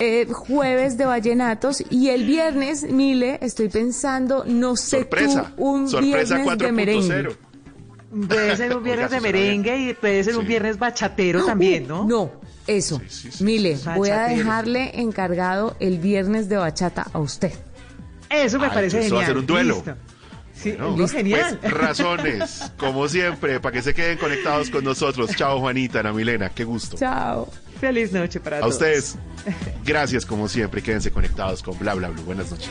eh, jueves de vallenatos y el viernes, Mile, estoy pensando, no sé Sorpresa. tú, un Sorpresa viernes de merengue. 4.0. Puede ser un viernes Oiga, de merengue y puede ser un viernes bachatero también, ¿no? No, eso. Sí, sí, sí, Mile, voy a dejarle encargado el viernes de bachata a usted. Eso me Ay, parece eso va a genial. ser un duelo. Listo. Sí, No, no, genial. Pues razones, como siempre, para que se queden conectados con nosotros. Chao, Juanita, Ana Milena, qué gusto. Chao. Feliz noche para A todos. ustedes, gracias como siempre. Quédense conectados con Bla Bla Blue. Buenas noches.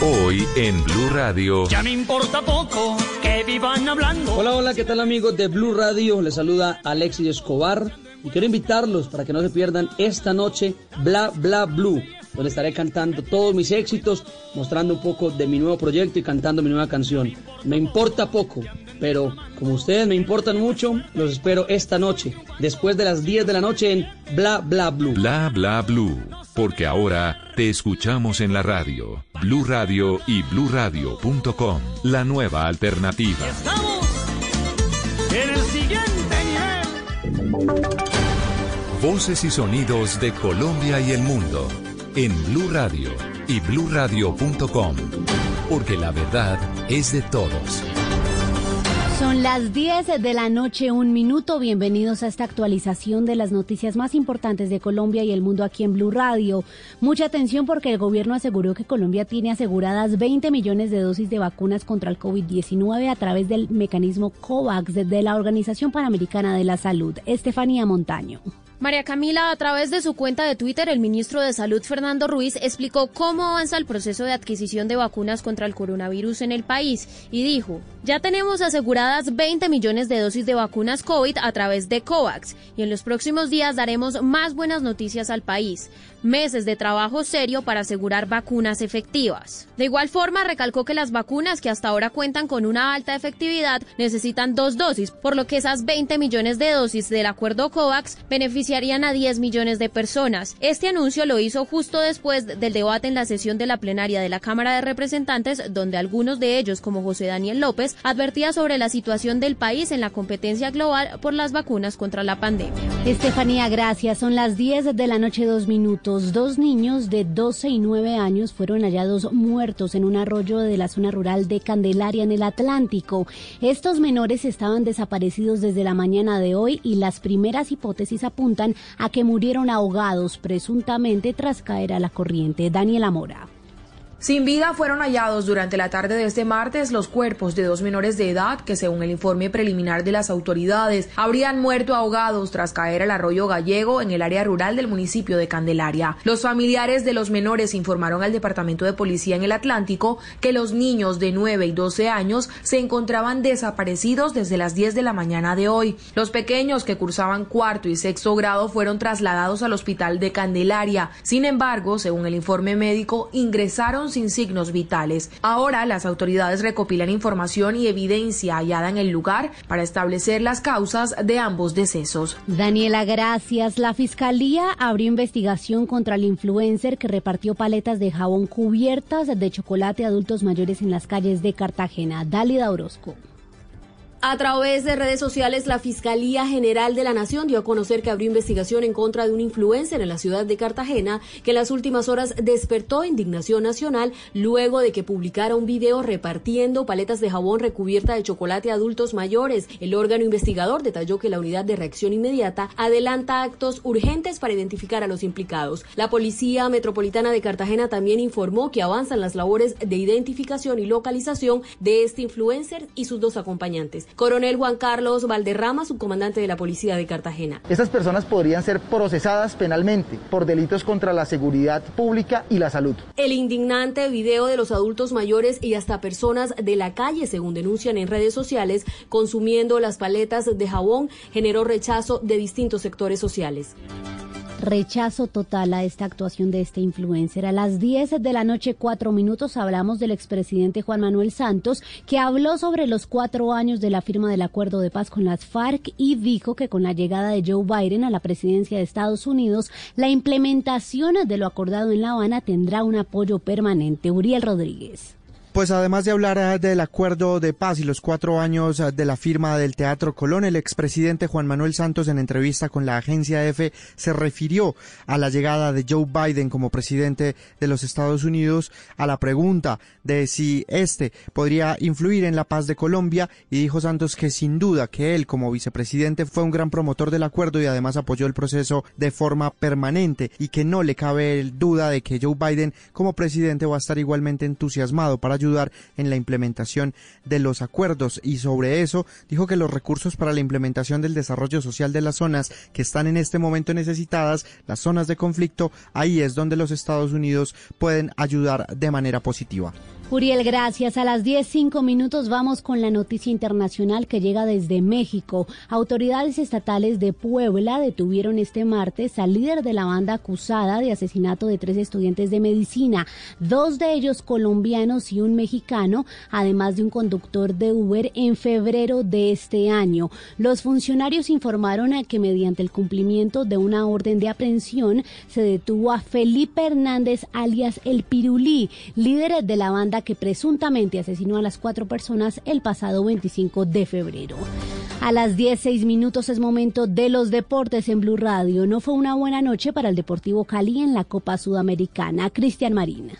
Hoy en Blue Radio. Ya me importa poco que vivan hablando. Hola, hola, ¿qué tal amigos de Blue Radio? Les saluda Alexis Escobar y quiero invitarlos para que no se pierdan esta noche Bla Bla Blue, donde estaré cantando todos mis éxitos, mostrando un poco de mi nuevo proyecto y cantando mi nueva canción. Me importa poco, pero como ustedes me importan mucho, los espero esta noche, después de las 10 de la noche en Bla Bla Blue. Bla Bla Blue. Porque ahora te escuchamos en la radio. Blue Radio y bluradio.com. La nueva alternativa. Estamos en el siguiente nivel. Voces y sonidos de Colombia y el mundo. En Blue Radio y bluradio.com. Porque la verdad es de todos. Son las 10 de la noche, un minuto. Bienvenidos a esta actualización de las noticias más importantes de Colombia y el mundo aquí en Blue Radio. Mucha atención porque el gobierno aseguró que Colombia tiene aseguradas 20 millones de dosis de vacunas contra el COVID-19 a través del mecanismo COVAX de la Organización Panamericana de la Salud. Estefanía Montaño. María Camila, a través de su cuenta de Twitter, el ministro de Salud, Fernando Ruiz, explicó cómo avanza el proceso de adquisición de vacunas contra el coronavirus en el país y dijo, ya tenemos aseguradas 20 millones de dosis de vacunas COVID a través de COVAX y en los próximos días daremos más buenas noticias al país. Meses de trabajo serio para asegurar vacunas efectivas. De igual forma, recalcó que las vacunas que hasta ahora cuentan con una alta efectividad necesitan dos dosis, por lo que esas 20 millones de dosis del acuerdo COVAX beneficiarían a 10 millones de personas. Este anuncio lo hizo justo después del debate en la sesión de la plenaria de la Cámara de Representantes, donde algunos de ellos, como José Daniel López, advertía sobre la situación del país en la competencia global por las vacunas contra la pandemia. Estefanía, gracias. Son las 10 de la noche, dos minutos. Dos niños de 12 y 9 años fueron hallados muertos en un arroyo de la zona rural de Candelaria, en el Atlántico. Estos menores estaban desaparecidos desde la mañana de hoy y las primeras hipótesis apuntan a que murieron ahogados, presuntamente tras caer a la corriente. Daniela Mora. Sin vida fueron hallados durante la tarde de este martes los cuerpos de dos menores de edad que, según el informe preliminar de las autoridades, habrían muerto ahogados tras caer al arroyo gallego en el área rural del municipio de Candelaria. Los familiares de los menores informaron al Departamento de Policía en el Atlántico que los niños de 9 y 12 años se encontraban desaparecidos desde las 10 de la mañana de hoy. Los pequeños que cursaban cuarto y sexto grado fueron trasladados al hospital de Candelaria. Sin embargo, según el informe médico, ingresaron sin signos vitales. Ahora las autoridades recopilan información y evidencia hallada en el lugar para establecer las causas de ambos decesos. Daniela, gracias. La Fiscalía abrió investigación contra el influencer que repartió paletas de jabón cubiertas de chocolate a adultos mayores en las calles de Cartagena. Dálida Orozco. A través de redes sociales, la Fiscalía General de la Nación dio a conocer que abrió investigación en contra de un influencer en la ciudad de Cartagena que en las últimas horas despertó indignación nacional luego de que publicara un video repartiendo paletas de jabón recubierta de chocolate a adultos mayores. El órgano investigador detalló que la unidad de reacción inmediata adelanta actos urgentes para identificar a los implicados. La Policía Metropolitana de Cartagena también informó que avanzan las labores de identificación y localización de este influencer y sus dos acompañantes. Coronel Juan Carlos Valderrama, subcomandante de la Policía de Cartagena. Estas personas podrían ser procesadas penalmente por delitos contra la seguridad pública y la salud. El indignante video de los adultos mayores y hasta personas de la calle, según denuncian en redes sociales, consumiendo las paletas de jabón, generó rechazo de distintos sectores sociales rechazo total a esta actuación de este influencer. A las 10 de la noche, cuatro minutos, hablamos del expresidente Juan Manuel Santos, que habló sobre los cuatro años de la firma del acuerdo de paz con las FARC y dijo que con la llegada de Joe Biden a la presidencia de Estados Unidos, la implementación de lo acordado en La Habana tendrá un apoyo permanente. Uriel Rodríguez. Pues además de hablar ah, del acuerdo de paz y los cuatro años ah, de la firma del Teatro Colón, el expresidente Juan Manuel Santos en entrevista con la agencia EFE se refirió a la llegada de Joe Biden como presidente de los Estados Unidos a la pregunta de si este podría influir en la paz de Colombia y dijo Santos que sin duda que él como vicepresidente fue un gran promotor del acuerdo y además apoyó el proceso de forma permanente y que no le cabe duda de que Joe Biden como presidente va a estar igualmente entusiasmado para ayudar en la implementación de los acuerdos y sobre eso dijo que los recursos para la implementación del desarrollo social de las zonas que están en este momento necesitadas, las zonas de conflicto, ahí es donde los Estados Unidos pueden ayudar de manera positiva. Uriel, gracias. A las 10.05 minutos vamos con la noticia internacional que llega desde México. Autoridades estatales de Puebla detuvieron este martes al líder de la banda acusada de asesinato de tres estudiantes de medicina, dos de ellos colombianos y un mexicano, además de un conductor de Uber en febrero de este año. Los funcionarios informaron a que mediante el cumplimiento de una orden de aprehensión se detuvo a Felipe Hernández alias El Pirulí, líder de la banda que presuntamente asesinó a las cuatro personas el pasado 25 de febrero. A las 16 minutos es momento de los deportes en Blue Radio. No fue una buena noche para el Deportivo Cali en la Copa Sudamericana. Cristian Marina.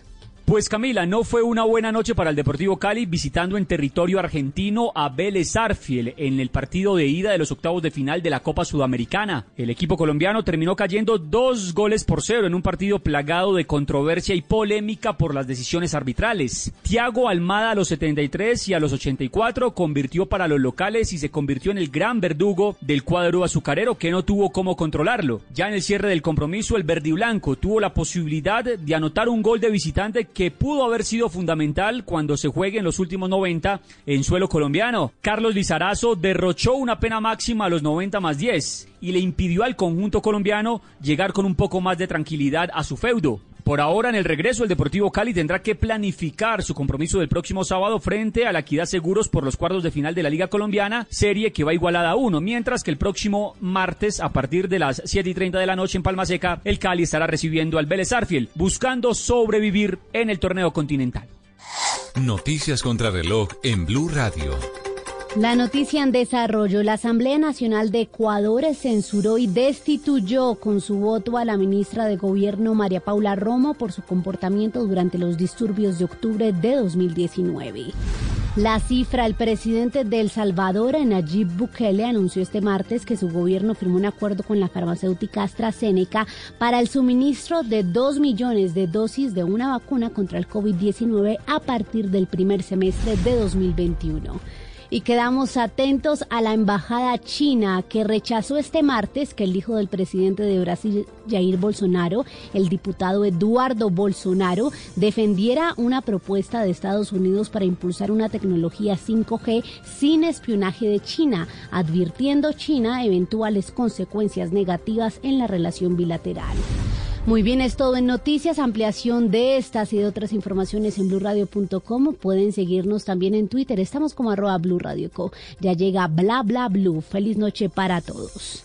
Pues Camila, no fue una buena noche para el Deportivo Cali visitando en territorio argentino a Vélez Arfiel en el partido de ida de los octavos de final de la Copa Sudamericana. El equipo colombiano terminó cayendo dos goles por cero en un partido plagado de controversia y polémica por las decisiones arbitrales. Tiago Almada a los 73 y a los 84 convirtió para los locales y se convirtió en el gran verdugo del cuadro azucarero que no tuvo cómo controlarlo. Ya en el cierre del compromiso el verde y blanco tuvo la posibilidad de anotar un gol de visitante que pudo haber sido fundamental cuando se juegue en los últimos 90 en suelo colombiano. Carlos Lizarazo derrochó una pena máxima a los 90 más 10 y le impidió al conjunto colombiano llegar con un poco más de tranquilidad a su feudo. Por ahora, en el regreso, el Deportivo Cali tendrá que planificar su compromiso del próximo sábado frente a la Equidad Seguros por los cuartos de final de la Liga Colombiana, serie que va igualada a uno, mientras que el próximo martes, a partir de las 7 y 30 de la noche en Palma Seca, el Cali estará recibiendo al Vélez Arfiel, buscando sobrevivir en el torneo continental. Noticias contra reloj en Blue Radio. La noticia en desarrollo. La Asamblea Nacional de Ecuador censuró y destituyó con su voto a la ministra de Gobierno María Paula Romo por su comportamiento durante los disturbios de octubre de 2019. La cifra, el presidente de El Salvador, Nayib Bukele, anunció este martes que su gobierno firmó un acuerdo con la farmacéutica AstraZeneca para el suministro de 2 millones de dosis de una vacuna contra el COVID-19 a partir del primer semestre de 2021 y quedamos atentos a la embajada china que rechazó este martes que el hijo del presidente de Brasil, Jair Bolsonaro, el diputado Eduardo Bolsonaro, defendiera una propuesta de Estados Unidos para impulsar una tecnología 5G sin espionaje de China, advirtiendo China eventuales consecuencias negativas en la relación bilateral. Muy bien, es todo en noticias, ampliación de estas y de otras informaciones en blurradio.com. Pueden seguirnos también en Twitter, estamos como arroba blurradioco. Ya llega bla bla blue. Feliz noche para todos.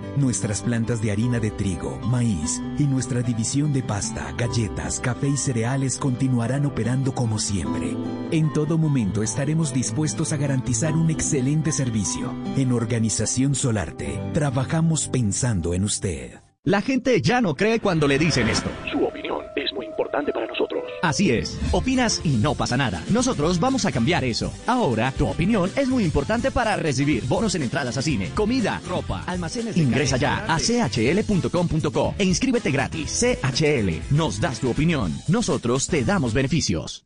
Nuestras plantas de harina de trigo, maíz y nuestra división de pasta, galletas, café y cereales continuarán operando como siempre. En todo momento estaremos dispuestos a garantizar un excelente servicio. En Organización Solarte, trabajamos pensando en usted. La gente ya no cree cuando le dicen esto. Su opinión es muy importante para nosotros. Así es. Opinas y no pasa nada. Nosotros vamos a cambiar eso. Ahora, tu opinión es muy importante para recibir bonos en entradas a cine, comida, ropa, almacenes. De Ingresa ya a chl.com.co e inscríbete gratis. CHL. Nos das tu opinión. Nosotros te damos beneficios.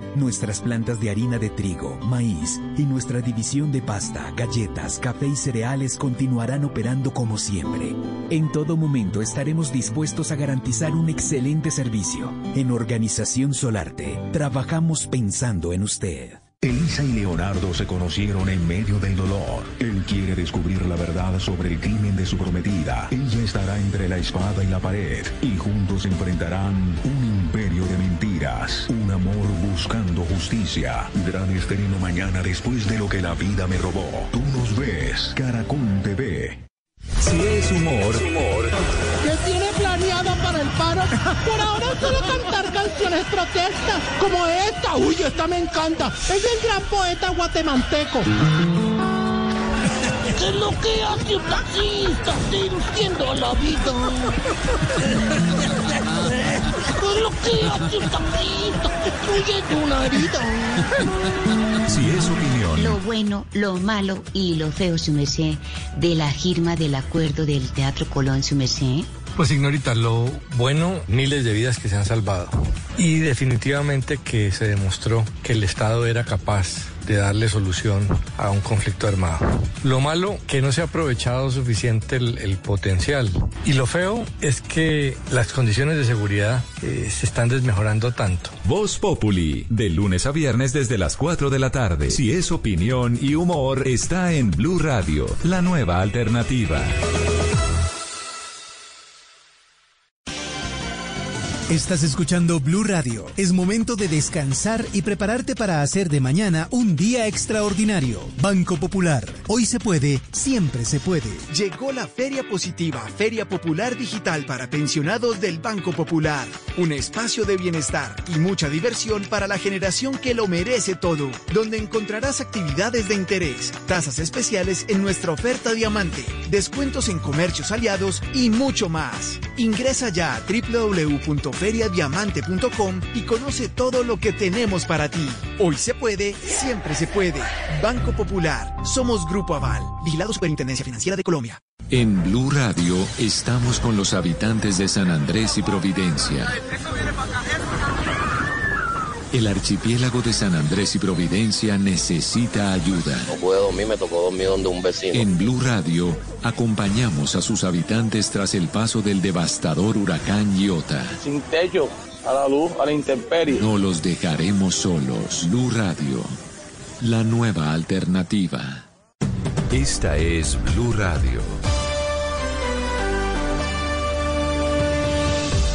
Nuestras plantas de harina de trigo, maíz y nuestra división de pasta, galletas, café y cereales continuarán operando como siempre. En todo momento estaremos dispuestos a garantizar un excelente servicio. En Organización Solarte, trabajamos pensando en usted. Elisa y Leonardo se conocieron en medio del dolor. Él quiere descubrir la verdad sobre el crimen de su prometida. Ella estará entre la espada y la pared y juntos enfrentarán un imperio de mentiras. Un amor buscando justicia. Gran estreno mañana después de lo que la vida me robó. Tú nos ves. Caracol TV. Si es humor, humor. ¿Qué tiene planeado para el paro? Por ahora solo cantar canciones protestas, como esta. Uy, esta me encanta. Es del gran poeta guatemalteco. ¿Qué es lo que hace un taxista seduciendo a la vida? ¿Qué es lo que hace un taxista destruyendo una herida? Si es opinión, Lo bueno, lo malo y lo feo, su merced, de la firma del acuerdo del Teatro Colón, su merced. Pues ignorita, lo bueno, miles de vidas que se han salvado. Y definitivamente que se demostró que el Estado era capaz de darle solución a un conflicto armado. Lo malo, que no se ha aprovechado suficiente el, potencial. Y lo feo es que las condiciones de seguridad eh, se están desmejorando tanto. Voz Populi, de lunes a viernes desde las 4 de la tarde. Si es opinión y humor, está en Blue Radio, la nueva alternativa. Estás escuchando Blue Radio. Es momento de descansar y prepararte para hacer de mañana un día extraordinario. Banco Popular. Hoy se puede, siempre se puede. Llegó la Feria Positiva, Feria Popular Digital para pensionados del Banco Popular. Un espacio de bienestar y mucha diversión para la generación que lo merece todo, donde encontrarás actividades de interés, tasas especiales en nuestra oferta diamante, descuentos en comercios aliados y mucho más. Ingresa ya a www.feriadiamante.com y conoce todo lo que tenemos para ti. Hoy se puede, siempre se puede. Banco Popular. Somos Grupo Aval. Vigilado Superintendencia Financiera de Colombia. En Blue Radio estamos con los habitantes de San Andrés y Providencia. El archipiélago de San Andrés y Providencia necesita ayuda. No pude dormir, me tocó dormir donde un vecino. En Blue Radio acompañamos a sus habitantes tras el paso del devastador huracán Iota. Sin techo, a la luz, a la intemperie. No los dejaremos solos. Blue Radio, la nueva alternativa. Esta es Blue Radio.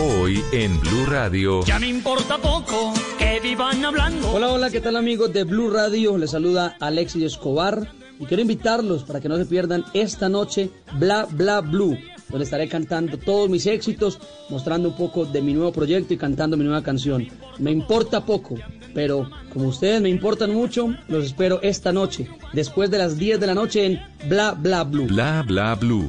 Hoy en Blue Radio. Ya me importa poco que vivan hablando. Hola, hola, ¿qué tal amigos de Blue Radio? Les saluda Alexis Escobar y quiero invitarlos para que no se pierdan esta noche Bla Bla Blue, donde estaré cantando todos mis éxitos, mostrando un poco de mi nuevo proyecto y cantando mi nueva canción. Me importa poco, pero como ustedes me importan mucho, los espero esta noche, después de las 10 de la noche en Bla Bla Blue. Bla Bla Blue,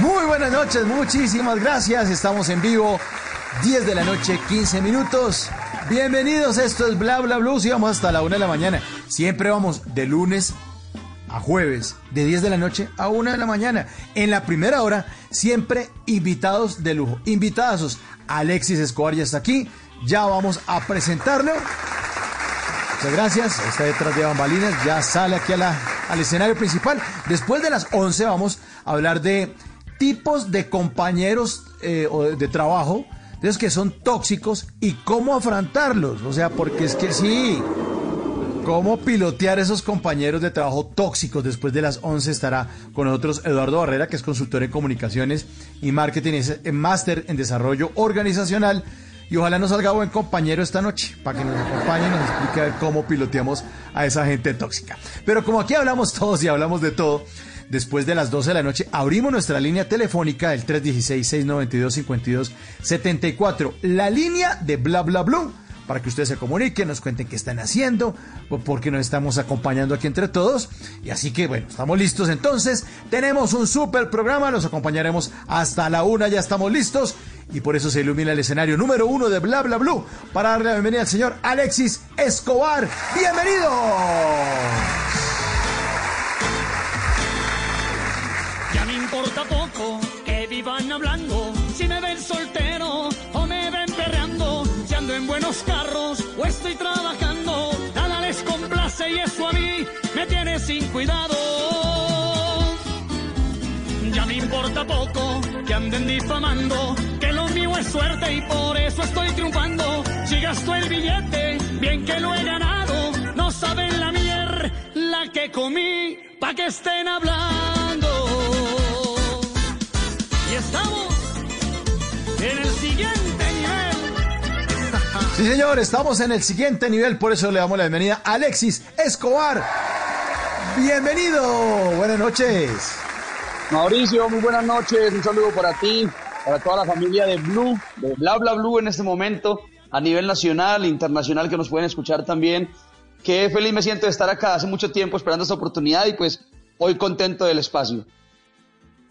Muy buenas noches, muchísimas gracias. Estamos en vivo, 10 de la noche, 15 minutos. Bienvenidos, esto es Bla Bla Blues y vamos hasta la 1 de la mañana. Siempre vamos de lunes a jueves, de 10 de la noche a 1 de la mañana. En la primera hora, siempre invitados de lujo. Invitadazos. Alexis Escobar ya está aquí. Ya vamos a presentarlo. Muchas gracias. Está detrás de bambalinas. Ya sale aquí a la, al escenario principal. Después de las 11 vamos a hablar de tipos de compañeros eh, o de, trabajo, de esos que son tóxicos y cómo afrontarlos. O sea, porque es que sí, cómo pilotear esos compañeros de trabajo tóxicos. Después de las 11 estará con nosotros Eduardo Barrera, que es consultor en comunicaciones y marketing, es eh, máster en desarrollo organizacional. Y ojalá nos salga buen compañero esta noche para que nos acompañe y nos explique cómo piloteamos a esa gente tóxica. Pero como aquí hablamos todos y hablamos de todo, después de las 12 de la noche, abrimos nuestra línea telefónica del 316-692-5274, la línea de Bla Bla Blue, para que ustedes se comuniquen, nos cuenten qué están haciendo, porque nos estamos acompañando aquí entre todos. Y así que, bueno, estamos listos entonces. Tenemos un super programa, los acompañaremos hasta la una, ya estamos listos. Y por eso se ilumina el escenario número uno de Bla Bla Blue, para darle la bienvenida al señor Alexis Escobar. ¡Bienvenido! Importa poco que vivan hablando. Si me ven soltero o me ven perreando. Si ando en buenos carros o estoy trabajando. Nada les complace y eso a mí me tiene sin cuidado. Ya me importa poco que anden difamando. Que lo mío es suerte y por eso estoy triunfando. Si gasto el billete, bien que lo he ganado. No saben la mier, la que comí, pa' que estén hablando. Siguiente nivel. Sí, señor, estamos en el siguiente nivel, por eso le damos la bienvenida a Alexis Escobar. Bienvenido, buenas noches. Mauricio, muy buenas noches, un saludo para ti, para toda la familia de Blue, de Bla Bla Blue en este momento, a nivel nacional, internacional, que nos pueden escuchar también. Qué feliz me siento de estar acá hace mucho tiempo esperando esta oportunidad y pues hoy contento del espacio.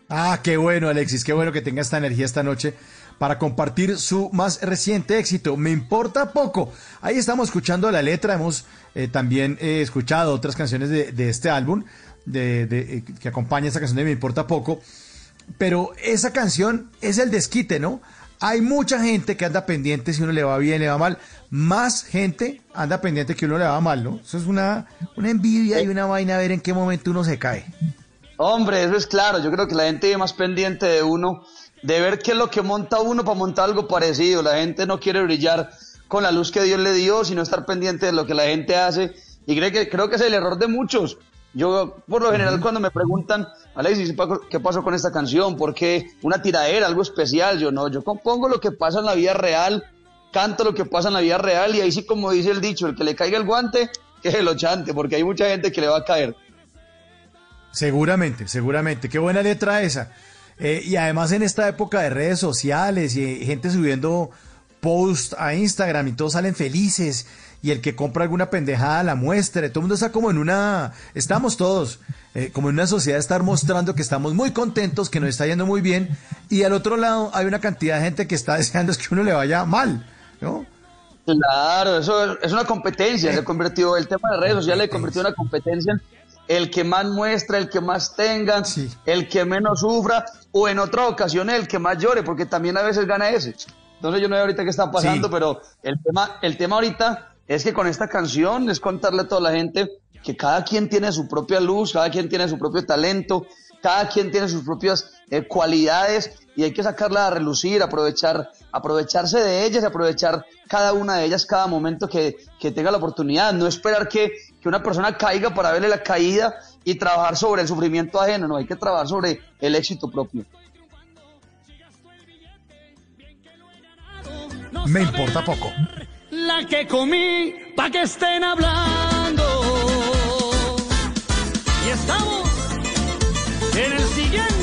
Ah, qué bueno, Alexis, qué bueno que tenga esta energía esta noche para compartir su más reciente éxito. Me importa poco. Ahí estamos escuchando la letra, hemos eh, también escuchado otras canciones de, este álbum de, de, eh, que acompaña esta canción de Me importa poco. Pero esa canción es el desquite, ¿no? Hay mucha gente que anda pendiente si uno le va bien, le va mal. Más gente anda pendiente que uno le va mal, ¿no? Eso es una, una envidia y una vaina a ver en qué momento uno se cae. Hombre, eso es claro. Yo creo que la gente más pendiente de uno, de ver qué es lo que monta uno para montar algo parecido. La gente no quiere brillar con la luz que Dios le dio, sino estar pendiente de lo que la gente hace. Y creo que, creo que es el error de muchos. Yo, por lo general, cuando me preguntan, Alexis, ¿qué pasó con esta canción? ¿Por qué una tiradera, algo especial? Yo no, yo compongo lo que pasa en la vida real, canto lo que pasa en la vida real y ahí sí, como dice el dicho, el que le caiga el guante, que se lo chante, porque hay mucha gente que le va a caer. Seguramente, seguramente. Qué buena letra esa. Eh, y además en esta época de redes sociales y gente subiendo posts a Instagram y todos salen felices y el que compra alguna pendejada la muestra. Todo el mundo está como en una, estamos todos eh, como en una sociedad estar mostrando que estamos muy contentos, que nos está yendo muy bien y al otro lado hay una cantidad de gente que está deseando que uno le vaya mal, ¿no? Claro, eso es una competencia, se convirtió, el tema de redes sociales se convirtió en una competencia, el que más muestra, el que más tenga, el que menos sufra, o en otra ocasión el que más llore, porque también a veces gana ese. Entonces yo no sé ahorita qué está pasando, pero el tema, el tema ahorita es que con esta canción es contarle a toda la gente que cada quien tiene su propia luz, cada quien tiene su propio talento, cada quien tiene sus propias eh, cualidades y hay que sacarla a relucir, aprovechar, aprovecharse de ellas, aprovechar cada una de ellas, cada momento que, que tenga la oportunidad, no esperar que, que, una persona caiga para verle la caída y trabajar sobre el sufrimiento ajeno, no, hay que trabajar sobre el éxito propio. Me importa poco. La que comí, pa' que estén hablando. Y estamos en el siguiente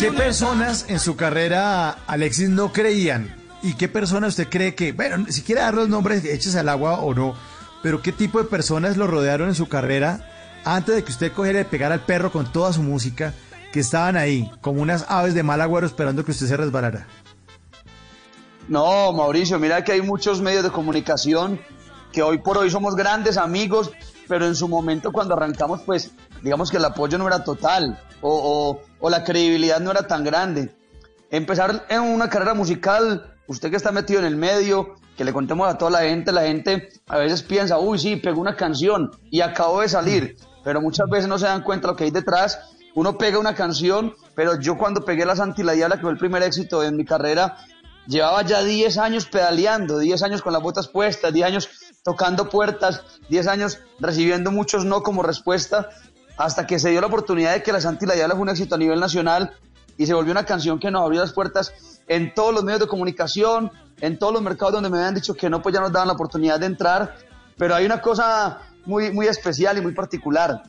¿Qué personas en su carrera Alexis no creían? ¿Y qué personas usted cree que, bueno, si quiere dar los nombres, échese al agua o no, pero qué tipo de personas lo rodearon en su carrera antes de que usted cogiera y pegara al perro con toda su música, que estaban ahí, como unas aves de mal agüero esperando que usted se resbalara? No, Mauricio, mira que hay muchos medios de comunicación que hoy por hoy somos grandes amigos, pero en su momento cuando arrancamos, pues digamos que el apoyo no era total o, o, la credibilidad no era tan grande. Empezar en una carrera musical, usted que está metido en el medio, que le contemos a toda la gente, la gente a veces piensa, uy, sí, pegó una canción y acabo de salir, pero muchas veces no se dan cuenta lo que hay detrás. Uno pega una canción, pero yo cuando pegué La Santi la que fue el primer éxito en mi carrera, llevaba ya 10 años pedaleando, 10 años con las botas puestas, 10 años tocando puertas, 10 años recibiendo muchos no como respuesta, hasta que se dio la oportunidad de que La Santi la fue un éxito a nivel nacional y se volvió una canción que nos abrió las puertas en todos los medios de comunicación, en todos los mercados donde me habían dicho que no, pues ya nos daban la oportunidad de entrar. Pero hay una cosa muy, muy especial y muy particular.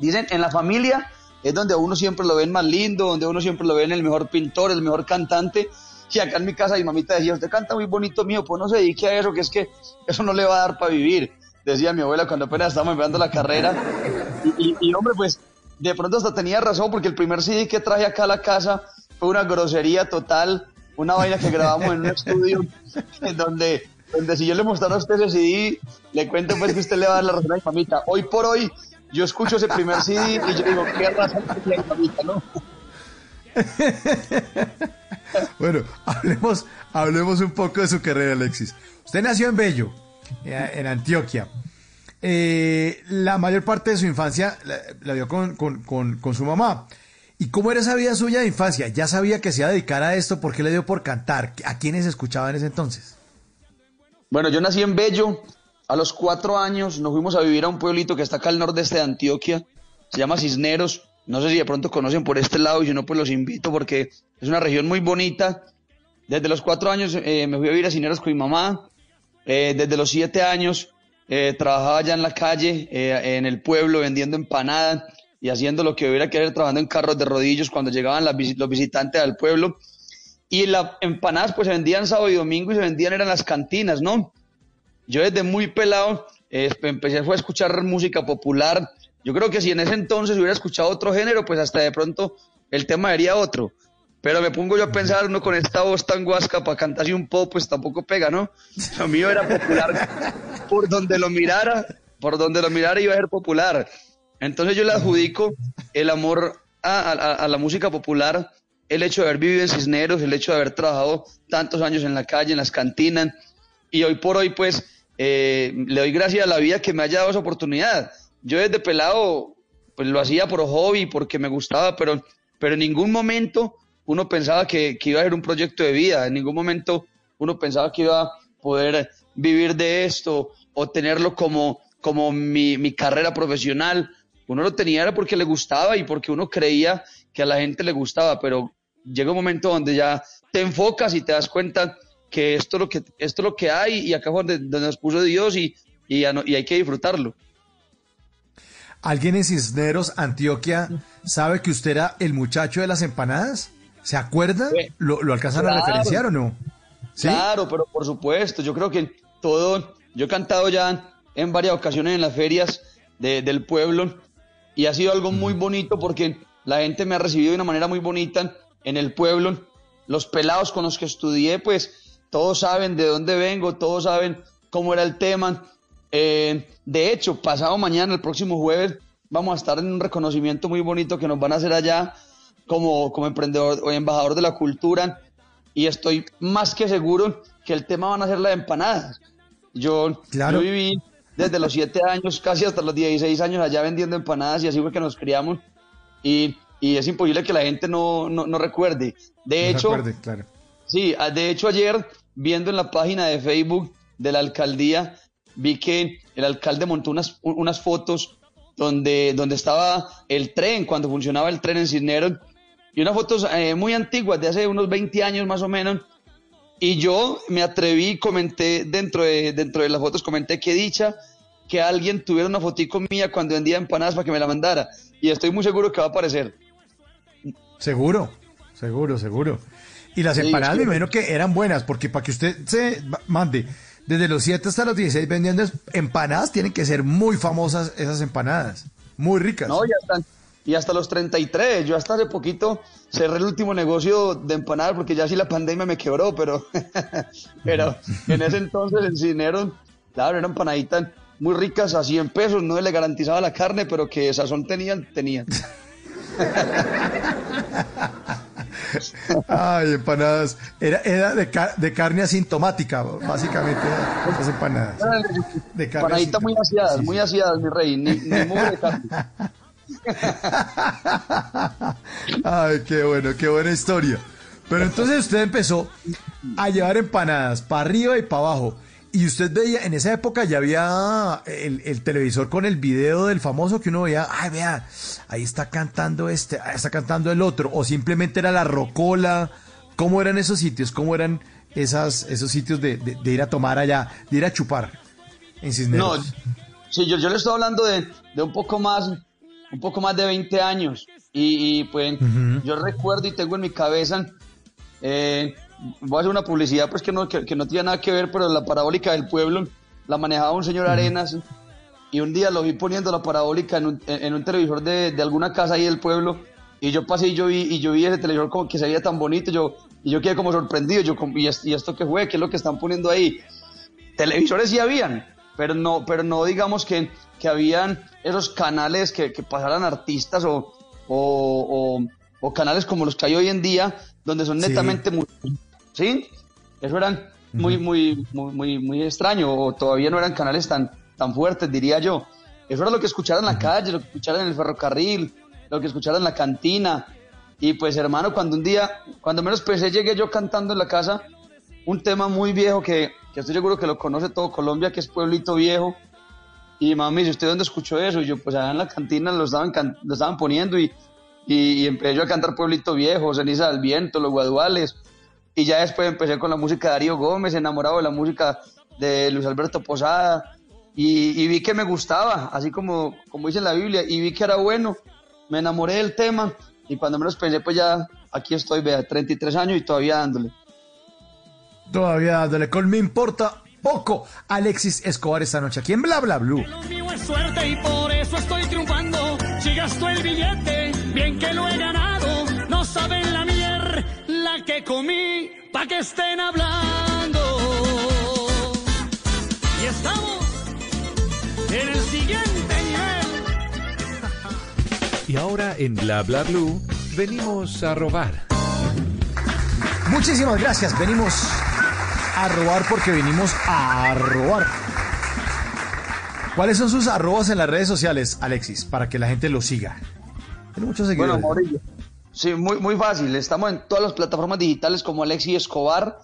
Dicen, en la familia es donde uno siempre lo ven más lindo, donde uno siempre lo ven el mejor pintor, el mejor cantante, si acá en mi casa mi mamita decía, usted canta muy bonito mío, pues no se dedique a eso, que es que eso no le va a dar para vivir, decía mi abuela cuando apenas estábamos empezando la carrera. Y, hombre, pues de pronto hasta tenía razón, porque el primer CD que traje acá a la casa fue una grosería total, una vaina que grabamos en un estudio, en donde, donde si yo le mostrara a usted ese CD, le cuento pues que usted le va a dar la razón a mi mamita. Hoy por hoy, yo escucho ese primer CD y yo digo, qué razón tiene mi mamita, ¿no? bueno, hablemos, un poco de su carrera, Alexis. Usted nació en Bello, en Antioquia. Eh, la mayor parte de su infancia la, vio con, con, su mamá. ¿Y cómo era esa vida suya de infancia? ¿Ya sabía que se iba a dedicar a esto? ¿Por qué le dio por cantar? ¿A quiénes escuchaba en ese entonces? Bueno, yo nací en Bello. A los cuatro años nos fuimos a vivir a un pueblito que está acá al nordeste de Antioquia. Se llama Cisneros. No sé si de pronto conocen por este lado y si no, pues los invito porque es una región muy bonita. Desde los cuatro años eh, me fui a vivir a Cineros con mi mamá. Eh, desde los siete años eh, trabajaba ya en la calle, en el pueblo, vendiendo empanadas y haciendo lo que hubiera que hacer, trabajando en carros de rodillos cuando llegaban los visitantes al pueblo. Y las empanadas pues se vendían sábado y domingo y se vendían eran las cantinas, ¿no? Yo desde muy pelado empecé fue a escuchar música popular, yo creo que si en ese entonces hubiera escuchado otro género, pues hasta de pronto el tema sería otro. Pero me pongo yo a pensar, uno con esta voz tan guasca para cantar así un poco, pues tampoco pega, ¿no? Lo mío era popular. Por donde lo mirara, por donde lo mirara iba a ser popular. Entonces yo le adjudico el amor a, la música popular, el hecho de haber vivido en Cisneros, el hecho de haber trabajado tantos años en la calle, en las cantinas, y hoy por hoy, pues, eh, le doy gracias a la vida que me haya dado esa oportunidad yo desde pelado pues lo hacía por hobby, porque me gustaba, pero, pero en ningún momento uno pensaba que, iba a ser un proyecto de vida, en ningún momento uno pensaba que iba a poder vivir de esto o tenerlo como, como mi, mi carrera profesional. Uno lo tenía era porque le gustaba y porque uno creía que a la gente le gustaba, pero llega un momento donde ya te enfocas y te das cuenta que esto es lo que, esto es lo que hay y acá es donde, nos puso Dios y, y, y hay que disfrutarlo. ¿Alguien en Cisneros, Antioquia, sabe que usted era el muchacho de las empanadas? ¿Se acuerda? ¿Lo, alcanzan a referenciar o no? Claro, pero por supuesto, yo creo que todo, yo he cantado ya en varias ocasiones en las ferias del pueblo y ha sido algo muy bonito porque la gente me ha recibido de una manera muy bonita en el pueblo. Los pelados con los que estudié, pues todos saben de dónde vengo, todos saben cómo era el tema. Eh, de hecho, pasado mañana, el próximo jueves, vamos a estar en un reconocimiento muy bonito que nos van a hacer allá como, como emprendedor o embajador de la cultura. Y estoy más que seguro que el tema van a ser las empanadas. Yo, yo viví desde los 7 años casi hasta los 16 años allá vendiendo empanadas y así fue que nos criamos. Y, y es imposible que la gente no, no, no recuerde. De hecho, claro. sí, de hecho ayer viendo en la página de Facebook de la alcaldía, vi que el alcalde montó unas, unas fotos donde, donde estaba el tren, cuando funcionaba el tren en Cisneros, y unas fotos eh, muy antiguas, de hace unos 20 años más o menos, y yo me atreví, comenté dentro de, dentro de las fotos, comenté que dicha que alguien tuviera una fotico mía cuando vendía empanadas para que me la mandara, y estoy muy seguro que va a aparecer. Seguro, seguro, seguro. Y las empanadas me imagino que eran buenas, porque para que usted se mande desde los 7 hasta los 16 vendiendo empanadas, tienen que ser muy famosas esas empanadas, muy ricas. No, ya están. Y hasta los 33, yo hasta hace poquito cerré el último negocio de empanadas porque ya sí la pandemia me quebró, pero, pero en ese entonces el dinero, claro, eran empanaditas muy ricas a 100 pesos, no le garantizaba la carne, pero que sazón tenían, tenían. Ay, empanadas. Era, era de, de, carne asintomática, básicamente, esas empanadas. De carne Empanaditas muy aseadas, muy aseadas, mi rey, ni, ni de carne. Ay, qué bueno, qué buena historia. Pero entonces usted empezó a llevar empanadas para arriba y para abajo. Y usted veía, en esa época ya había el, televisor con el video del famoso que uno veía, ay, vea, ahí está cantando este, ahí está cantando el otro, o simplemente era la rocola. ¿Cómo eran esos sitios? ¿Cómo eran esas, esos sitios de, ir a tomar allá, de ir a chupar en Cisneros? No, sí, yo, yo le estoy hablando de, un poco más, un poco más de 20 años. Y, pues yo recuerdo y tengo en mi cabeza eh, voy a hacer una publicidad pues que no, que, no tiene nada que ver, pero la parabólica del pueblo la manejaba un señor Arenas y un día lo vi poniendo la parabólica en un, en un televisor de, de, alguna casa ahí del pueblo y yo pasé y yo vi, y yo vi ese televisor como que se veía tan bonito yo, y yo quedé como sorprendido, yo, ¿y, esto, ¿y esto qué fue? ¿Qué es lo que están poniendo ahí? Televisores sí habían, pero no, pero no digamos que, que habían esos canales que, que pasaran artistas o, o, o, canales como los que hay hoy en día, donde son netamente ¿sí? Eso eran muy, muy, muy, muy, muy extraño, o todavía no eran canales tan, tan fuertes, diría yo. Eso era lo que escucharon en la calle, lo que escucharon en el ferrocarril, lo que escucharon en la cantina. Y pues hermano, cuando un día, cuando menos pensé, llegué yo cantando en la casa un tema muy viejo que, que estoy seguro que lo conoce todo Colombia, que es Pueblito Viejo. Y mami dice, ¿usted dónde escuchó eso? Y yo, pues allá en la cantina lo estaban, lo estaban poniendo y, y, y empecé yo a cantar Pueblito Viejo, Ceniza del Viento, Los Guaduales y ya después empecé con la música de Darío Gómez, enamorado de la música de Luis Alberto Posada, y, vi que me gustaba, así como, como dice la Biblia, y vi que era bueno, me enamoré del tema, y cuando menos pensé, pues ya aquí estoy, vea, 33 años y todavía dándole. Todavía dándole, con me importa poco. Alexis Escobar esta noche aquí en Bla Bla Blue. Lo mío es suerte y por eso estoy triunfando. Si gasto el billete, bien que lo he ganado. No saben la la que comí, pa' que estén hablando. Y estamos en el siguiente nivel. Y ahora en Bla Bla Blue, venimos a robar. Muchísimas gracias, venimos a robar porque venimos a robar. ¿Cuáles son sus arrobas en las redes sociales, Alexis, para que la gente lo siga? Tiene muchos seguidores. Bueno, Morillo. Sí, muy, muy fácil. Estamos en todas las plataformas digitales como Alexi Escobar.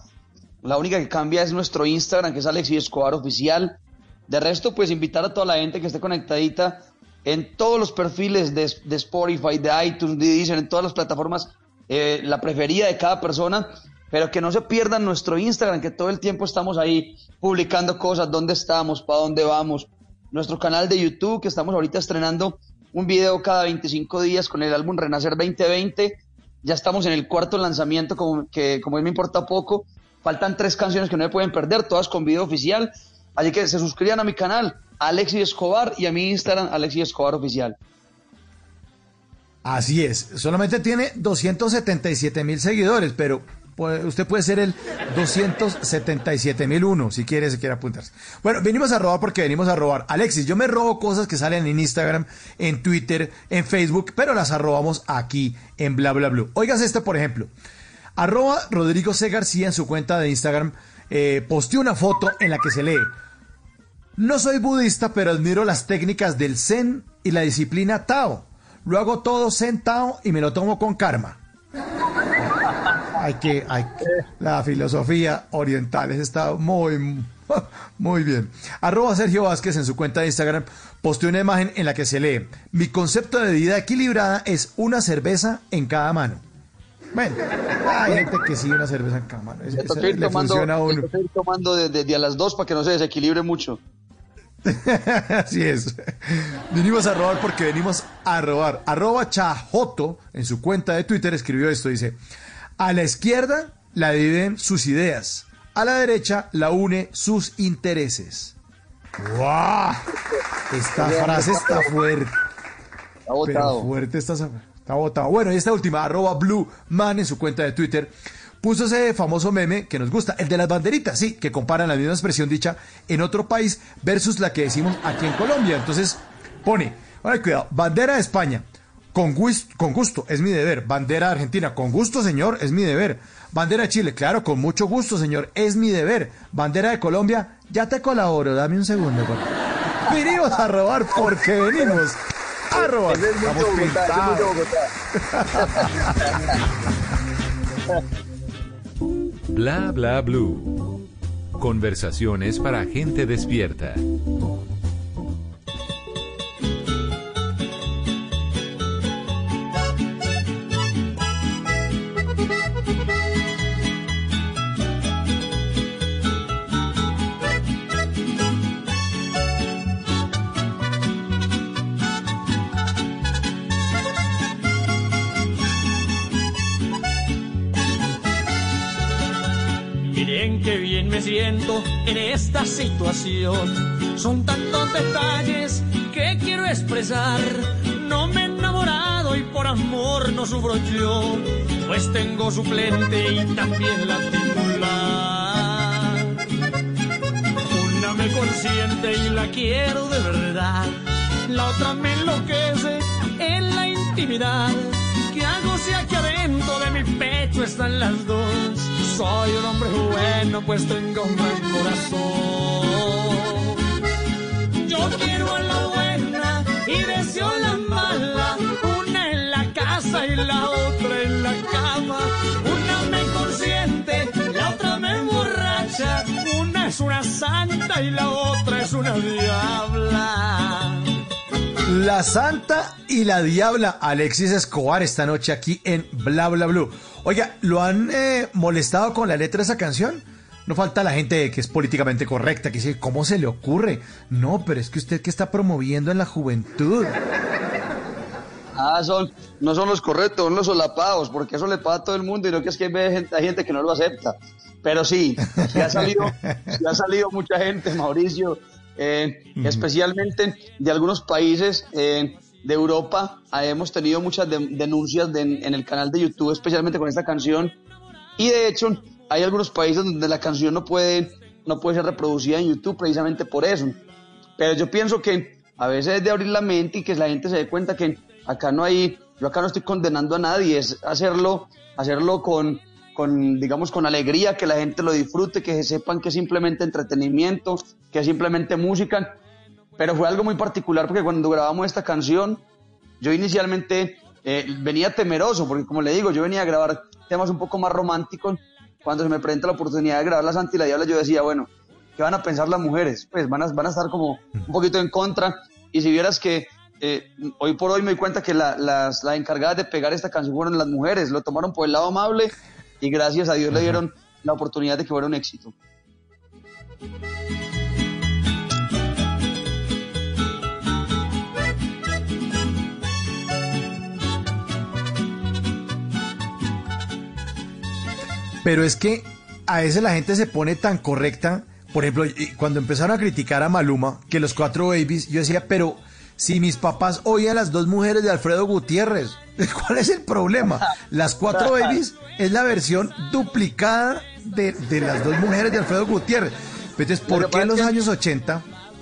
La única que cambia es nuestro Instagram, que es Alexi Escobar Oficial. De resto, pues invitar a toda la gente que esté conectadita en todos los perfiles de, de Spotify, de iTunes, de Deezer, en todas las plataformas, eh, la preferida de cada persona, pero que no se pierdan nuestro Instagram, que todo el tiempo estamos ahí publicando cosas, dónde estamos, para dónde vamos. Nuestro canal de YouTube, que estamos ahorita estrenando un video cada 25 días con el álbum Renacer 2020. Ya estamos en el cuarto lanzamiento, como, que como me importa poco. Faltan tres canciones que no me pueden perder, todas con video oficial. Así que se suscriban a mi canal, Alexis Escobar, y a mi Instagram, Alexis Escobar Oficial. Así es, solamente tiene 277 mil seguidores, pero usted puede ser el 277 mil uno si quiere, si quiere apuntarse. Bueno, venimos a robar porque venimos a robar. Alexis, yo me robo cosas que salen en Instagram, en Twitter, en Facebook, pero las arrobamos aquí en bla bla bla. Oigas este, por ejemplo. Arroba Rodrigo C. García en su cuenta de Instagram eh, posteó una foto en la que se lee no soy budista, pero admiro las técnicas del Zen y la disciplina Tao. Lo hago todo Zen Tao y me lo tomo con karma. Hay que, hay que- la filosofía oriental está muy, muy bien. Arroba Sergio Vázquez en su cuenta de Instagram posteó una imagen en la que se lee, mi concepto de vida equilibrada es una cerveza en cada mano. Bueno, hay gente que sí, una cerveza en cada mano. Es- ir le tomando, funciona a uno. ir tomando de, de- de a las dos para que no se desequilibre mucho. Así es. Vinimos a robar porque venimos a robar. Arroba Chajoto en su cuenta de Twitter escribió esto. Dice, a la izquierda la dividen sus ideas. A la derecha la une sus intereses. ¡Wow! Esta frase está fuerte. Está botado. Pero fuerte está, está botado. Bueno, y esta última, arroba Blue Man en su cuenta de Twitter, puso ese famoso meme que nos gusta, el de las banderitas, sí, que comparan la misma expresión dicha en otro país versus la que decimos aquí en Colombia. Entonces, pone, ay, cuidado, bandera de España, con, gusto, es mi deber. Bandera de Argentina, con gusto, señor, es mi deber. Bandera de Chile, claro, con mucho gusto, señor, es mi deber. Bandera de Colombia, ya te colaboro, dame un segundo. por. Venimos a robar porque venimos a robar. Ese es mucho Estamos Bogotá, ese es mucho pintados. Bla bla blue. Conversaciones para gente despierta. Me siento en esta situación. Son tantos detalles que quiero expresar. No me he enamorado y por amor no sufro yo, pues tengo suplente y también la titular. Una me consiente y la quiero de verdad. La otra me enloquece en la intimidad. ¿Qué hago si aquí adentro de mi pecho están las dos? Soy un hombre bueno, pues tengo un corazón. Yo quiero a la buena y deseo la mala. Una en la casa y la otra en la cama. Una me consiente, la otra me emborracha. Una es una santa y la otra es una diabla. La Santa y la Diabla Alexis Escobar esta noche aquí en Bla Bla Blue. Oiga, ¿lo han eh, molestado con la letra de esa canción? No falta la gente que es políticamente correcta, que dice, ¿cómo se le ocurre? No, pero es que usted que está promoviendo en la juventud. Ah, son, no son los correctos, son los solapados, porque eso le paga a todo el mundo y no que es que hay gente, que no lo acepta. Pero sí, sí ha salido, ha salido mucha gente, Mauricio, eh, Ujú. especialmente de algunos países eh, de Europa. Ah, hemos tenido muchas de- denuncias de- en el canal de YouTube, especialmente con esta canción. Y de hecho, hay algunos países donde la canción no puede, no puede ser reproducida en YouTube precisamente por eso. Pero yo pienso que a veces es de abrir la mente y que la gente se dé cuenta que acá no hay, yo acá no estoy condenando a nadie, es hacerlo, hacerlo con, con, digamos, con alegría, que la gente lo disfrute, que sepan que es simplemente entretenimiento, que es simplemente música. Pero fue algo muy particular porque cuando grabamos esta canción, yo inicialmente eh, venía temeroso, porque como le digo, yo venía a grabar temas un poco más románticos. Cuando se me presenta la oportunidad de grabar La Santa y la Diabla, yo decía, bueno, ¿qué van a pensar las mujeres? Pues van a, van a estar como un poquito en contra. Y si vieras que eh, hoy por hoy me doy cuenta que la- las, las encargadas de pegar esta canción fueron las mujeres, lo tomaron por el lado amable y gracias a Dios le dieron la oportunidad de que fuera un éxito. Pero es que a veces la gente se pone tan correcta. Por ejemplo, cuando empezaron a criticar a Maluma, que los cuatro babies, yo decía, pero Si mis papás oían las dos mujeres de Alfredo Gutiérrez, ¿cuál es el problema? Las cuatro babies es la versión duplicada de, de las dos mujeres de Alfredo Gutiérrez. Entonces, ¿por qué en los años 80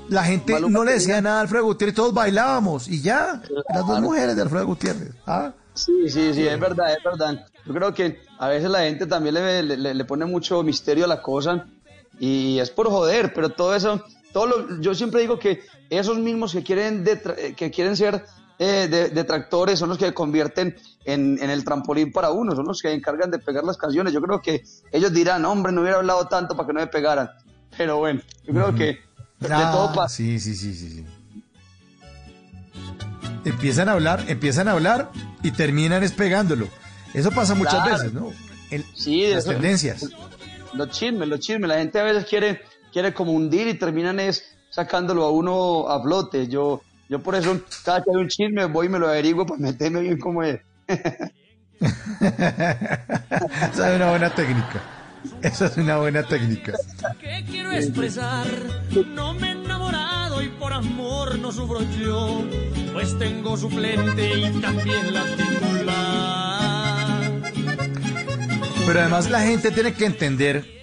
la gente no le decía nada a Alfredo Gutiérrez? Todos bailábamos y ya, las dos mujeres de Alfredo Gutiérrez. ¿ah? Sí, sí, sí, es verdad, es verdad. Yo creo que a veces la gente también le, le, le pone mucho misterio a la cosa y es por joder, pero todo eso, todo lo, yo siempre digo que esos mismos que quieren, que quieren ser eh, detractores son los que convierten en, en, el trampolín para uno, son los que encargan de pegar las canciones. Yo creo que ellos dirán, hombre, no hubiera hablado tanto para que no me pegaran. Pero bueno, yo creo que de todo pasa. Sí, sí, sí, sí, sí. Empiezan a hablar, empiezan a hablar y terminan espegándolo. Eso pasa muchas Claro. veces, ¿no? Sí, las eso- tendencias. Los chismes, los chismes. La gente a veces quiere, quiere como hundir y terminan es sacándolo a uno a flote. Yo, yo por eso, cada que hay un chisme, voy y me lo averiguo para meterme bien como es. Esa es una buena técnica. Esa es una buena técnica. que quiero expresar. No me he enamorado y por amor no sufro yo, pues tengo suplente y también la titular. Pero además la gente tiene que entender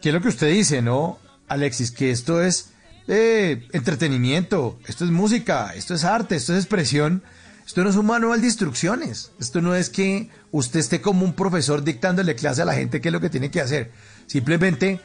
que es lo que usted dice, ¿no, Alexis? Que esto es eh, entretenimiento, esto es música, esto es arte, esto es expresión. Esto no es un manual de instrucciones. Esto no es que usted esté como un profesor dictándole clase a la gente qué es lo que tiene que hacer. Simplemente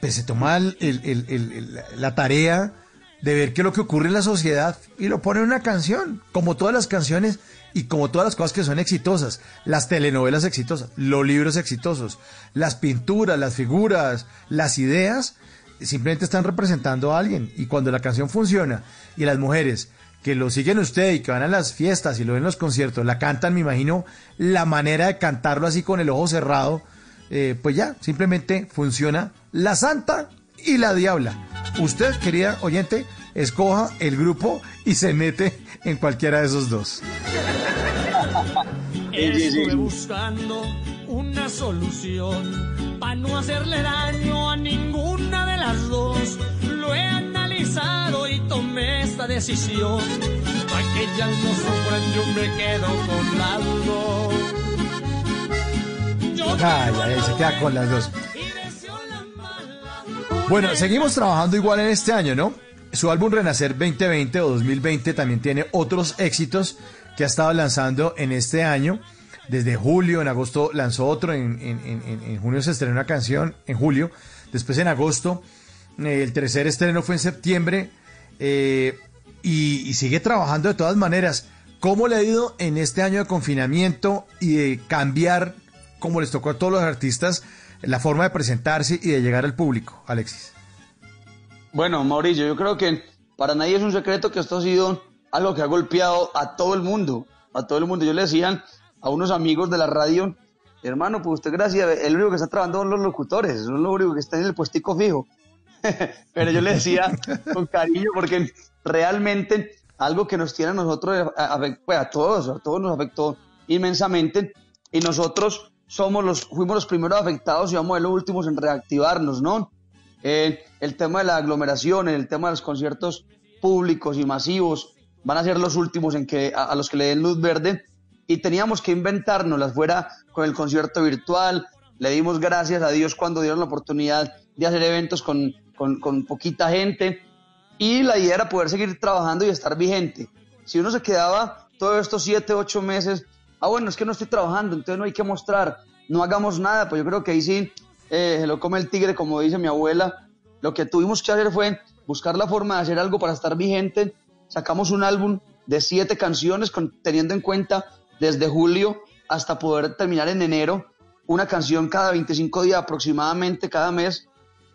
pues, se toma la tarea de ver qué es lo que ocurre en la sociedad y lo pone en una canción, como todas las canciones y como todas las cosas que son exitosas, las telenovelas exitosas, los libros exitosos, las pinturas, las figuras, las ideas, simplemente están representando a alguien y cuando la canción funciona y las mujeres que lo siguen usted y que van a las fiestas y lo ven en los conciertos, la cantan, me imagino, la manera de cantarlo así con el ojo cerrado, eh, pues ya, simplemente funciona la santa y la diabla. Usted, querida oyente, escoja el grupo y se mete en cualquiera de esos dos. Estuve buscando una solución para no hacerle daño a ninguna de las dos. Lo he analizado y tomé esta decisión. Para que ellas no sufran, yo me quedo con las dos. Ay, ay, ay, se queda con las dos. Bueno, seguimos trabajando igual en este año, ¿no? Su álbum Renacer 2020 o 2020 también tiene otros éxitos que ha estado lanzando en este año. Desde julio, en agosto lanzó otro, en, en- en- en- junio se estrenó una canción, en julio. Después en agosto, eh, el tercer estreno fue en septiembre. eh, y, y sigue trabajando de todas maneras. ¿Cómo le ha ido en este año de confinamiento y de cambiar, como les tocó a todos los artistas, la forma de presentarse y de llegar al público, Alexis? Bueno, Mauricio, yo creo que para nadie es un secreto que esto ha sido algo que ha golpeado a todo el mundo, a todo el mundo. Yo le decía a unos amigos de la radio, hermano, pues usted gracias, el único que está trabajando son los locutores, son los únicos que están en el puestico fijo. Pero yo le decía con cariño porque realmente algo que nos tiene a nosotros, a, a- pues a todos, a todos nos afectó inmensamente y nosotros somos los, fuimos los primeros afectados y vamos a los últimos en reactivarnos, ¿no? Eh, el tema de la aglomeración, el tema de los conciertos públicos y masivos van a ser los últimos en que a, los que le den luz verde y teníamos que inventárnoslas fuera con el concierto virtual. Le dimos gracias a Dios cuando dieron la oportunidad de hacer eventos con, con, con poquita gente y la idea era poder seguir trabajando y estar vigente. Si uno se quedaba todos estos siete, ocho meses, ah, bueno, es que no estoy trabajando, entonces no hay que mostrar, no hagamos nada, pues yo creo que ahí sí eh, se lo come el tigre, como dice mi abuela. Lo que tuvimos que hacer fue buscar la forma de hacer algo para estar vigente. Sacamos un álbum de siete canciones, con- teniendo en cuenta desde julio hasta poder terminar en enero, una canción cada 25 días aproximadamente, cada mes.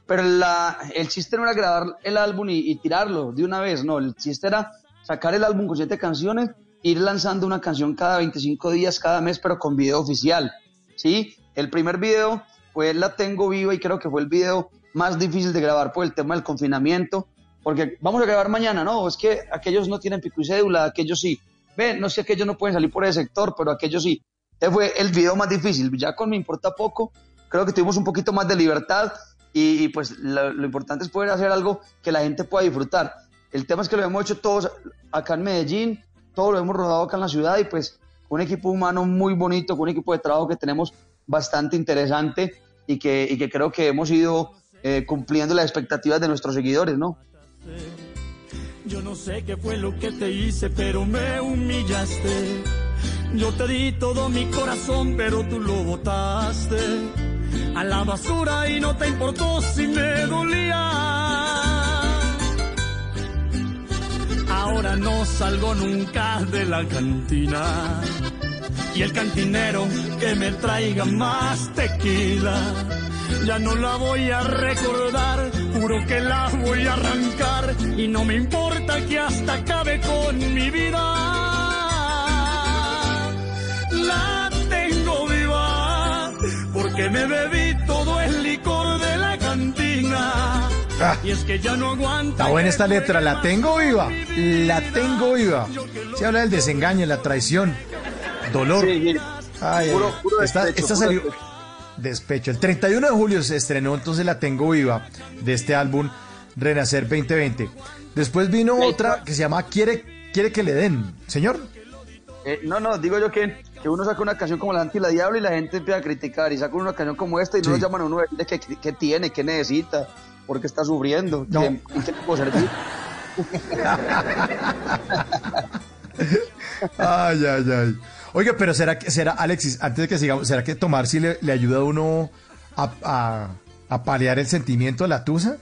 Pero la, el chiste no era grabar el álbum y, y tirarlo de una vez, no, el chiste era sacar el álbum con siete canciones, ir lanzando una canción cada 25 días, cada mes, pero con video oficial. ¿sí? El primer video, pues la tengo viva y creo que fue el video más difícil de grabar por el tema del confinamiento, porque vamos a grabar mañana, no, es que aquellos no tienen pico y cédula, aquellos sí. Ven, no que aquellos no pueden salir por ese sector, pero aquellos sí. Este fue el video más difícil, ya con Me Importa Poco, creo que tuvimos un poquito más de libertad y, y, pues lo, lo importante es poder hacer algo que la gente pueda disfrutar. El tema es que lo hemos hecho todos acá en Medellín, todo lo hemos rodado acá en la ciudad y pues un equipo humano muy bonito, con un equipo de trabajo que tenemos bastante interesante y que, y que creo que hemos ido eh, cumpliendo las expectativas de nuestros seguidores, ¿no? Yo no sé qué fue lo que te hice, pero me humillaste. Yo te di todo mi corazón, pero tú lo botaste a la basura y no te importó si me dolía. Ahora no salgo nunca de la cantina. Y el cantinero que me traiga más tequila. Ya no la voy a recordar, juro que la voy a arrancar. Y no me importa que hasta acabe con mi vida. La tengo viva, porque me bebí todo el licor de la cantina. Ah. Y es que ya no aguanta. Está buena esta letra, la tengo viva, la tengo viva. Se habla del desengaño, la traición, dolor. Ay, ay, Puro- puro esta, despecho, salió despecho. El 31 de julio se estrenó entonces La Tengo Viva de este álbum Renacer 2020. Después vino otra que se llama Quiere, quiere que le den. Señor, Eh, no, no, digo yo que, que uno saca una canción como La Anti y la Diablo y la gente empieza a criticar y saca una canción como esta y no Sí. lo llaman a uno qué, qué- qué tiene, qué necesita, por qué está sufriendo, No. qué, en qué puedo servir. Ay, ay, ay. Oiga, pero será que, será, Alexis, antes de que sigamos, ¿será que tomar si le, le ayuda a uno a, a, a paliar el sentimiento de la tusa?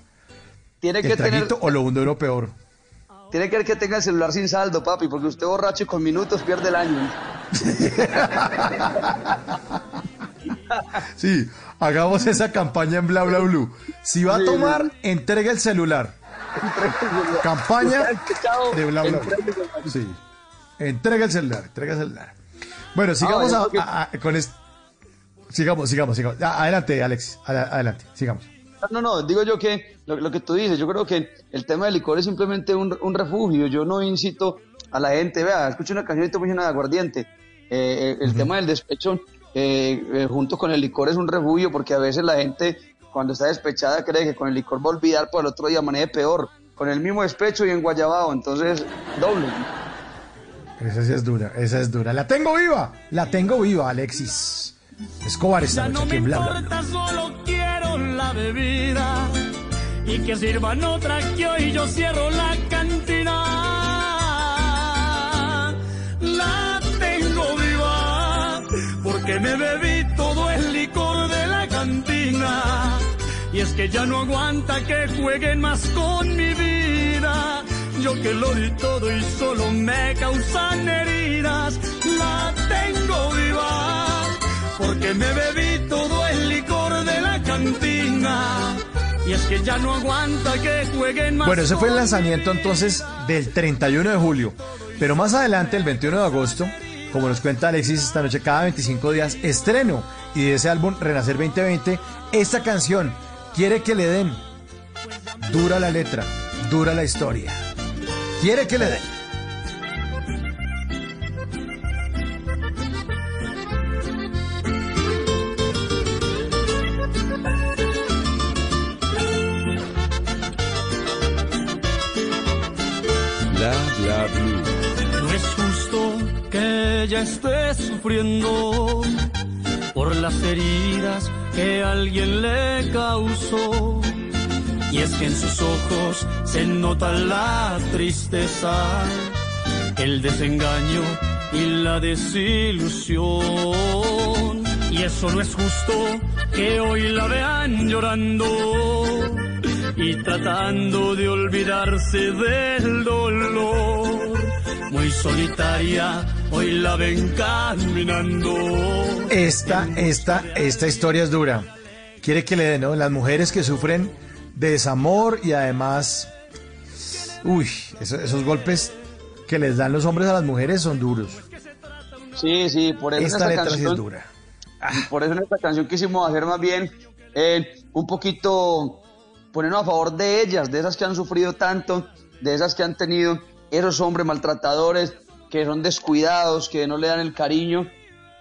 Tiene ¿El que tener, o lo hunde uno peor? tiene que ver que tenga el celular sin saldo, papi, porque usted borracho y con minutos pierde el año. Sí, hagamos esa campaña en Bla Bla Blue. Si va a tomar, entregue el celular. Campaña de Bla Bla Blue. Sí. Entrega el celular, entrega el celular. Bueno, sigamos Ah, a- con esto. Sigamos, sigamos, sigamos. Ah, Adelante, Alex. Ad- Adelante, sigamos. No, no, digo yo que lo, lo que tú dices, yo creo que el tema del licor es simplemente un, un refugio. Yo no incito a la gente, vea, escucha una canción y una de aguardiente. Eh, eh, el tema del despecho eh, eh, junto con el licor es un refugio porque a veces la gente cuando está despechada cree que con el licor va a olvidar, por el otro día amanece peor. Con el mismo despecho y en Guayabao, entonces doble. Esa sí es dura, esa es dura. La tengo viva, la tengo viva, Alexis. Escobar esta noche no aquí en Bla Bla importa, solo quiero la bebida y que sirvan otra que hoy yo cierro la cantina. La tengo viva porque me bebí todo el licor de la cantina. Y es que ya no aguanta que jueguen más con mi vida. Yo que lo di todo y solo me causan heridas. La tengo viva porque me bebí todo el licor de la cantina. Y es que ya no aguanta que jueguen más. Bueno, ese fue el lanzamiento entonces del 31 de julio. Pero más adelante, el 21 de agosto, como nos cuenta Alexis esta noche, cada 25 días, estreno. Y de ese álbum Renacer 2020, esta canción, Quiere que le den. Dura la letra, dura la historia. Quiere que le den. Bla bla blue. No es justo que ella esté sufriendo por las heridas que alguien le causó. Y es que en sus ojos se nota la tristeza, el desengaño y la desilusión. Y eso no es justo que hoy la vean llorando y tratando de olvidarse del dolor. Muy solitaria, hoy la ven caminando. Esta, esta, esta historia es dura. Quiere que le den, ¿no? Las mujeres que sufren desamor y además, uy, eso- esos golpes que les dan los hombres a las mujeres son duros. Sí, sí, por eso en Esta esta letra sí canción, es dura. y por eso en esta canción quisimos hacer más bien eh, un poquito ponernos a favor de ellas, de esas que han sufrido tanto, de esas que han tenido esos hombres maltratadores, que son descuidados, que no le dan el cariño.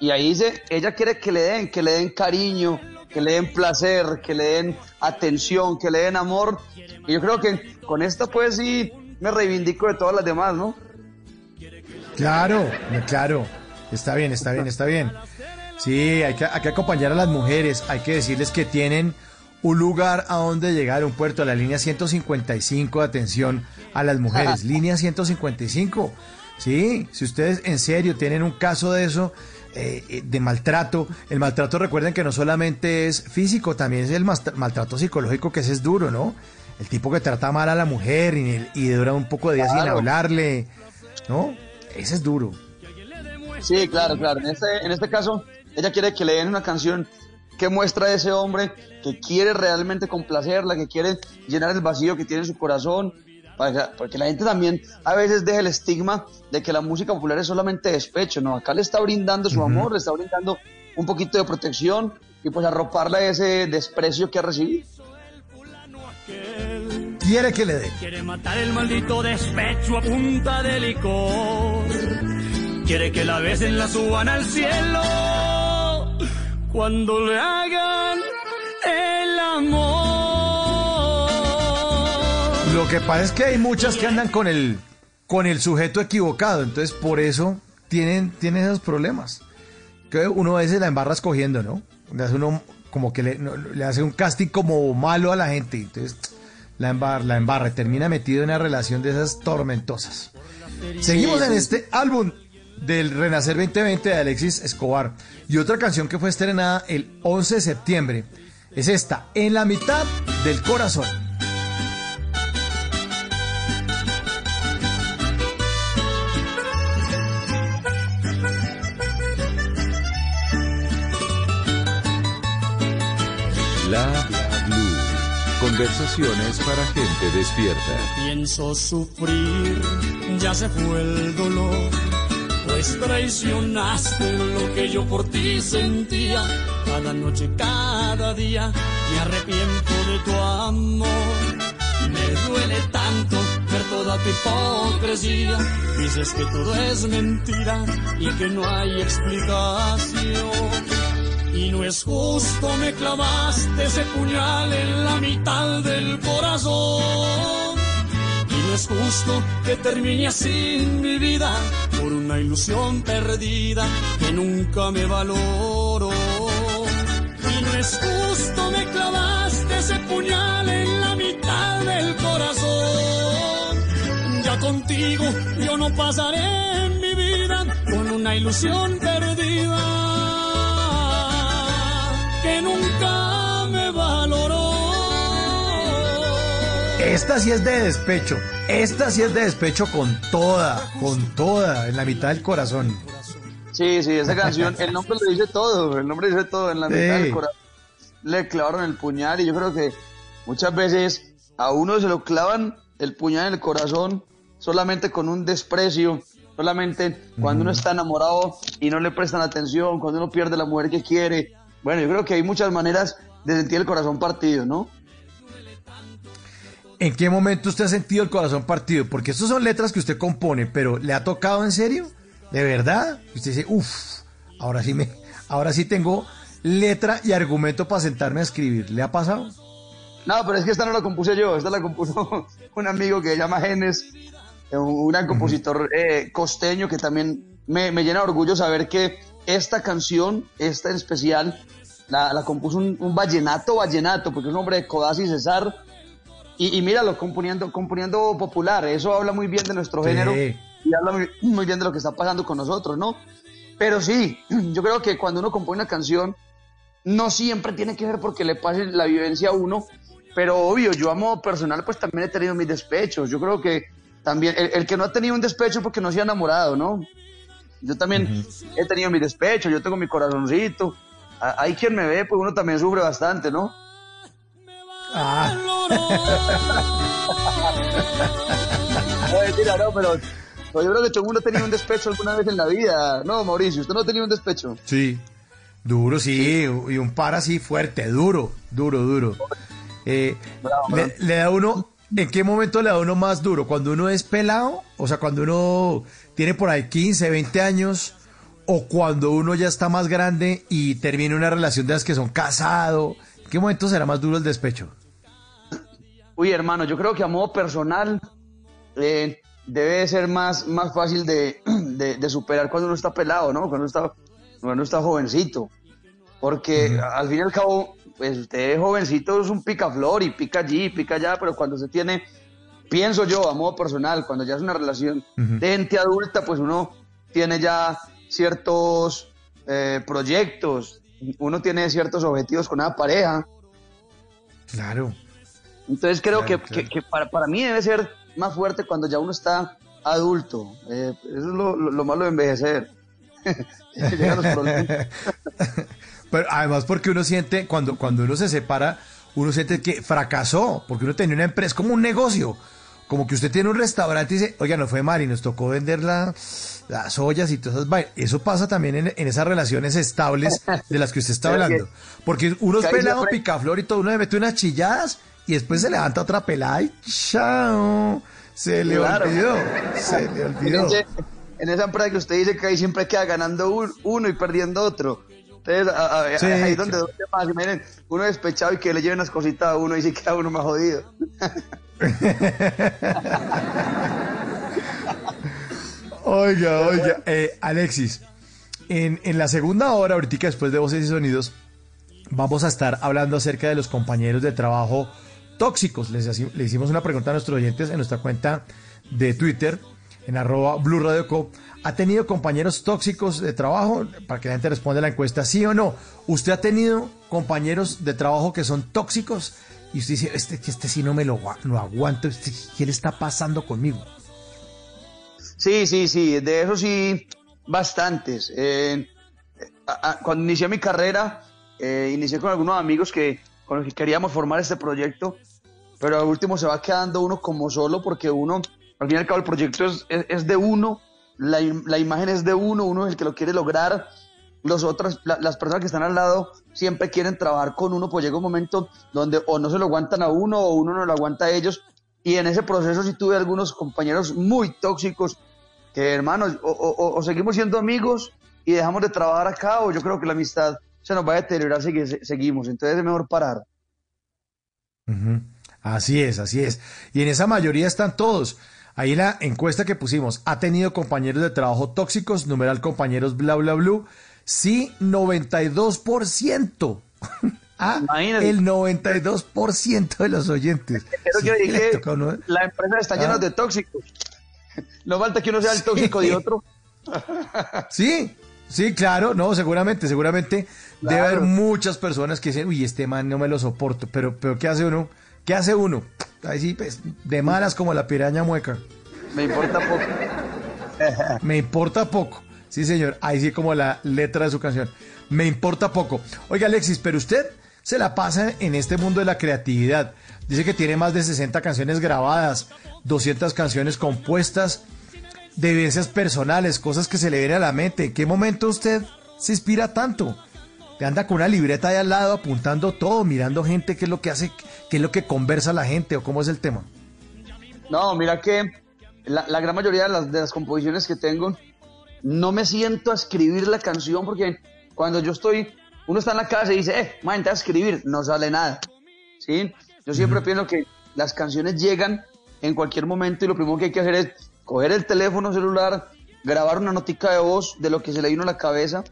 Y ahí dice, ella quiere que le den, que le den cariño, que le den placer, que le den atención, que le den amor. Y yo creo que con esta pues sí me reivindico de todas las demás, ¿no? Claro, claro. Está bien, está bien, está bien. Sí, hay que, hay que acompañar a las mujeres, hay que decirles que tienen un lugar a donde llegar, un puerto, la línea 155 de atención a las mujeres, línea 155. Sí, si ustedes en serio tienen un caso de eso, eh, eh, de maltrato, el maltrato recuerden que no solamente es físico, también es el maltrato psicológico, que ese es duro, ¿no? El tipo que trata mal a la mujer y, y dura un poco de días sin hablarle, ¿no? Ese es duro. Sí, claro, claro. En este, en este caso, ella quiere que le den una canción que muestra a ese hombre que quiere realmente complacerla, que quiere llenar el vacío que tiene en su corazón, para porque la gente también a veces deja el estigma de que la música popular es solamente despecho, ¿no? Acá le está brindando su amor, le está brindando un poquito de protección y pues arroparle ese desprecio que ha recibido. Quiere que le dé. Quiere matar el maldito despecho a punta de licor. Quiere que la besen, la suban al cielo cuando le hagan el amor. Lo que pasa es que hay muchas que andan con el, con el sujeto equivocado, entonces por eso tienen, tienen esos problemas. Que uno a veces la embarra escogiendo, ¿no? Le hace uno como que le, hace un casting como malo a la gente, entonces la embarra, la embarra, termina metido en una relación de esas tormentosas. Seguimos en este álbum del Renacer 2020 de Alexis Escobar. Y otra canción que fue estrenada el 11 de septiembre es esta, En la mitad del corazón. La Blue. Conversaciones para gente despierta. Pienso sufrir, ya se fue el dolor pues traicionaste lo que yo por ti sentía. Cada noche, cada día, me arrepiento de tu amor. Me duele tanto ver toda tu hipocresía. Dices que todo es mentira y que no hay explicación. Y no es justo, me clavaste ese puñal en la mitad del corazón. Y no es justo que termine así mi vida por una ilusión perdida que nunca me valoró. Y no es justo, me clavaste ese puñal en la mitad del corazón. Ya contigo yo no pasaré mi vida con una ilusión perdida que nunca me valoró. Esta sí es de despecho. Esta sí es de despecho con toda, con toda, en la mitad del corazón. Sí, sí, esa canción, el nombre lo dice todo, el nombre dice todo, en la mitad del corazón. Le clavaron el puñal y yo creo que muchas veces a uno se lo clavan el puñal en el corazón solamente con un desprecio, solamente cuando uno está enamorado y no le prestan atención, cuando uno pierde la mujer que quiere. Bueno, yo creo que hay muchas maneras de sentir el corazón partido, ¿no? ¿En qué momento usted ha sentido el corazón partido? Porque estas son letras que usted compone, pero ¿le ha tocado en serio? ¿De verdad? Usted dice, uff, ahora sí me, ahora sí tengo letra y argumento para sentarme a escribir. ¿Le ha pasado? No, pero es que esta no la compuse yo, esta la compuso un amigo que se llama Genes, un gran compositor eh, costeño que también me, llena de orgullo saber que esta canción, esta en especial, la, compuso un, vallenato vallenato, porque es un hombre de Codazzi y César, y, míralo, componiendo, componiendo popular, eso habla muy bien de nuestro género y habla muy, bien de lo que está pasando con nosotros, ¿no? Pero sí, yo creo que cuando uno compone una canción, no siempre tiene que ser porque le pase la vivencia a uno, pero obvio, yo a modo personal pues también he tenido mis despechos, yo creo que también, el, que no ha tenido un despecho porque no se ha enamorado, ¿no? Yo también he tenido mis despechos, yo tengo mi corazoncito, hay quien me ve, pues uno también sufre bastante, ¿no? Ah. no, pero yo creo que todo el mundo ha tenido un despecho alguna vez en la vida. No, Mauricio, ¿usted no ha tenido un despecho? Sí, duro, sí, y un par así fuerte, duro, duro, duro. Eh, le, da uno, ¿en qué momento le da uno más duro? ¿Cuando uno es pelado? O sea, cuando uno tiene por ahí 15, 20 años, o cuando uno ya está más grande y termina una relación de las que son casados. ¿En qué momento será más duro el despecho? Uy, hermano, yo creo que a modo personal eh, debe ser más, más fácil de, de, de superar cuando uno está pelado, ¿no? Cuando uno está, cuando uno está jovencito. Porque al fin y al cabo, pues usted jovencito es un picaflor y pica allí, pica allá, pero cuando se tiene, pienso yo, a modo personal, cuando ya es una relación de gente adulta, pues uno tiene ya ciertos eh, proyectos, uno tiene ciertos objetivos con una pareja. Claro. Entonces creo que, que- que para, para mí debe ser más fuerte cuando ya uno está adulto. Eh, eso es lo, lo- lo malo de envejecer. Pero además porque uno siente, cuando, cuando uno se separa, uno siente que fracasó, porque uno tenía una empresa, es como un negocio. Como que usted tiene un restaurante y dice, oiga, no fue mal y nos tocó vender la- las ollas y todas esas vainas. Eso pasa también en, en esas relaciones estables de las que usted está hablando. Porque uno es se pelado, picaflor y todo, uno le mete unas chilladas y después se levanta otra pelada y chao. Se le Claro. olvidó. Se le olvidó. En, ese- en esa empresa que usted dice que ahí siempre queda ganando un- uno y perdiendo otro. Entonces, a- a- Sí, ahí es donde duele más. Miren, uno despechado y que le lleven las cositas a uno y sí queda uno más jodido. Oiga, oiga, eh, Alexis, en, en la segunda hora, ahorita después de Voces y Sonidos, vamos a estar hablando acerca de los compañeros de trabajo tóxicos. Les le hicimos una pregunta a nuestros oyentes en nuestra cuenta de Twitter, en arroba Blue Radio Co. ¿Ha tenido compañeros tóxicos de trabajo? Para que la gente responda a la encuesta, sí o no. ¿Usted ha tenido compañeros de trabajo que son tóxicos? Y usted dice, este, este sí no me lo, lo aguanto, este, ¿qué le está pasando conmigo? Sí, sí, sí, de eso sí, bastantes. Eh, cuando inicié mi carrera, eh, inicié con algunos amigos que, con los que queríamos formar este proyecto, pero al último se va quedando uno como solo porque uno, al fin y al cabo el proyecto es, de uno, la, la imagen es de uno, uno es el que lo quiere lograr, los otros, la- las personas que están al lado siempre quieren trabajar con uno, pues llega un momento donde o no se lo aguantan a uno o uno no lo aguanta a ellos. Y en ese proceso sí tuve algunos compañeros muy tóxicos que, hermanos, o, seguimos siendo amigos y dejamos de trabajar acá o yo creo que la amistad se nos va a deteriorar si seguimos. Entonces es mejor parar. Así es, así es. Y en esa mayoría están todos. Ahí la encuesta que pusimos, ¿ha tenido compañeros de trabajo tóxicos? Numeral compañeros bla bla bla. Sí, 92%. ah, el 92% de los oyentes. Eso Sí, a uno- que la empresa está llena Ah. de tóxicos. No falta que uno sea el tóxico de otro. Sí, sí, claro, no, seguramente, seguramente debe haber muchas personas que dicen, uy, este man no me lo soporto, pero, pero ¿qué hace uno? ¿Qué hace uno? Ahí sí, pues, de malas como la piraña mueca. Me importa poco. Me importa poco. Sí, señor. Ahí sí como la letra de su canción. Me importa poco. Oiga, Alexis, pero usted se la pasa en este mundo de la creatividad. Dice que tiene más de 60 canciones grabadas, 200 canciones compuestas, de vivencias personales, cosas que se le vienen a la mente. ¿En qué momento usted se inspira tanto? Te anda con una libreta ahí al lado apuntando todo, mirando gente, qué es lo que hace, qué es lo que conversa la gente o cómo es el tema. No, mira que la, la gran mayoría de las, de las composiciones que tengo, no me siento a escribir la canción porque cuando yo estoy, uno está en la casa y dice, eh, man, te a escribir, no sale nada. ¿Sí? Yo siempre pienso que las canciones llegan en cualquier momento y lo primero que hay que hacer es coger el teléfono celular, grabar una notica de voz de lo que se le vino a la cabeza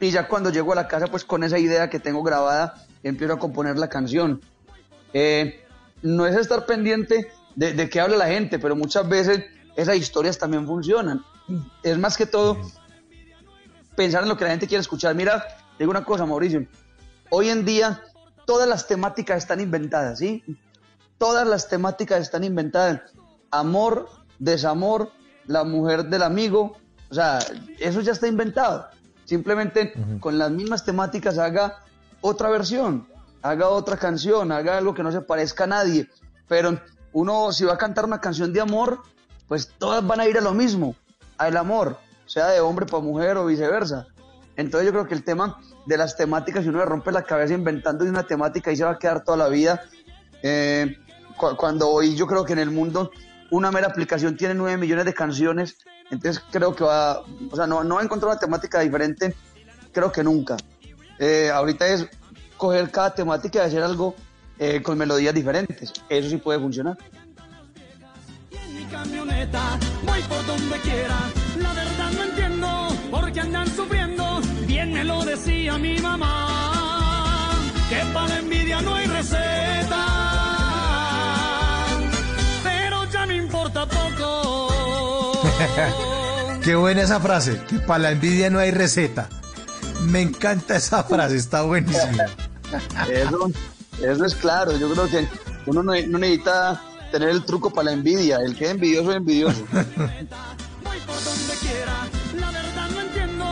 y ya cuando llego a la casa, pues con esa idea que tengo grabada, empiezo a componer la canción. Eh, no es estar pendiente de, de qué habla la gente, pero muchas veces esas historias también funcionan. Es más que todo pensar en lo que la gente quiere escuchar. Mira, digo una cosa, Mauricio. Hoy en día todas las temáticas están inventadas, ¿sí? Todas las temáticas están inventadas. Amor, desamor, la mujer del amigo, o sea, eso ya está inventado. Simplemente con las mismas temáticas haga otra versión, haga otra canción, haga algo que no se parezca a nadie. Pero uno, si va a cantar una canción de amor, pues todas van a ir a lo mismo, al amor, sea de hombre para mujer o viceversa. Entonces yo creo que el tema de las temáticas, si uno le rompe la cabeza inventando una temática y se va a quedar toda la vida, eh, cu- cuando hoy yo creo que en el mundo una mera aplicación tiene 9 millones de canciones, entonces creo que va, o sea, no, no va a encontrar una temática diferente, creo que nunca. Eh, ahorita es coger cada temática y hacer algo eh, con melodías diferentes, eso sí puede funcionar. voy por donde quiera. La verdad no decía mi mamá que para la envidia no hay receta. Pero ya me importa poco. Qué buena esa frase, que para la envidia no hay receta. Me encanta esa frase, está buenísima. Eso, eso es claro, yo creo que uno no, no necesita tener el truco para la envidia, el que es envidioso es envidioso.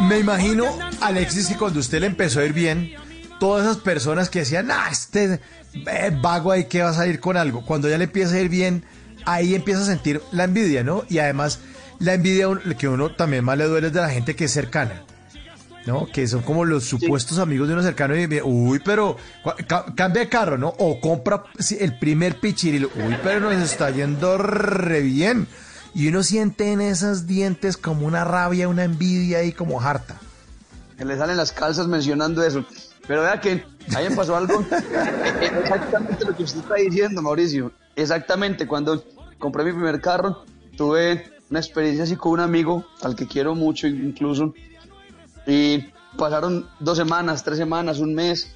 Me imagino, Alexis, que cuando usted le empezó a ir bien, todas esas personas que decían, ah, este eh, vago ahí que va a salir con algo, cuando ya le empieza a ir bien, ahí empieza a sentir la envidia, ¿no? Y además, la envidia que uno también más le duele es de la gente que es cercana. ¿no? Que son como los supuestos amigos de uno cercano y uy, pero ca- cambia de carro, ¿no? O compra el primer pichirilo, uy, pero nos está yendo re bien. Y uno siente en esos dientes como una rabia, una envidia y como harta. Que le salen las calzas mencionando eso. Pero vea que ahí me pasó algo exactamente lo que usted está diciendo, Mauricio. Exactamente, cuando compré mi primer carro, tuve una experiencia así con un amigo, al que quiero mucho incluso, y pasaron dos semanas, tres semanas, un mes,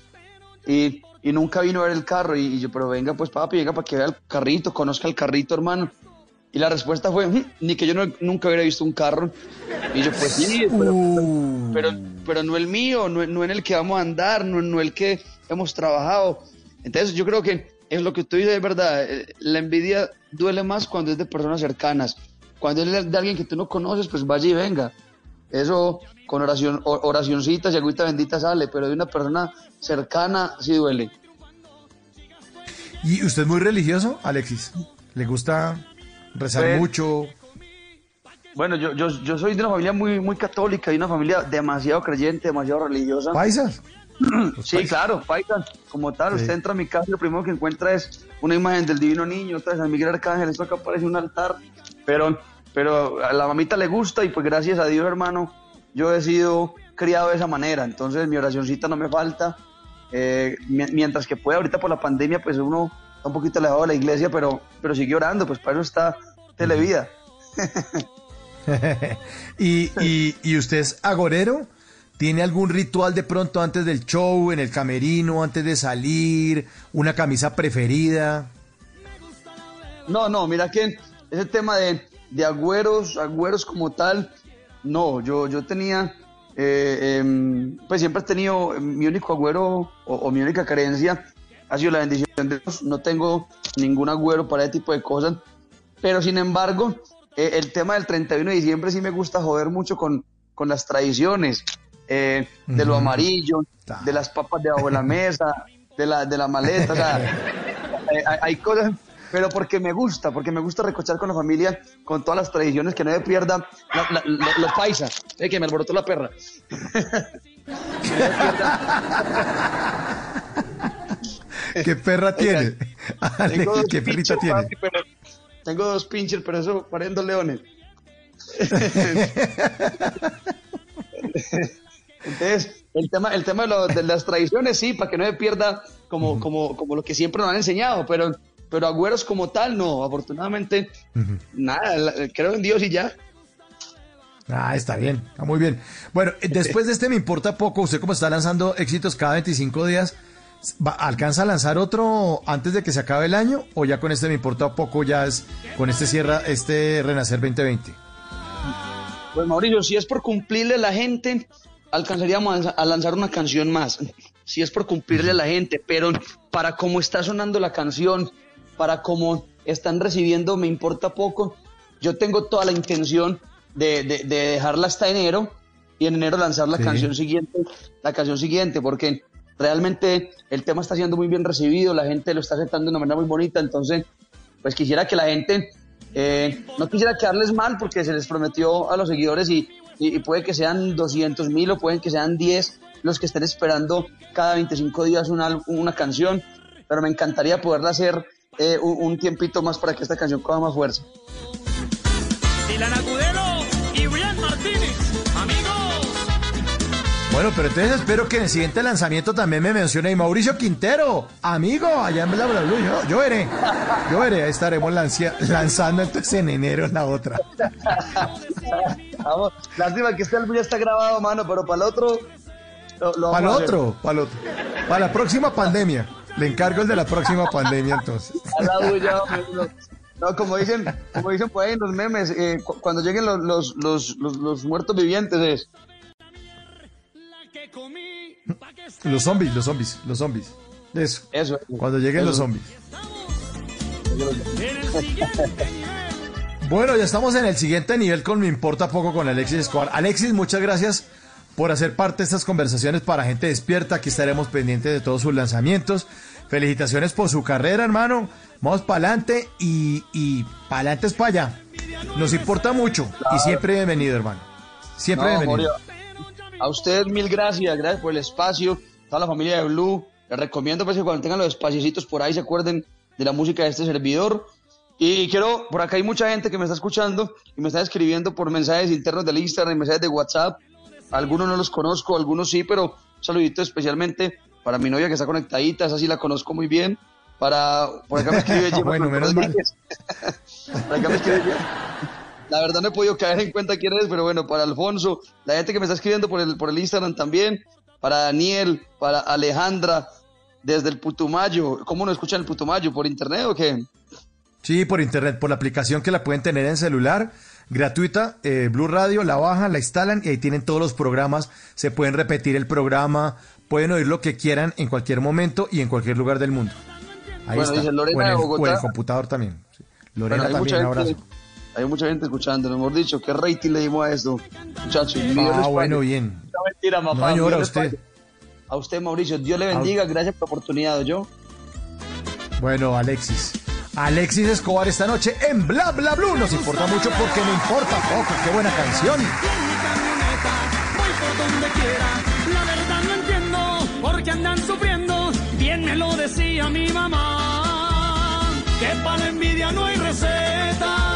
y, y nunca vino a ver el carro, y, y yo, pero venga pues papi, venga para que vea el carrito, conozca el carrito, hermano. Y la respuesta fue, "Mm, ni que yo no- nunca hubiera visto un carro. Y yo, pues sí, pero, pero, pero no el mío, no, no en el que vamos a andar, no, no el que hemos trabajado. Entonces yo creo que es lo que tú dices, es verdad, eh, la envidia duele más cuando es de personas cercanas. Cuando es de alguien que tú no conoces, pues vaya y venga. Eso con oración, oracioncitas y agüita bendita sale, pero de una persona cercana sí duele. ¿Y usted es muy religioso, Alexis? ¿Le gusta rezar Pues- mucho? Bueno, yo, yo, yo soy de una familia muy, muy católica y una familia demasiado creyente, demasiado religiosa. ¿Paisas? Sí, claro, paisas. Como tal, Sí. usted entra a mi casa y lo primero que encuentra es una imagen del Divino Niño, otra de San Miguel Arcángel, esto acá parece un altar. Pero, pero a la mamita le gusta y pues gracias a Dios, hermano, yo he sido criado de esa manera. Entonces mi oracioncita no me falta. Eh, mi- mientras que pueda, ahorita por la pandemia, pues uno un poquito alejado de la iglesia, pero, pero sigue orando, pues para eso está Televida. ¿Y, y, y usted es agorero? ¿Tiene algún ritual de pronto antes del show, en el camerino, antes de salir? ¿Una camisa preferida? No, no, mira que ese tema de, de agüeros, agüeros como tal, no, yo, yo tenía, eh, em, pues siempre he tenido, eh, mi único agüero o, o mi única carencia ha sido la bendición de Dios, no tengo ningún agüero para ese tipo de cosas, pero sin embargo, eh, el tema del 31 de diciembre sí me gusta joder mucho con, con las tradiciones, eh, de lo amarillo, de las papas debajo de la mesa, de la, de la maleta, o sea, hay, hay cosas, pero porque me gusta, porque me gusta recochar con la familia, con todas las tradiciones, que no me pierda la- la- la- los paisas, eh, que me alborotó la perra. ¿Qué perra tiene? Tengo dos ¿Qué perrita tiene? papi, pero- tengo dos pinches, pero eso parecen dos leones. Entonces, el tema, el tema de, lo- de las tradiciones, sí, para que no me pierda como, como, como lo que siempre nos han enseñado, pero, pero agüeros como tal, no, afortunadamente, nada, creo en Dios y ya. Ah, está bien, está muy bien. Bueno, después de este me importa poco, usted como está lanzando éxitos cada 25 días, ¿va- ¿alcanza a lanzar otro antes de que se acabe el año? ¿O ya con este me importa poco, ya es, con este cierra este Renacer 2020? Pues Mauricio, si es por cumplirle a la gente, alcanzaríamos a lanzar una canción más. Si es por cumplirle a la gente, pero para cómo está sonando la canción, para cómo están recibiendo, me importa poco. Yo tengo toda la intención de, de- de dejarla hasta enero y en enero lanzar la Sí. canción siguiente, la canción siguiente, porque realmente el tema está siendo muy bien recibido, la gente lo está aceptando de una manera muy bonita, entonces pues quisiera que la gente, eh, no quisiera quedarles mal porque se les prometió a los seguidores y, puede que sean 200 mil o pueden que sean 10 los que estén esperando cada 25 días una, una canción, pero me encantaría poderla hacer eh, un, tiempito más para que esta canción coja más fuerza. Bueno, pero entonces espero que en el siguiente lanzamiento también me mencione y Mauricio Quintero, amigo, allá en Bla Bla Blue, yo, yo veré, yo veré, ahí estaremos lancia- lanzando entonces en enero la otra. Vamos, lástima que este álbum ya está grabado, mano, pero para el otro, Lo- lo Para el otro, para el otro. Para la próxima pandemia. Le encargo el de la próxima pandemia entonces. A la bulla, hombre, no. No, como dicen, como dicen por ahí en los memes, eh, cu- cuando lleguen los, los, los, los, los muertos vivientes es. Los zombies, los zombies, los zombies. Eso. Eso. Cuando lleguen Eso. los zombies. Bueno, ya estamos en el siguiente nivel con Me Importa Poco con Alexis Escobar. Alexis, muchas gracias por hacer parte de estas conversaciones para gente despierta. Aquí estaremos pendientes de todos sus lanzamientos. Felicitaciones por su carrera, hermano. Vamos para adelante y, y para adelante es para allá. Nos importa mucho y siempre bienvenido, hermano. Siempre No, bienvenido. Moria, a ustedes mil gracias, gracias por el espacio, toda la familia de Blue. Les recomiendo pues, que cuando tengan los espaciecitos por ahí se acuerden de la música de este servidor. Y quiero, por acá hay mucha gente que me está escuchando y me está escribiendo por mensajes internos del Instagram, mensajes de WhatsApp. Algunos no los conozco, algunos sí, pero un saludito especialmente para mi novia que está conectadita, esa sí la conozco muy bien. Para, por acá me escribe Gemma Bueno, menos mal. Por acá me escribe la verdad no he podido caer en cuenta quién es, pero bueno, para Alfonso, la gente que me está escribiendo por el, por el Instagram también, para Daniel, para Alejandra, desde el Putumayo. ¿Cómo nos escuchan el Putumayo? ¿Por internet o qué? Sí, por internet, por la aplicación que la pueden tener en celular, gratuita, eh, Blue Radio, la bajan, la instalan y ahí tienen todos los programas, se pueden repetir el programa, pueden oír lo que quieran en cualquier momento y en cualquier lugar del mundo. Ahí Bueno, está. dice Lorena o, en el, de o en Bogotá. el computador también. sí. Lorena Bueno, también, un abrazo. Hay mucha gente escuchando, hemos dicho, ¿qué rating le dimos a esto? Muchachos, Ah, bueno, bien. No, mentira, No, mamá. Dios les usted. A usted, Mauricio, Dios le bendiga, gracias por la oportunidad, yo. Bueno, Alexis. Alexis Escobar esta noche en Bla Bla Blue. Nos importa mucho porque no importa poco. Qué buena canción. voy por donde quiera. La verdad no entiendo por qué andan sufriendo. Bien me lo decía mi mamá. Que para la envidia no hay receta.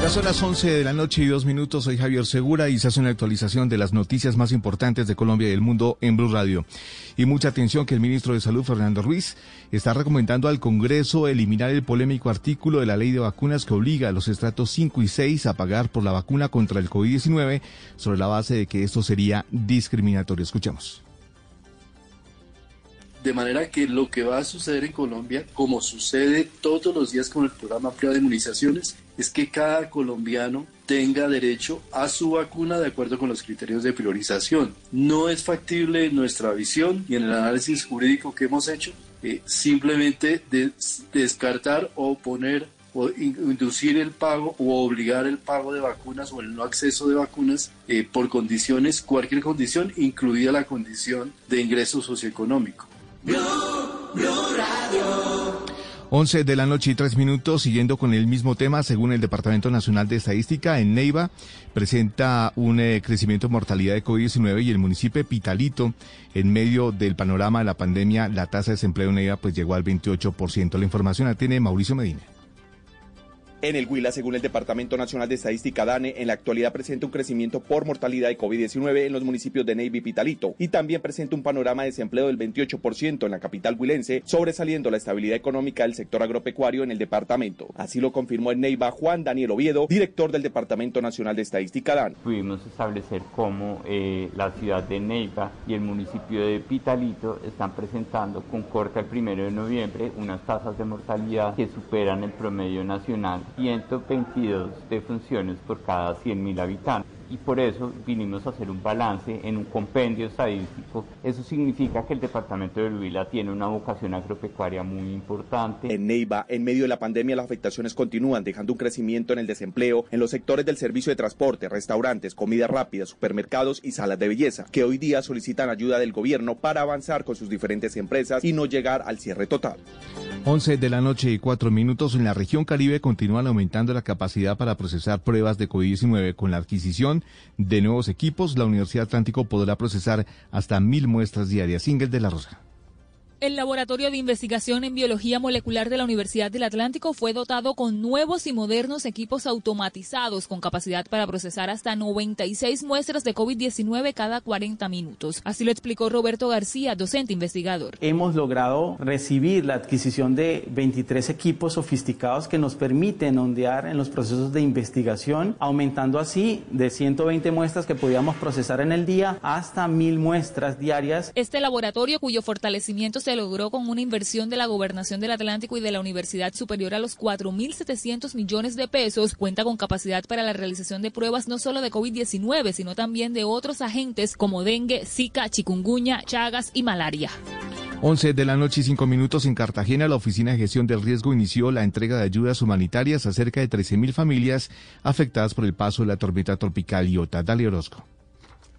Ya son las 11 de la noche y dos minutos. Soy Javier Segura y se hace una actualización de las noticias más importantes de Colombia y del mundo en Blue Radio. Y mucha atención que el ministro de Salud, Fernando Ruiz, está recomendando al Congreso eliminar el polémico artículo de la ley de vacunas que obliga a los estratos 5 y 6 a pagar por la vacuna contra el COVID-19 sobre la base de que esto sería discriminatorio. Escuchemos. De manera que lo que va a suceder en Colombia, como sucede todos los días con el programa Prueba de Inmunizaciones, es que cada colombiano tenga derecho a su vacuna de acuerdo con los criterios de priorización. No es factible en nuestra visión y en el análisis jurídico que hemos hecho eh, simplemente des- descartar o poner o in- inducir el pago o obligar el pago de vacunas o el no acceso de vacunas eh, por condiciones, cualquier condición, incluida la condición de ingreso socioeconómico. 11 de la noche y tres minutos, siguiendo con el mismo tema, según el Departamento Nacional de Estadística, en Neiva presenta un eh, crecimiento de mortalidad de COVID-19 y el municipio Pitalito, en medio del panorama de la pandemia, la tasa de desempleo en Neiva pues llegó al 28%. La información la tiene Mauricio Medina. En el Huila, según el Departamento Nacional de Estadística DANE, en la actualidad presenta un crecimiento por mortalidad de COVID-19 en los municipios de Neiva y Pitalito y también presenta un panorama de desempleo del 28% en la capital huilense, sobresaliendo la estabilidad económica del sector agropecuario en el departamento. Así lo confirmó en Neiva Juan Daniel Oviedo, director del Departamento Nacional de Estadística DANE. Pudimos establecer cómo eh, la ciudad de Neiva y el municipio de Pitalito están presentando con corte al primero de noviembre unas tasas de mortalidad que superan el promedio nacional 122 defunciones por cada 100.000 habitantes. Y por eso vinimos a hacer un balance en un compendio estadístico. Eso significa que el departamento de Huila tiene una vocación agropecuaria muy importante. En Neiva, en medio de la pandemia, las afectaciones continúan, dejando un crecimiento en el desempleo en los sectores del servicio de transporte, restaurantes, comida rápida, supermercados y salas de belleza, que hoy día solicitan ayuda del gobierno para avanzar con sus diferentes empresas y no llegar al cierre total. 11 de la noche y 4 minutos en la región Caribe continúan aumentando la capacidad para procesar pruebas de COVID-19. Con la adquisición de nuevos equipos, la Universidad Atlántico podrá procesar hasta mil muestras diarias. Ingel de la Rosa. El Laboratorio de Investigación en Biología Molecular de la Universidad del Atlántico fue dotado con nuevos y modernos equipos automatizados con capacidad para procesar hasta 96 muestras de COVID-19 cada 40 minutos. Así lo explicó Roberto García, docente investigador. Hemos logrado recibir la adquisición de 23 equipos sofisticados que nos permiten ondear en los procesos de investigación, aumentando así de 120 muestras que podíamos procesar en el día hasta 1000 muestras diarias. Este laboratorio cuyo fortalecimiento se se logró con una inversión de la Gobernación del Atlántico y de la Universidad superior a los 4.700 millones de pesos. Cuenta con capacidad para la realización de pruebas no solo de COVID-19, sino también de otros agentes como dengue, zika, chikungunya, chagas y malaria. 11 de la noche y 5 minutos en Cartagena, la Oficina de Gestión del Riesgo inició la entrega de ayudas humanitarias a cerca de 13.000 familias afectadas por el paso de la tormenta tropical Iota. Dale Orozco.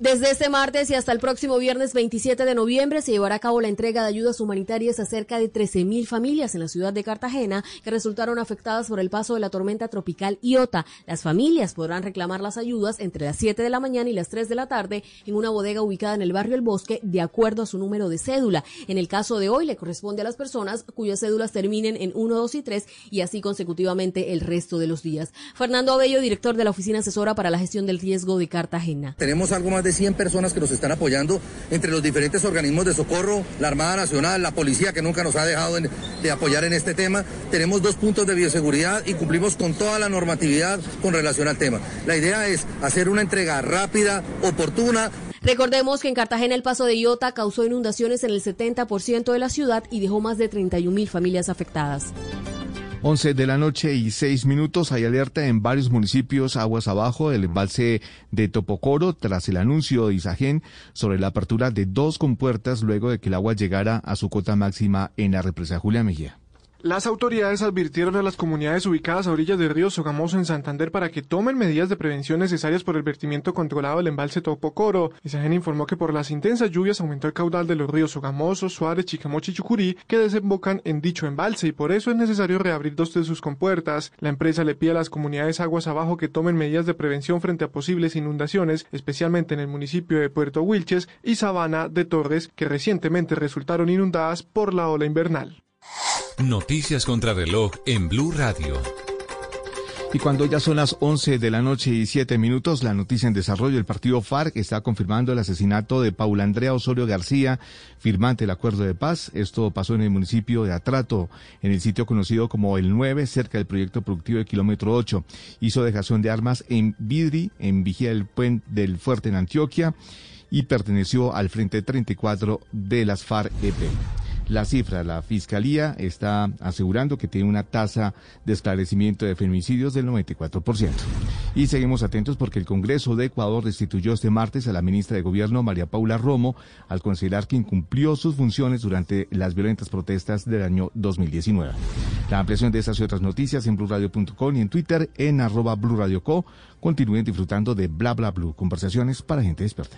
Desde este martes y hasta el próximo viernes 27 de noviembre se llevará a cabo la entrega de ayudas humanitarias a cerca de 13.000 familias en la ciudad de Cartagena que resultaron afectadas por el paso de la tormenta tropical Iota. Las familias podrán reclamar las ayudas entre las 7 de la mañana y las 3 de la tarde en una bodega ubicada en el barrio El Bosque de acuerdo a su número de cédula. En el caso de hoy le corresponde a las personas cuyas cédulas terminen en 1, 2 y 3 y así consecutivamente el resto de los días. Fernando Abello, director de la Oficina Asesora para la Gestión del Riesgo de Cartagena. Tenemos algo más de 100 personas que nos están apoyando entre los diferentes organismos de socorro, la Armada Nacional, la Policía que nunca nos ha dejado de apoyar en este tema. Tenemos dos puntos de bioseguridad y cumplimos con toda la normatividad con relación al tema. La idea es hacer una entrega rápida, oportuna, Recordemos que en Cartagena el paso de Iota causó inundaciones en el 70% de la ciudad y dejó más de 31 mil familias afectadas. 11 de la noche y 6 minutos. Hay alerta en varios municipios aguas abajo del embalse de Topocoro tras el anuncio de Isagen sobre la apertura de dos compuertas luego de que el agua llegara a su cota máxima en la represa Julia Mejía. Las autoridades advirtieron a las comunidades ubicadas a orillas del río Sogamoso en Santander para que tomen medidas de prevención necesarias por el vertimiento controlado del embalse Topocoro. Isagen informó que por las intensas lluvias aumentó el caudal de los ríos Sogamoso, Suárez, Chicamocha y Chucurí que desembocan en dicho embalse y por eso es necesario reabrir dos de sus compuertas. La empresa le pide a las comunidades aguas abajo que tomen medidas de prevención frente a posibles inundaciones, especialmente en el municipio de Puerto Wilches y Sabana de Torres, que recientemente resultaron inundadas por la ola invernal. Noticias contra reloj en Blue Radio. Y cuando ya son las 11 de la noche y 7 minutos, la noticia en desarrollo, el partido FARC está confirmando el asesinato de Paula Andrea Osorio García, firmante del acuerdo de paz. Esto pasó en el municipio de Atrato, en el sitio conocido como El 9, cerca del proyecto productivo de kilómetro 8. Hizo dejación de armas en Vidri, en Vigía del Puente del Fuerte en Antioquia, y perteneció al Frente 34 de las FARC-EP la cifra. La Fiscalía está asegurando que tiene una tasa de esclarecimiento de femicidios del 94%. Y seguimos atentos porque el Congreso de Ecuador destituyó este martes a la ministra de Gobierno, María Paula Romo, al considerar que incumplió sus funciones durante las violentas protestas del año 2019. La ampliación de estas y otras noticias en blurradio.com y en Twitter en arroba blurradioco. Continúen disfrutando de Bla Bla Blue, conversaciones para gente despierta.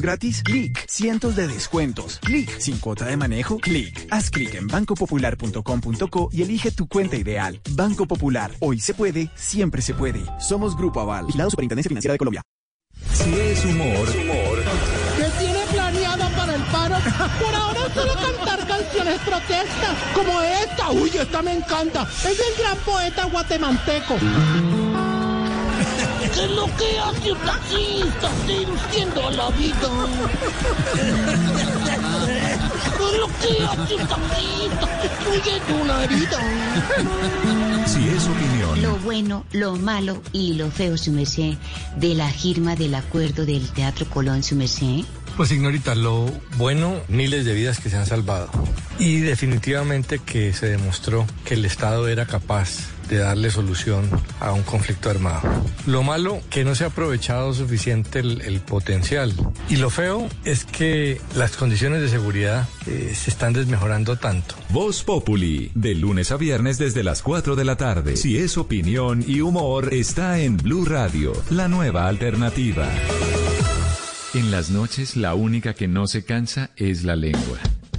gratis? Clic. Cientos de descuentos. Clic. Sin cuota de manejo. Clic. Haz clic en bancopopular.com.co y elige tu cuenta ideal. Banco Popular. Hoy se puede, siempre se puede. Somos Grupo Aval. Vigilado Superintendencia Financiera de Colombia. Si es humor, ¿Qué tiene planeado para el paro? Por ahora solo cantar canciones protestas, como esta. Uy, esta me encanta. Es del gran poeta guatemalteco. ¿Qué es lo que hace un taxista seduciendo a la vida? ¿Qué es lo que hace un taxista destruyendo una herida? si es opinión, Lo bueno, lo malo y lo feo, su merced, de la firma del acuerdo del Teatro Colón, su merced. Pues ignorita, lo bueno, miles de vidas que se han salvado. Y definitivamente que se demostró que el Estado era capaz de darle solución a un conflicto armado. Lo malo, que no se ha aprovechado suficiente el, el potencial. Y lo feo es que las condiciones de seguridad eh, se están desmejorando tanto. Voz Populi, de lunes a viernes desde las 4 de la tarde. Si es opinión y humor, está en Blue Radio, la nueva alternativa. En las noches, la única que no se cansa es la lengua.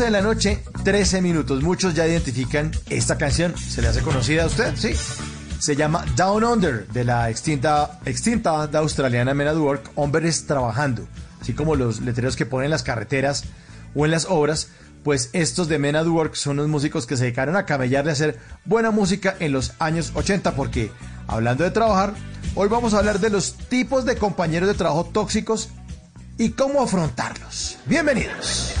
De la noche, 13 minutos. Muchos ya identifican esta canción. ¿Se le hace conocida a usted? Sí. Se llama Down Under, de la extinta, extinta banda australiana Men at Work, Hombres Trabajando. Así como los letreros que ponen en las carreteras o en las obras, pues estos de Men at Work son unos músicos que se dedicaron a camellarle a hacer buena música en los años 80, porque hablando de trabajar, hoy vamos a hablar de los tipos de compañeros de trabajo tóxicos y cómo afrontarlos. Bienvenidos.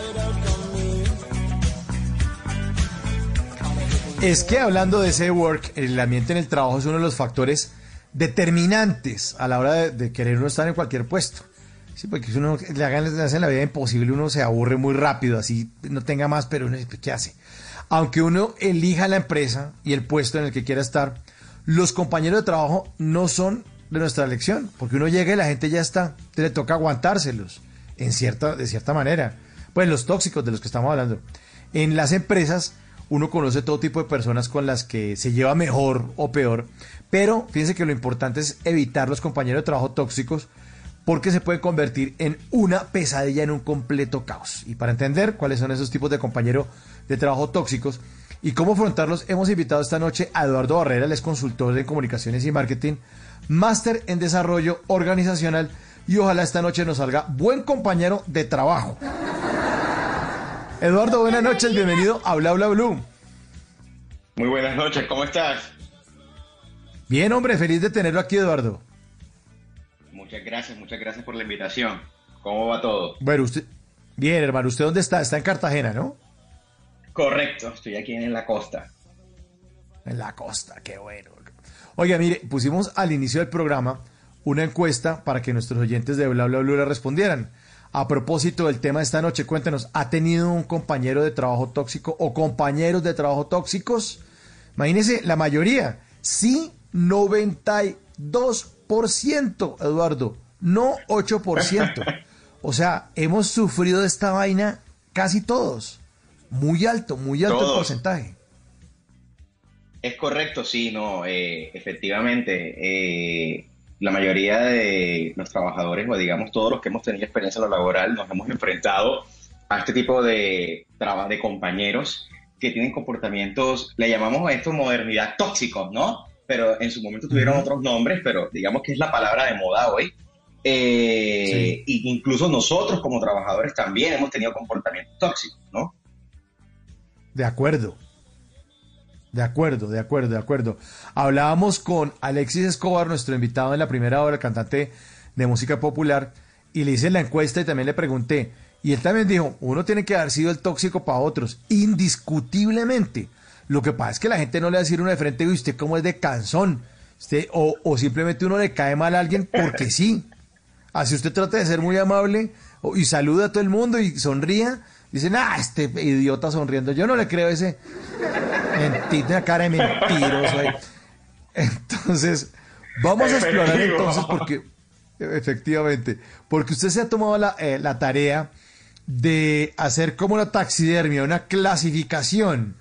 Es que hablando de ese work, el ambiente en el trabajo es uno de los factores determinantes a la hora de, querer uno estar en cualquier puesto. Sí, porque si uno le, hagan, le hacen la vida imposible, uno se aburre muy rápido, así no tenga más, pero uno dice, ¿qué hace? Aunque uno elija la empresa y el puesto en el que quiera estar, los compañeros de trabajo no son de nuestra elección, porque uno llega y la gente ya está, te le toca aguantárselos. en cierta, de cierta manera. Pues los tóxicos de los que estamos hablando. En las empresas uno conoce todo tipo de personas con las que se lleva mejor o peor, pero fíjense que lo importante es evitar los compañeros de trabajo tóxicos porque se puede convertir en una pesadilla, en un completo caos. Y para entender cuáles son esos tipos de compañeros de trabajo tóxicos y cómo afrontarlos, hemos invitado esta noche a Eduardo Barrera, él es consultor de comunicaciones y marketing, máster en desarrollo organizacional y ojalá esta noche nos salga buen compañero de trabajo. Eduardo, buenas noches, bienvenido a Bla Bla Blue. Muy buenas noches, ¿cómo estás? Bien, hombre, feliz de tenerlo aquí, Eduardo. Muchas gracias, muchas gracias por la invitación. ¿Cómo va todo? Bueno, usted. Bien, hermano, ¿usted dónde está? Está en Cartagena, ¿no? Correcto, estoy aquí en la costa. En la costa, qué bueno. Oiga, mire, pusimos al inicio del programa una encuesta para que nuestros oyentes de Bla Bla Blue le respondieran. A propósito del tema de esta noche, cuéntenos, ¿ha tenido un compañero de trabajo tóxico o compañeros de trabajo tóxicos? Imagínense, la mayoría, sí, 92%, Eduardo, no 8%. O sea, hemos sufrido de esta vaina casi todos. Muy alto, muy alto el porcentaje. Es correcto, sí, no, eh, efectivamente. Eh, la mayoría de los trabajadores, o digamos todos los que hemos tenido experiencia en lo laboral, nos hemos enfrentado a este tipo de de compañeros que tienen comportamientos, le llamamos a esto modernidad tóxicos, ¿no? Pero en su momento tuvieron otros nombres, pero digamos que es la palabra de moda hoy. Eh, incluso nosotros como trabajadores también hemos tenido comportamientos tóxicos, ¿no? De acuerdo. De acuerdo, de acuerdo, de acuerdo. Hablábamos con Alexis Escobar, nuestro invitado en la primera hora, cantante de música popular, y le hice la encuesta y también le pregunté. Y él también dijo, uno tiene que haber sido el tóxico para otros, indiscutiblemente. Lo que pasa es que la gente no le va a decir uno de frente, y usted cómo es de canzón, usted, o, o simplemente uno le cae mal a alguien porque sí. Así usted trata de ser muy amable y saluda a todo el mundo y sonría, Dicen, ah, este idiota sonriendo. Yo no le creo ese mentira, cara de mentiroso. Entonces, vamos a explorar entonces porque, efectivamente, porque usted se ha tomado la, eh, la tarea de hacer como una taxidermia, una clasificación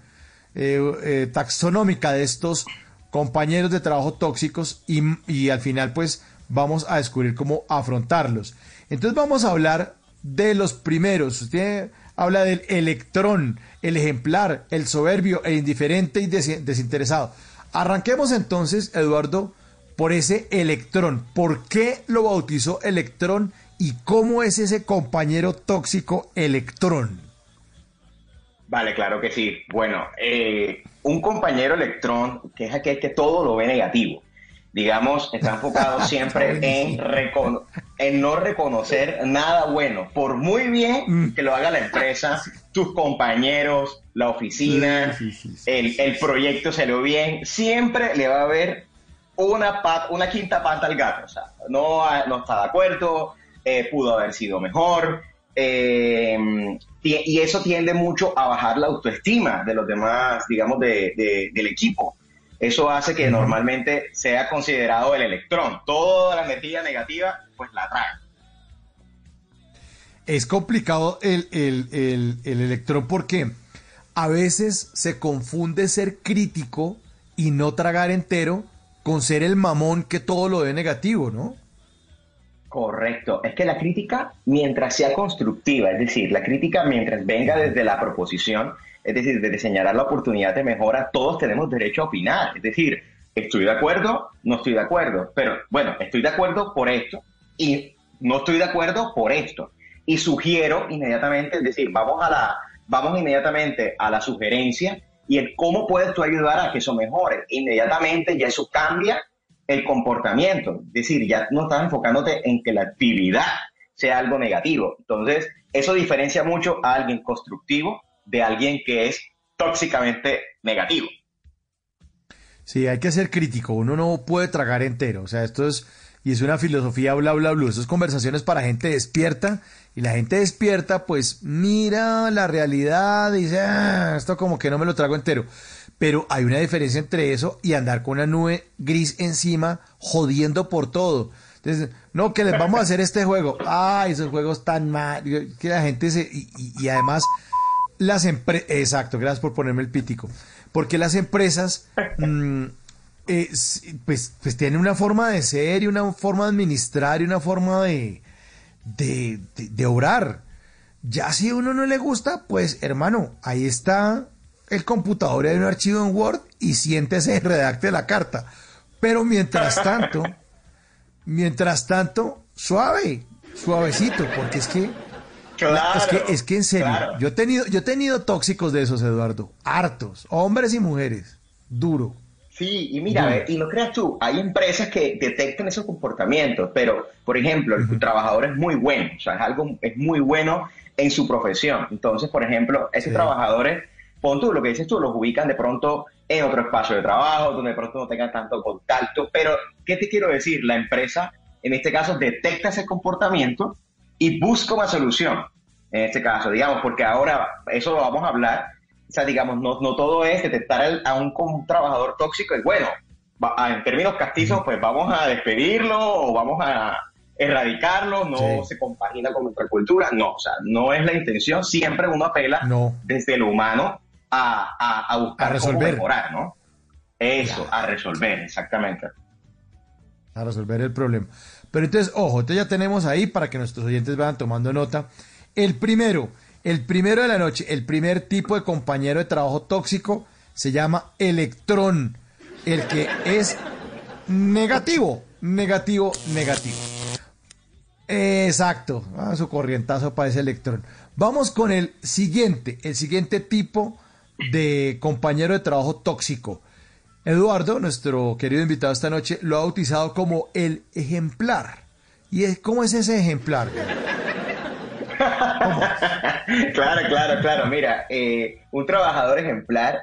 eh, eh, taxonómica de estos compañeros de trabajo tóxicos y, y, al final pues vamos a descubrir cómo afrontarlos. Entonces vamos a hablar de los primeros. Usted habla del electrón, el ejemplar, el soberbio, el indiferente y desinteresado. Arranquemos entonces, Eduardo, por ese electrón. ¿Por qué lo bautizó electrón y cómo es ese compañero tóxico electrón? Vale, claro que sí. Bueno, eh, un compañero electrón, que es aquel que todo lo ve negativo digamos, está enfocado siempre en, en no reconocer nada bueno, por muy bien mm. que lo haga la empresa, tus compañeros, la oficina, el, proyecto se lo bien, siempre le va a haber una, una quinta pata al gato, o sea, no, no está de acuerdo, eh, pudo haber sido mejor, eh, y eso tiende mucho a bajar la autoestima de los demás, digamos, de, del equipo. Eso hace que normalmente sea considerado el electrón. Toda la energía negativa, pues la trae. Es complicado el, el, electrón porque a veces se confunde ser crítico y no tragar entero con ser el mamón que todo lo ve negativo, ¿no? Correcto. Es que la crítica, mientras sea constructiva, es decir, la crítica mientras venga desde la proposición, es decir, de señalar la oportunidad de mejora, todos tenemos derecho a opinar. Es decir, estoy de acuerdo, no estoy de acuerdo, pero bueno, estoy de acuerdo por esto y no estoy de acuerdo por esto. Y sugiero inmediatamente, es decir, vamos a la, vamos inmediatamente a la sugerencia y el cómo puedes tú ayudar a que eso mejore. Inmediatamente ya eso cambia el comportamiento. Es decir, ya no estás enfocándote en que la actividad sea algo negativo. Entonces, eso diferencia mucho a alguien constructivo de alguien que es tóxicamente negativo. Sí, hay que ser crítico, uno no puede tragar entero, o sea, esto es, y es una filosofía bla, bla, bla, estas conversaciones para gente despierta, y la gente despierta, pues mira la realidad, y dice, ah, esto como que no me lo trago entero, pero hay una diferencia entre eso y andar con una nube gris encima, jodiendo por todo. Entonces, no, que les vamos a hacer este juego. Ay, esos juegos tan mal. Que la gente se. Y además, las empresas. Exacto, gracias por ponerme el pítico. Porque las empresas. mm, eh, pues, pues tienen una forma de ser y una forma de administrar y una forma de. de, de, de obrar. Ya si a uno no le gusta, pues hermano, ahí está el computador, hay un archivo en Word y siéntese y redacte la carta. Pero mientras tanto, mientras tanto, suave, suavecito, porque es que, Claro, es que, es que en serio, claro. yo he tenido, yo he tenido tóxicos de esos, Eduardo, hartos, hombres y mujeres, duro. Sí, y mira, ve, y no creas tú, hay empresas que detectan esos comportamientos, pero, por ejemplo, el trabajador es muy bueno, o sea, es algo, es muy bueno en su profesión. Entonces, por ejemplo, esos Sí. trabajadores, pon tú lo que dices tú, los ubican de pronto en otro espacio de trabajo, donde de pronto no tengan tanto contacto, pero, ¿qué te quiero decir? La empresa, en este caso, detecta ese comportamiento y busca una solución, en este caso, digamos, porque ahora, eso lo vamos a hablar, o sea, digamos, no, no todo es detectar a un, trabajador tóxico y bueno, va- a- en términos castizos, pues vamos a despedirlo o vamos a erradicarlo, no Sí. se compagina con nuestra cultura, no, o sea, no es la intención, siempre uno apela No. desde lo humano a, a, a buscar A cómo resolver. mejorar, ¿no? Eso, a resolver, exactamente. a resolver el problema. Pero entonces, ojo, entonces ya tenemos ahí para que nuestros oyentes vayan tomando nota. El primero, el primero de la noche, el primer tipo de compañero de trabajo tóxico se llama electrón, el que es negativo, negativo, negativo. Exacto, ah, su corrientazo para ese electrón. Vamos con el siguiente, el siguiente tipo de compañero de trabajo tóxico. Eduardo, nuestro querido invitado esta noche, lo ha bautizado como el ejemplar. ¿Y es, cómo es ese ejemplar? claro, claro, claro. Mira, eh, un trabajador ejemplar,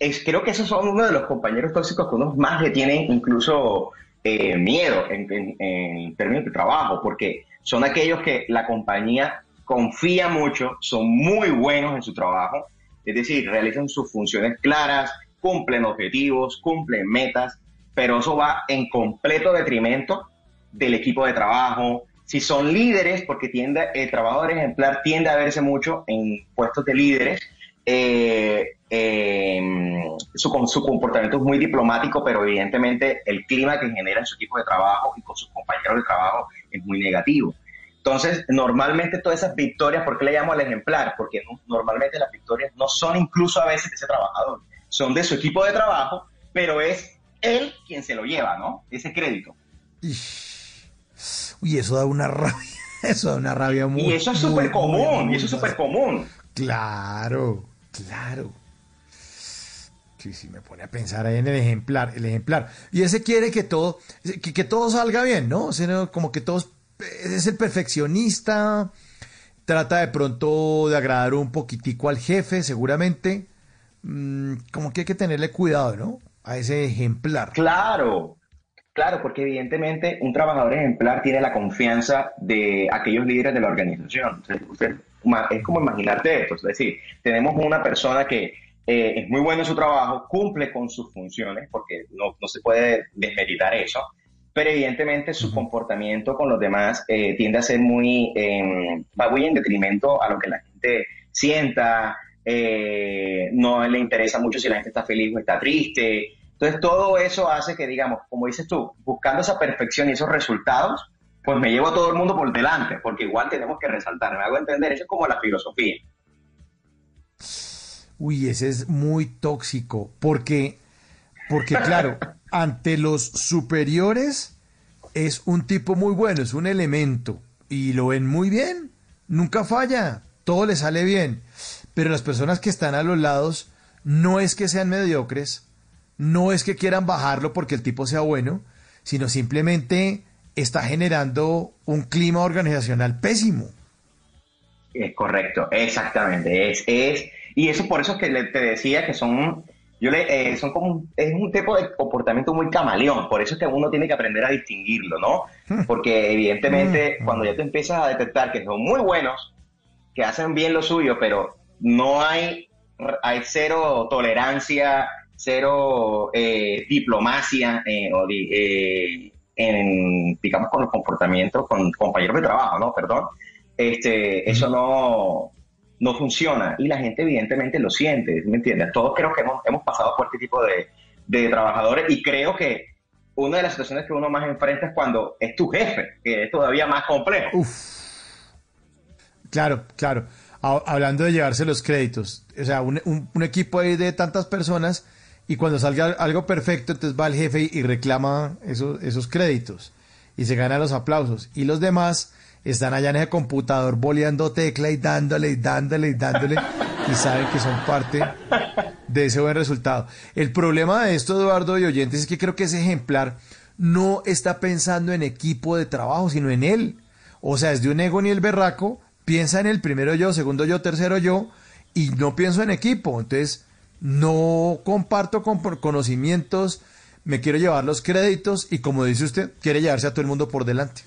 es, creo que esos son uno de los compañeros tóxicos que uno más le tienen incluso eh, miedo en- en términos de trabajo, porque son aquellos que la compañía confía mucho, son muy buenos en su trabajo, es decir, realizan sus funciones claras, cumplen objetivos, cumplen metas, pero eso va en completo detrimento del equipo de trabajo. Si son líderes, porque tiende, el trabajador ejemplar tiende a verse mucho en puestos de líderes, eh, eh, su, su comportamiento es muy diplomático, pero evidentemente el clima que genera en su equipo de trabajo y con sus compañeros de trabajo es muy negativo. Entonces, normalmente todas esas victorias, ¿por qué le llamo al ejemplar? Porque no- normalmente las victorias no son incluso a veces de ese trabajador, son de su equipo de trabajo, pero es él quien se lo lleva, ¿no? Ese crédito. Uy, eso da una rabia, eso da una rabia muy y eso es súper común, y eso es súper común. Claro, claro. Sí, sí, me pone a pensar ahí en el ejemplar, el ejemplar. Y ese quiere que todo, que, que todo salga bien, ¿no? O sea, no, como que todos, es el perfeccionista, trata de pronto de agradar un poquitico al jefe, seguramente. Mm, como que hay que tenerle cuidado, ¿no? A ese ejemplar. Claro, claro, porque evidentemente un trabajador ejemplar tiene la confianza de aquellos líderes de la organización. Usted- es como imaginarte esto, es decir, tenemos una persona que eh, es muy buena en su trabajo, cumple con sus funciones, porque no, no se puede desmeritar eso, pero evidentemente su comportamiento con los demás eh, tiende a ser muy, eh, va muy en detrimento a lo que la gente sienta, eh, no le interesa mucho si la gente está feliz o está triste. Entonces todo eso hace que, digamos, como dices tú, buscando esa perfección y esos resultados, pues me llevo a todo el mundo por delante, porque igual tenemos que resaltar, me hago entender, eso es como la filosofía. Uy, ese es muy tóxico, porque, porque claro, ante los superiores es un tipo muy bueno, es un elemento, y lo ven muy bien, nunca falla, todo le sale bien, pero las personas que están a los lados no es que sean mediocres, no es que quieran bajarlo porque el tipo sea bueno, sino simplemente está generando un clima organizacional pésimo. Es correcto, exactamente. Es, es, y eso por eso es que le- te decía que son, yo le, eh, son como, un- es un tipo de comportamiento muy camaleón, por eso es que uno tiene que aprender a distinguirlo, ¿no? Porque evidentemente cuando ya te empiezas a detectar que son muy buenos, que hacen bien lo suyo, pero no hay, hay cero tolerancia, cero eh, diplomacia eh, o di- eh, en, digamos, con los comportamientos con compañeros de trabajo, ¿no? Perdón. Este, eso no, no funciona y la gente evidentemente lo siente, ¿me entiendes? Todos creo que hemos, hemos pasado por este tipo de, de trabajadores y creo que una de las situaciones que uno más enfrenta es cuando es tu jefe, que es todavía más complejo. Claro, claro. Ha- hablando de llevarse los créditos, o sea, un, equipo de tantas personas y cuando salga algo perfecto, entonces va el jefe y, reclama esos, esos créditos y se gana los aplausos. Y los demás están allá en ese computador boleando tecla y dándole y dándole y dándole y saben que son parte de ese buen resultado. El problema de esto, Eduardo y oyentes, es que creo que ese ejemplar no está pensando en equipo de trabajo, sino en él. O sea, es de un ego ni el berraco, piensa en el primero yo, segundo yo, tercero yo, y no pienso en equipo. Entonces, no comparto con conocimientos, me quiero llevar los créditos y como dice usted, quiere llevarse a todo el mundo por delante.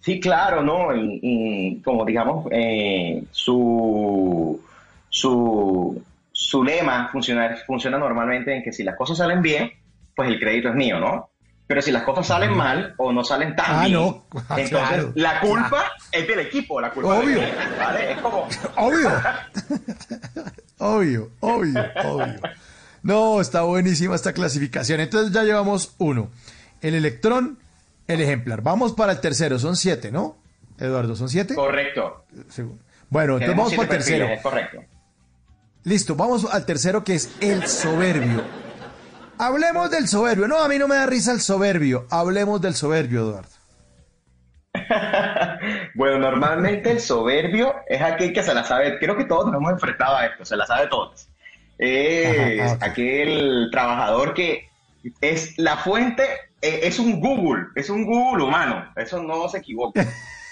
Sí, claro, ¿no? Y, y como digamos, eh, su, su, su lema funciona, funciona normalmente en que si las cosas salen bien, pues el crédito es mío, ¿no? Pero si las cosas salen mal o no salen tan Ah, bien, no. Ah, entonces claro. la culpa es del equipo, la culpa Obvio. es del ¿vale? Es como... Obvio. Obvio, obvio, obvio. No, está buenísima esta clasificación. Entonces ya llevamos uno. El electrón, el ejemplar. Vamos para el tercero, son siete, ¿no? Eduardo, ¿son siete? Correcto. Bueno, entonces vamos para el tercero. perfiles, Es correcto. Listo, vamos al tercero que es el soberbio. Hablemos del soberbio. No, a mí no me da risa el soberbio. Hablemos del soberbio, Eduardo. Bueno, normalmente el soberbio es aquel que se la sabe. Creo que todos nos hemos enfrentado a esto, se la sabe todos. Es Ajá, aquel trabajador que es la fuente, eh, es un Google, es un Google humano, eso no se equivoca.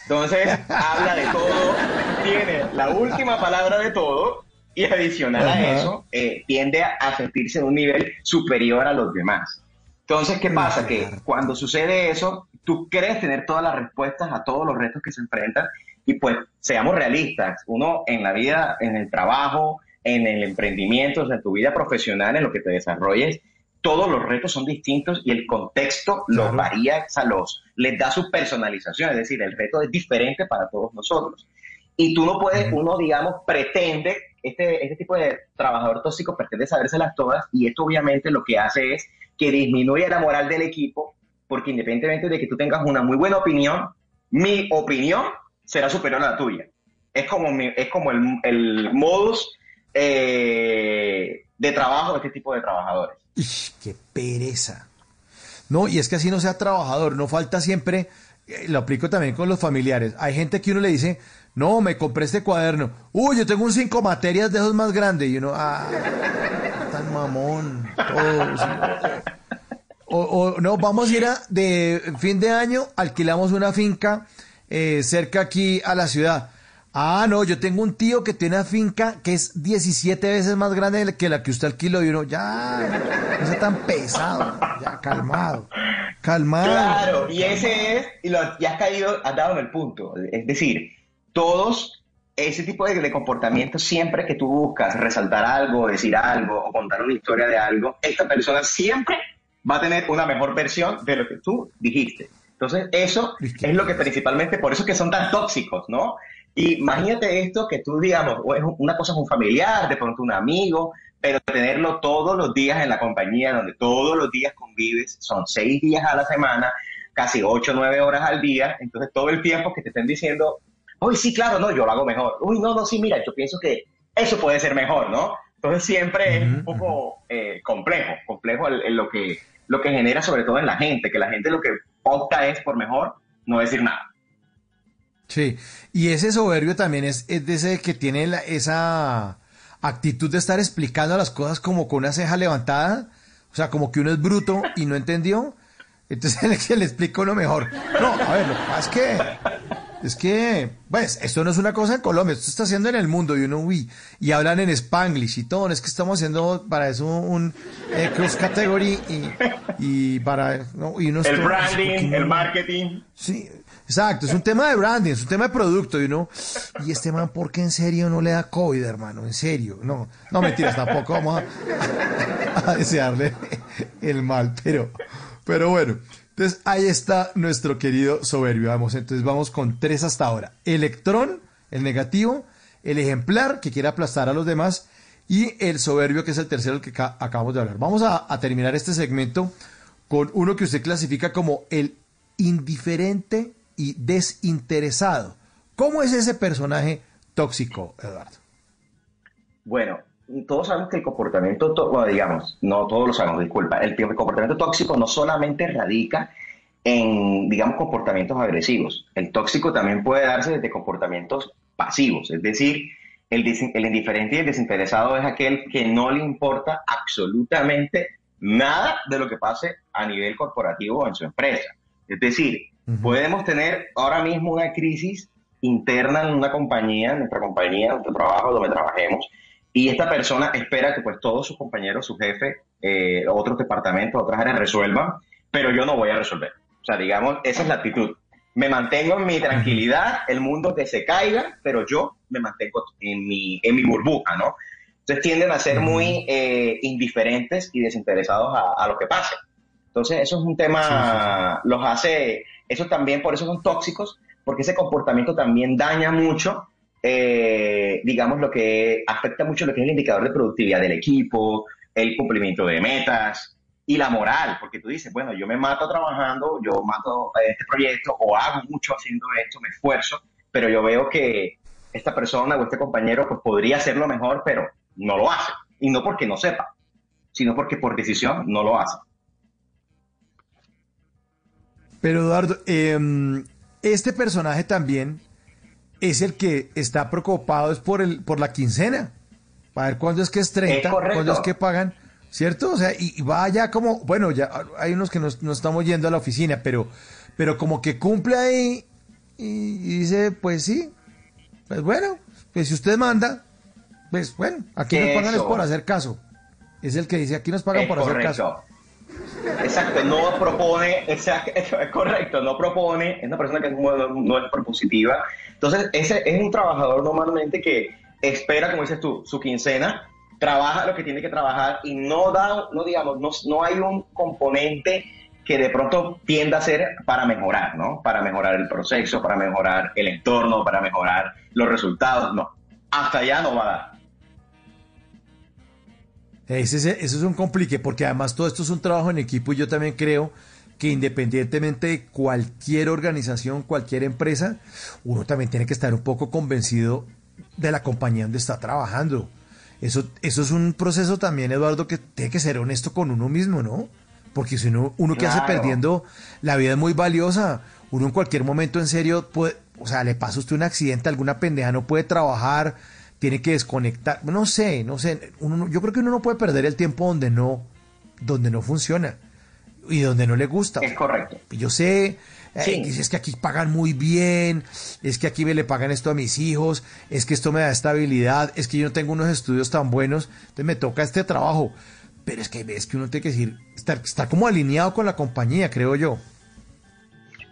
Entonces, habla de todo, tiene la última palabra de todo y adicional a Ajá. eso, eh, tiende a, a sentirse en un nivel superior a los demás. Entonces, ¿qué pasa? Que cuando sucede eso, tú crees tener todas las respuestas a todos los retos que se enfrentan y pues seamos realistas, uno en la vida, en el trabajo, en el emprendimiento, o sea, en tu vida profesional, en lo que te desarrolles, todos los retos son distintos y el contexto los varía, o sea, los, les da su personalización, es decir, el reto es diferente para todos nosotros. Y tú no puedes, uno, digamos, pretende, este, este tipo de trabajador tóxico pretende sabérselas todas y esto obviamente lo que hace es que disminuye la moral del equipo porque independientemente de que tú tengas una muy buena opinión, mi opinión será superior a la tuya. Es como, es como el, el modus eh, de trabajo de este tipo de trabajadores. Ish, qué pereza. No, y es que así no sea trabajador, no falta siempre, eh, lo aplico también con los familiares. Hay gente que uno le dice, no, me compré este cuaderno. Uy, yo tengo un cinco materias de esos más grandes. Y uno, ah, tan mamón. O, o, no, vamos a ir a, de fin de año, alquilamos una finca eh, cerca aquí a la ciudad. Ah, no, yo tengo un tío que tiene una finca que es 17 veces más grande que la que usted alquiló y uno, ya, no sea tan pesado, ya, calmado, calmado. Claro, y ese es, y, lo, y has caído, has dado en el punto. Es decir, todos, ese tipo de, de comportamiento, siempre que tú buscas resaltar algo, decir algo o contar una historia de algo, esta persona siempre va a tener una mejor versión de lo que tú dijiste. Entonces, eso es lo que principalmente, por eso es que son tan tóxicos, ¿no? Y imagínate esto que tú, digamos, una cosa es un familiar, de pronto un amigo, pero tenerlo todos los días en la compañía, donde todos los días convives, son seis días a la semana, casi ocho, nueve horas al día, entonces todo el tiempo que te estén diciendo, uy, sí, claro, no, yo lo hago mejor, uy, no, no, sí, mira, yo pienso que eso puede ser mejor, ¿no? Entonces siempre es un poco eh, complejo, complejo el- el lo, que, lo que genera sobre todo en la gente, que la gente lo que opta es por mejor no decir nada. Sí, y ese soberbio también es, es de ese que tiene la- esa actitud de estar explicando las cosas como con una ceja levantada, o sea, como que uno es bruto y no entendió, entonces el que le explica uno mejor. No, a ver, lo que pasa es que, es que, pues, esto no es una cosa en Colombia, esto está haciendo en el mundo y uno, uy, y hablan en Spanglish y todo, no es que estamos haciendo para eso un eh, cross category y, y para, no, y uno El branding, el marketing. Sí, exacto, es un tema de branding, es un tema de producto y uno, y este man, ¿por qué en serio no le da COVID, hermano? En serio, no, no mentiras, tampoco vamos a, a desearle el mal, pero, pero bueno, Entonces ahí está nuestro querido soberbio. Vamos, entonces vamos con tres hasta ahora. Electrón, el negativo, el ejemplar que quiere aplastar a los demás y el soberbio que es el tercero el que acabamos de hablar. Vamos a, a terminar este segmento con uno que usted clasifica como el indiferente y desinteresado. ¿Cómo es ese personaje tóxico, Eduardo? Bueno, todos sabemos que el comportamiento, bueno, digamos, no todos lo sabemos, disculpa, el, comportamiento tóxico no solamente radica en, digamos, comportamientos agresivos. El tóxico también puede darse desde comportamientos pasivos, es decir, el, el indiferente y el desinteresado es aquel que no le importa absolutamente nada de lo que pase a nivel corporativo o en su empresa. Es decir, podemos tener ahora mismo una crisis interna en una compañía, en nuestra compañía, nuestro trabajo, donde trabajemos, y esta persona espera que pues todos sus compañeros, su jefe, eh, otros departamentos, otras áreas resuelvan, pero yo no voy a resolver. O sea, digamos, esa es la actitud. Me mantengo en mi tranquilidad, el mundo que se caiga, pero yo me mantengo en mi, en mi burbuja, ¿no? Entonces tienden a ser muy eh, indiferentes y desinteresados a, lo que pase. Entonces eso es un tema, los hace, eso también, por eso son tóxicos, porque ese comportamiento también daña mucho eh, digamos, lo que afecta mucho lo que es el indicador de productividad del equipo, el cumplimiento de metas y la moral, porque tú dices, bueno, yo me mato trabajando, yo mato este proyecto o hago mucho haciendo esto, me esfuerzo, pero yo veo que esta persona o este compañero pues podría hacerlo mejor, pero no lo hace. Y no porque no sepa, sino porque por decisión no lo hace. Pero Eduardo, em, este personaje también es el que está preocupado es por el por la quincena. Para ver cuándo es que es 30, cuándo es que pagan, ¿cierto? O sea, y, va ya como, bueno, ya hay unos que nos, estamos yendo a la oficina, pero, pero como que cumple ahí y, dice, pues sí, pues bueno, pues si usted manda, pues bueno, aquí nos pagan es por hacer caso. Es el que dice, aquí nos pagan por hacer caso. Exacto, no propone, exacto, es correcto, no propone, es una persona que no es propositiva. Entonces, ese es un trabajador normalmente que espera, como dices tú, su quincena, trabaja lo que tiene que trabajar y no da, no digamos, no, no hay un componente que de pronto tienda a ser para mejorar, ¿no? Para mejorar el proceso, para mejorar el entorno, para mejorar los resultados, no. Hasta allá no va a dar. Ese, eso es un complique, porque además todo esto es un trabajo en equipo y yo también creo que independientemente de cualquier organización, cualquier empresa, uno también tiene que estar un poco convencido de la compañía donde está trabajando. Eso, eso es un proceso también, Eduardo, que tiene que ser honesto con uno mismo, ¿no? Porque si uno, uno que hace perdiendo, la vida es muy valiosa. Uno en cualquier momento en serio puede, o sea, le pasa a usted un accidente, alguna pendeja no puede trabajar, tiene que desconectar, no sé, no sé, uno, yo creo que uno no puede perder el tiempo donde no, donde no funciona y donde no le gusta. Es correcto. Yo sé, eh, es que aquí pagan muy bien, es que aquí me le pagan esto a mis hijos, es que esto me da estabilidad, es que yo no tengo unos estudios tan buenos, entonces me toca este trabajo. Pero es que ves que uno tiene que decir, estar, estar como alineado con la compañía, creo yo.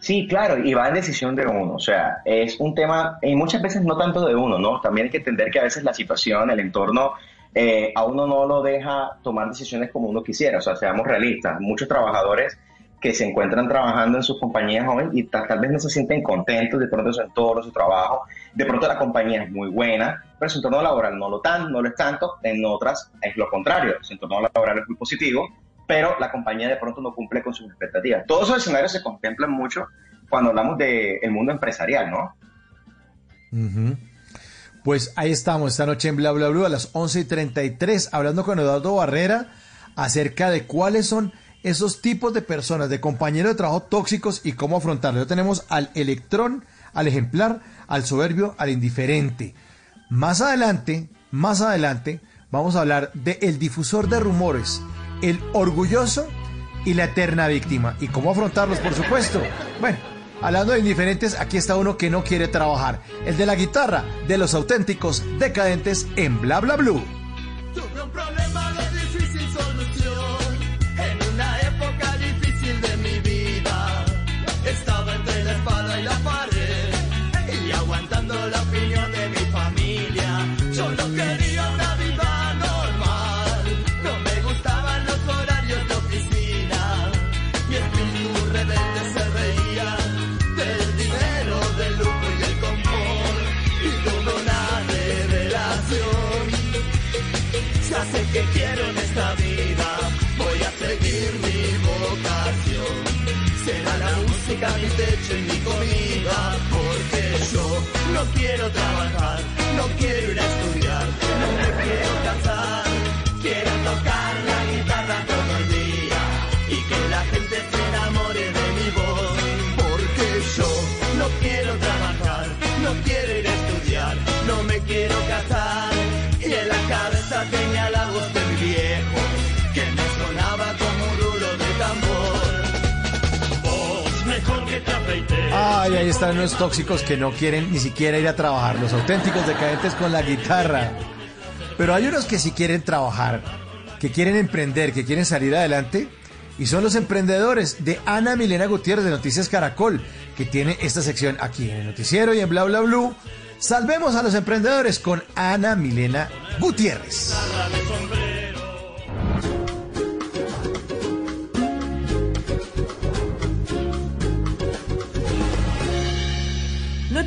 Sí, claro, y va en decisión de uno, o sea, es un tema, y muchas veces no tanto de uno, ¿no? También hay que entender que a veces la situación, el entorno, eh, a uno no lo deja tomar decisiones como uno quisiera, o sea, seamos realistas, muchos trabajadores que se encuentran trabajando en sus compañías hoy y tal, vez no se sienten contentos de pronto su entorno, su trabajo, de pronto la compañía es muy buena, pero su entorno laboral no lo, tan, no lo es tanto, en otras es lo contrario, su entorno laboral es muy positivo, pero la compañía de pronto no cumple con sus expectativas. Todos esos escenarios se contemplan mucho cuando hablamos del mundo empresarial, ¿no? Pues ahí estamos esta noche en Bla Bla Bla a las 11 y 33 hablando con Eduardo Barrera acerca de cuáles son esos tipos de personas, de compañeros de trabajo tóxicos y cómo afrontarlos. Tenemos al electrón, al ejemplar, al soberbio, al indiferente. Más adelante, más adelante, vamos a hablar del el difusor de rumores el orgulloso y la eterna víctima. ¿Y cómo afrontarlos, por supuesto? Bueno, hablando de indiferentes, aquí está uno que no quiere trabajar. El de la guitarra de los auténticos decadentes en Bla Bla Blue. rebelde música mi techo y mi comida. Porque yo no quiero trabajar, no quiero ir a ahí están los tóxicos que no quieren ni siquiera ir a trabajar, los auténticos decadentes con la guitarra. Pero hay unos que sí quieren trabajar, que quieren emprender, que quieren salir adelante. Y son los emprendedores de Ana Milena Gutiérrez de Noticias Caracol, que tiene esta sección aquí en el noticiero y en Bla Bla Blue. Salvemos a los emprendedores con Ana Milena Gutiérrez.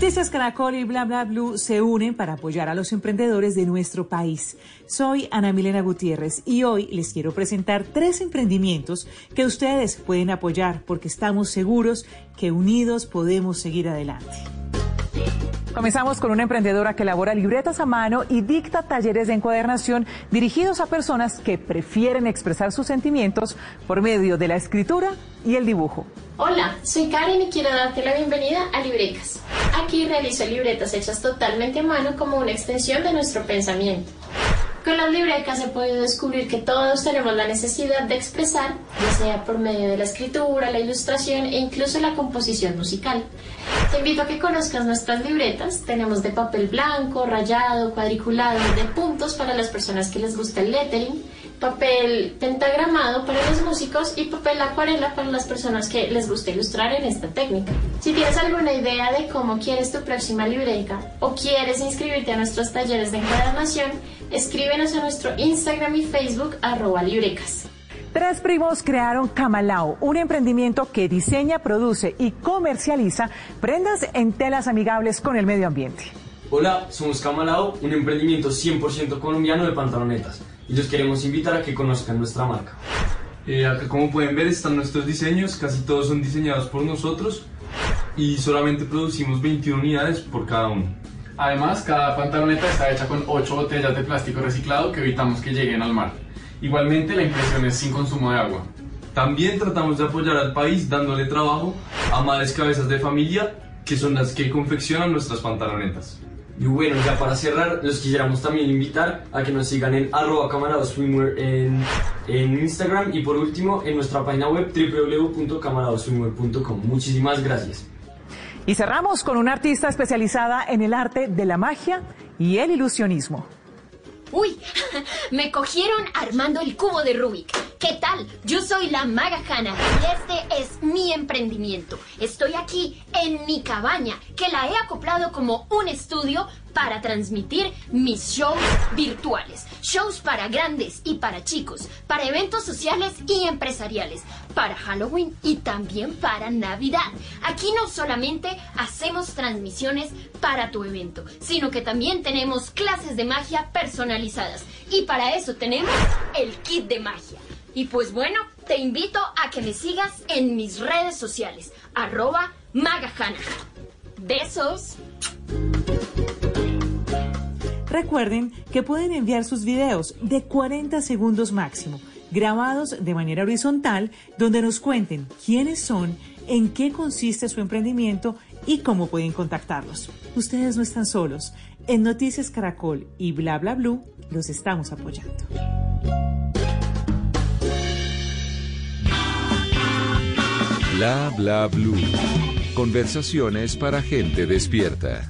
Noticias Caracol y Bla Bla Blue se unen para apoyar a los emprendedores de nuestro país. Soy Ana Milena Gutiérrez y hoy les quiero presentar tres emprendimientos que ustedes pueden apoyar porque estamos seguros que unidos podemos seguir adelante. Comenzamos con una emprendedora que elabora libretas a mano y dicta talleres de encuadernación dirigidos a personas que prefieren expresar sus sentimientos por medio de la escritura y el dibujo. Hola, soy Karen y quiero darte la bienvenida a Librecas. Aquí realizo libretas hechas totalmente a mano como una extensión de nuestro pensamiento. Con las librecas he podido descubrir que todos tenemos la necesidad de expresar, ya sea por medio de la escritura, la ilustración e incluso la composición musical. Te invito a que conozcas nuestras libretas. Tenemos de papel blanco, rayado, cuadriculado, de puntos para las personas que les gusta el lettering, papel pentagramado para los músicos y papel acuarela para las personas que les gusta ilustrar en esta técnica. Si tienes alguna idea de cómo quieres tu próxima libreca o quieres inscribirte a nuestros talleres de encuadernación, escríbenos a nuestro Instagram y Facebook arroba librecas. Tres primos crearon Camalao, un emprendimiento que diseña, produce y comercializa prendas en telas amigables con el medio ambiente. Hola, somos Camalao, un emprendimiento 100% colombiano de pantalonetas y los queremos invitar a que conozcan nuestra marca. Eh, acá como pueden ver están nuestros diseños, casi todos son diseñados por nosotros y solamente producimos 21 unidades por cada uno. Además, cada pantaloneta está hecha con 8 botellas de plástico reciclado que evitamos que lleguen al mar. Igualmente, la impresión es sin consumo de agua. También tratamos de apoyar al país dándole trabajo a madres cabezas de familia que son las que confeccionan nuestras pantalonetas. Y bueno, ya para cerrar, los quisiéramos también invitar a que nos sigan en arroba camarados.swimwear en, en Instagram y por último en nuestra página web www.camaradosswimwear.com. Muchísimas gracias. Y cerramos con una artista especializada en el arte de la magia y el ilusionismo. Uy, me cogieron armando el cubo de Rubik. ¿Qué tal? Yo soy la Maga Hanna y este es mi emprendimiento. Estoy aquí en mi cabaña, que la he acoplado como un estudio para transmitir mis shows virtuales. Shows para grandes y para chicos, para eventos sociales y empresariales, para Halloween y también para Navidad. Aquí no solamente hacemos transmisiones para tu evento, sino que también tenemos clases de magia personalizadas. Y para eso tenemos el kit de magia. Y pues bueno, te invito a que me sigas en mis redes sociales, arroba magajana. Besos. Recuerden que pueden enviar sus videos de 40 segundos máximo, grabados de manera horizontal, donde nos cuenten quiénes son, en qué consiste su emprendimiento y cómo pueden contactarlos. Ustedes no están solos. En Noticias Caracol y Bla Bla Blue los estamos apoyando. Bla bla blue. Conversaciones para gente despierta.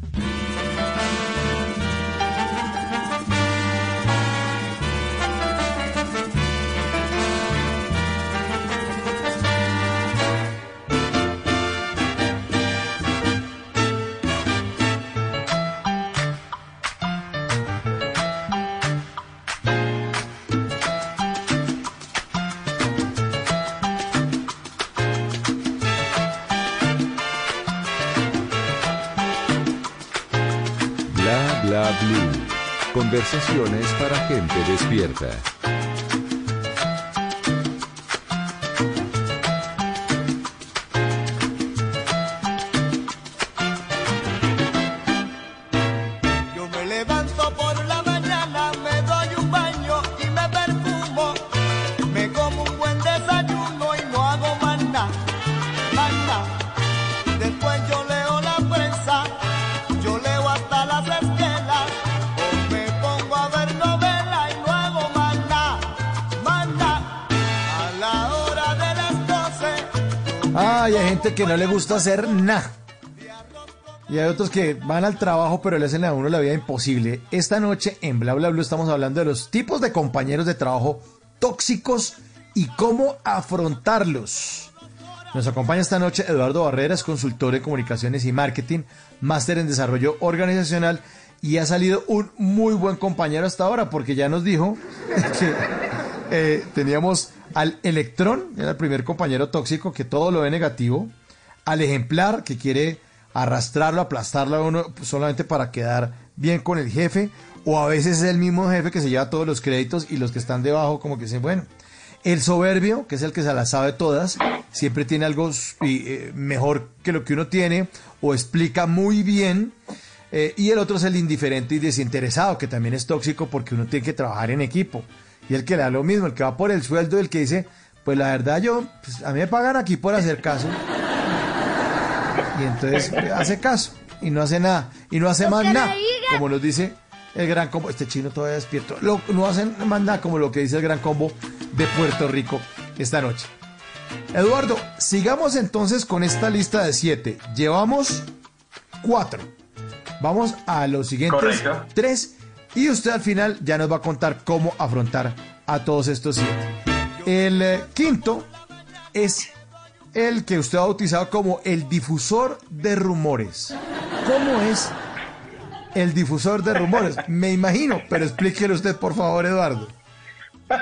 Conversaciones para gente despierta. Que no le gusta hacer nada. Y hay otros que van al trabajo, pero le hacen a uno la vida imposible. Esta noche en Bla Bla Blue estamos hablando de los tipos de compañeros de trabajo tóxicos y cómo afrontarlos. Nos acompaña esta noche Eduardo Barreras, consultor de comunicaciones y marketing, máster en desarrollo organizacional y ha salido un muy buen compañero hasta ahora porque ya nos dijo que eh, teníamos al electrón, era el primer compañero tóxico que todo lo ve negativo, al ejemplar que quiere arrastrarlo, aplastarlo a uno solamente para quedar bien con el jefe, o a veces es el mismo jefe que se lleva todos los créditos y los que están debajo como que dicen, bueno, el soberbio, que es el que se las sabe todas, siempre tiene algo eh, mejor que lo que uno tiene o explica muy bien. eh, y el otro es el indiferente y desinteresado, que también es tóxico porque uno tiene que trabajar en equipo. Y el que le da lo mismo, el que va por el sueldo, el que dice, pues la verdad yo, pues, a mí me pagan aquí por hacer caso. Y entonces hace caso y no hace nada. Y no hace más nada. Como nos dice el gran combo. Este chino todavía despierto. Lo- no hacen más nada como lo que dice el gran combo de Puerto Rico esta noche. Eduardo, sigamos entonces con esta lista de siete. Llevamos cuatro. Vamos a los siguientes Correcto. tres. Y usted al final ya nos va a contar cómo afrontar a todos estos siete. El eh, quinto es el que usted ha bautizado como el difusor de rumores. ¿Cómo es el difusor de rumores? Me imagino, pero explíquelo usted, por favor, Eduardo.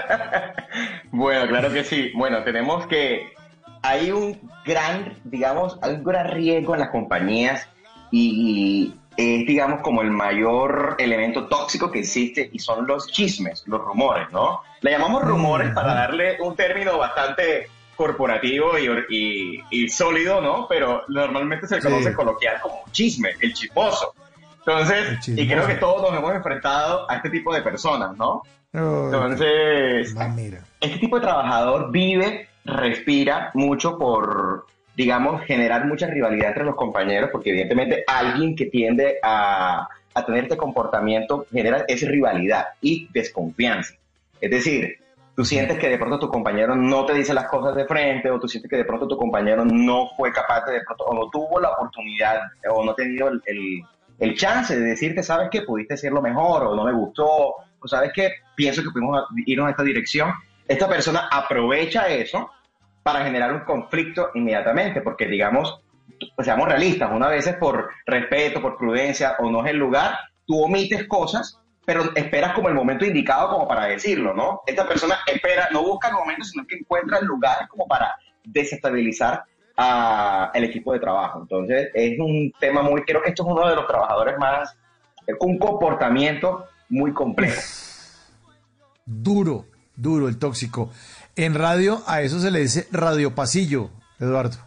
Bueno, claro que sí. Bueno, tenemos que hay un gran, digamos, hay un gran riesgo en las compañías y es, digamos, como el mayor elemento tóxico que existe y son los chismes, los rumores, ¿no? Le llamamos rumores para darle un término bastante corporativo y, y- y sólido, ¿no? Pero normalmente se le conoce Sí. coloquial como chisme, el chismoso. Entonces, y creo que todos nos hemos enfrentado a este tipo de personas, ¿no? Entonces, este tipo de trabajador vive, respira mucho por, digamos, generar mucha rivalidad entre los compañeros, porque evidentemente alguien que tiende a, a tener este comportamiento genera esa rivalidad y desconfianza. Es decir, tú sientes que de pronto tu compañero no te dice las cosas de frente, o tú sientes que de pronto tu compañero no fue capaz de, de pronto, o no tuvo la oportunidad, o no ha tenido el, el- el chance de decirte, sabes que pudiste hacerlo mejor, o no me gustó, o sabes que pienso que pudimos irnos en esta dirección. Esta persona aprovecha eso para generar un conflicto inmediatamente, porque digamos, pues, seamos realistas, una vez por respeto, por prudencia, o no es el lugar, tú omites cosas, pero esperas como el momento indicado como para decirlo, ¿no? Esta persona espera, no busca el momento, sino que encuentra el lugar como para desestabilizar a el equipo de trabajo. Entonces, es un tema muy, creo que esto es uno de los trabajadores más, un comportamiento muy complejo. Duro, duro el tóxico. En radio a eso se le dice radio pasillo, Eduardo,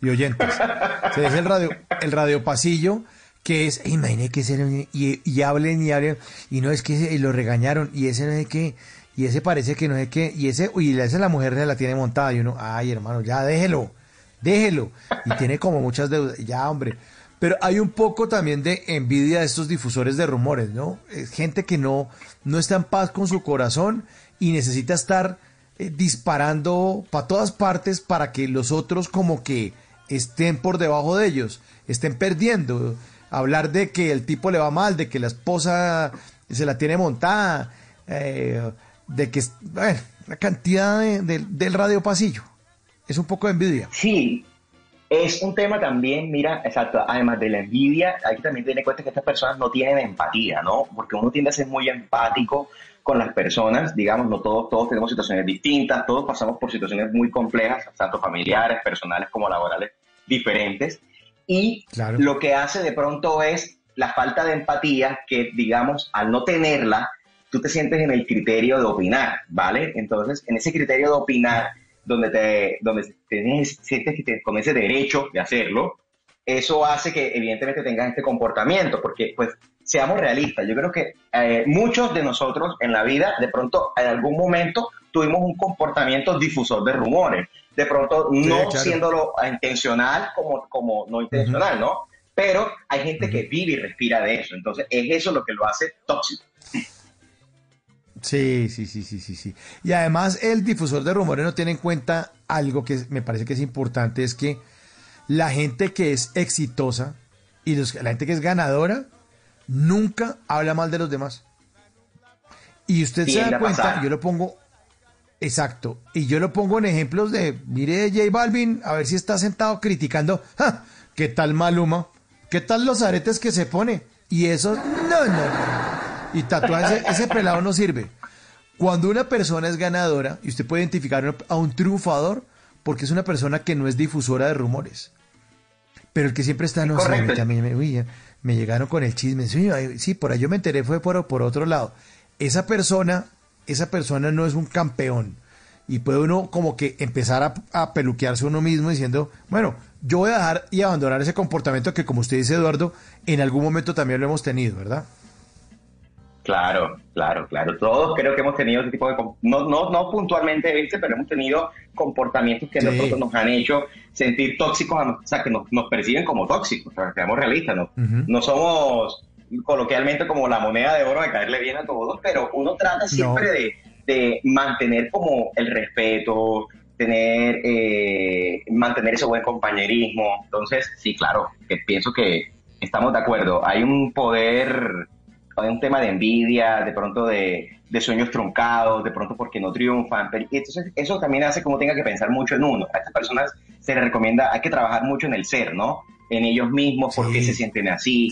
y oyentes. Se dice el radio, el radio pasillo, que es, imaginé que ese, y, y hablen y hablen, y no es que ese- y lo regañaron, y ese no sé qué, y ese parece que no sé qué, y ese, y esa la mujer se la tiene montada, y uno, ay hermano, ya déjelo, déjelo, y tiene como muchas deudas, ya hombre. Pero hay un poco también de envidia de estos difusores de rumores, ¿no? Es gente que no, no está en paz con su corazón y necesita estar eh, disparando para todas partes para que los otros como que estén por debajo de ellos, estén perdiendo. Hablar de que el tipo le va mal, de que la esposa se la tiene montada, eh, de que, bueno, la cantidad de- de- del radio pasillo. Es un poco de envidia. Sí, es un tema también, mira, exacto, además de la envidia, hay que también tener en cuenta que estas personas no tienen empatía, ¿no? Porque uno tiende a ser muy empático con las personas, digamos, no todos, todos tenemos situaciones distintas, todos pasamos por situaciones muy complejas, tanto familiares, personales como laborales, diferentes, y lo que hace de pronto es la falta de empatía que, digamos, al no tenerla, tú te sientes en el criterio de opinar, ¿vale? Entonces, en ese criterio de opinar, donde te, donde te sientes que te, con ese derecho de hacerlo, eso hace que evidentemente tengas este comportamiento, porque pues seamos realistas, yo creo que eh, muchos de nosotros en la vida de pronto en algún momento tuvimos un comportamiento difusor de rumores, de pronto no siéndolo intencional como, como no intencional, ¿no? Pero hay gente que vive y respira de eso, entonces es eso lo que lo hace tóxico. Sí, sí, sí, sí, sí, sí. Y además el difusor de rumores no tiene en cuenta algo que me parece que es importante, es que la gente que es exitosa y la gente que es ganadora nunca habla mal de los demás. Y usted se da cuenta, yo lo pongo, exacto, y yo lo pongo en ejemplos de, mire J Balvin, a ver si está sentado criticando, ¿qué tal Maluma? ¿Qué tal los aretes que se pone? Y eso, no, no, no. Y tatuaje, ese pelado no sirve. Cuando una persona es ganadora, y usted puede identificar a un triunfador, porque es una persona que no es difusora de rumores. Pero el que siempre está, no sé, me, me, llegaron con el chisme, sí, por ahí yo me enteré, fue por, por otro lado. Esa persona, esa persona no es un campeón. Y puede uno como que empezar a, a peluquearse uno mismo diciendo, bueno, yo voy a dejar y abandonar ese comportamiento que como usted dice, Eduardo, en algún momento también lo hemos tenido, ¿verdad? Claro, claro, claro. Todos creo que hemos tenido ese tipo de... No, no, no puntualmente, ¿viste? Pero hemos tenido comportamientos que nosotros nos han hecho sentir tóxicos, o sea, que nos, perciben como tóxicos, o sea, seamos realistas, ¿no? No somos coloquialmente como la moneda de oro de caerle bien a todos, pero uno trata siempre de, mantener como el respeto, tener, eh, mantener ese buen compañerismo. Entonces, sí, claro, que pienso que estamos de acuerdo. Hay un poder hay un tema de envidia, de pronto de, sueños truncados, de pronto porque no triunfan. y entonces eso también hace como tenga que pensar mucho en uno. A estas personas se les recomienda, hay que trabajar mucho en el ser, ¿no? En ellos mismos, por qué se sienten así,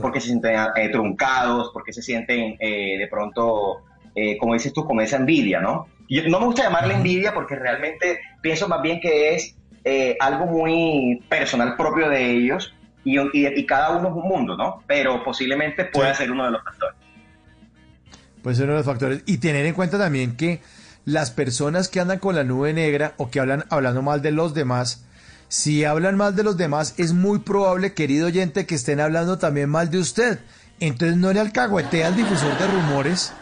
por qué se sienten eh, truncados, por qué se sienten eh, de pronto, eh, como dices tú, con esa envidia, ¿no? Yo, no me gusta llamarle envidia porque realmente pienso más bien que es algo muy personal propio de ellos y, cada uno es un mundo, ¿no? Pero posiblemente pueda ser uno de los factores. Puede ser uno de los factores. Y tener en cuenta también que las personas que andan con la nube negra o que hablan hablando mal de los demás, si hablan mal de los demás, es muy probable, querido oyente, que estén hablando también mal de usted. Entonces no le alcahuetea al difusor de rumores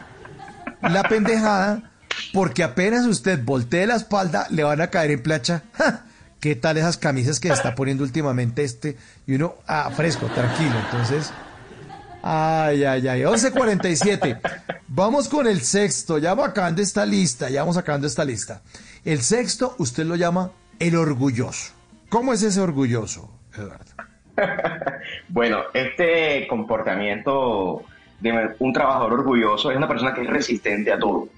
la pendejada, porque apenas usted voltee la espalda, le van a caer en plancha. ¿Qué tal esas camisas que está poniendo últimamente este? Y uno, ah, fresco, tranquilo. Entonces, ay, ay, ay, 11.47. Vamos con el sexto. Ya vamos acabando esta lista, ya vamos acabando esta lista. El sexto, usted lo llama el orgulloso. ¿Cómo es ese orgulloso, Eduardo? bueno, este comportamiento de un trabajador orgulloso es una persona que es resistente a todo.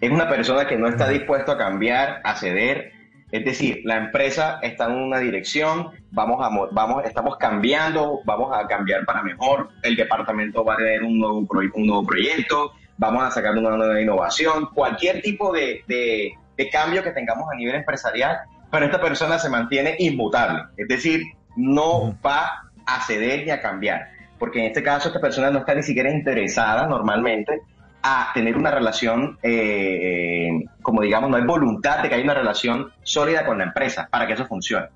Es una persona que no está dispuesto a cambiar, a ceder, es decir, la empresa está en una dirección, vamos a, vamos, estamos cambiando, vamos a cambiar para mejor, el departamento va a tener un nuevo, un nuevo proyecto, vamos a sacar una nueva innovación, cualquier tipo de, de, cambio que tengamos a nivel empresarial, pero esta persona se mantiene inmutable, es decir, no va a ceder ni a cambiar, porque en este caso esta persona no está ni siquiera interesada normalmente a tener una relación, eh, como digamos, no hay voluntad de que haya una relación sólida con la empresa para que eso funcione.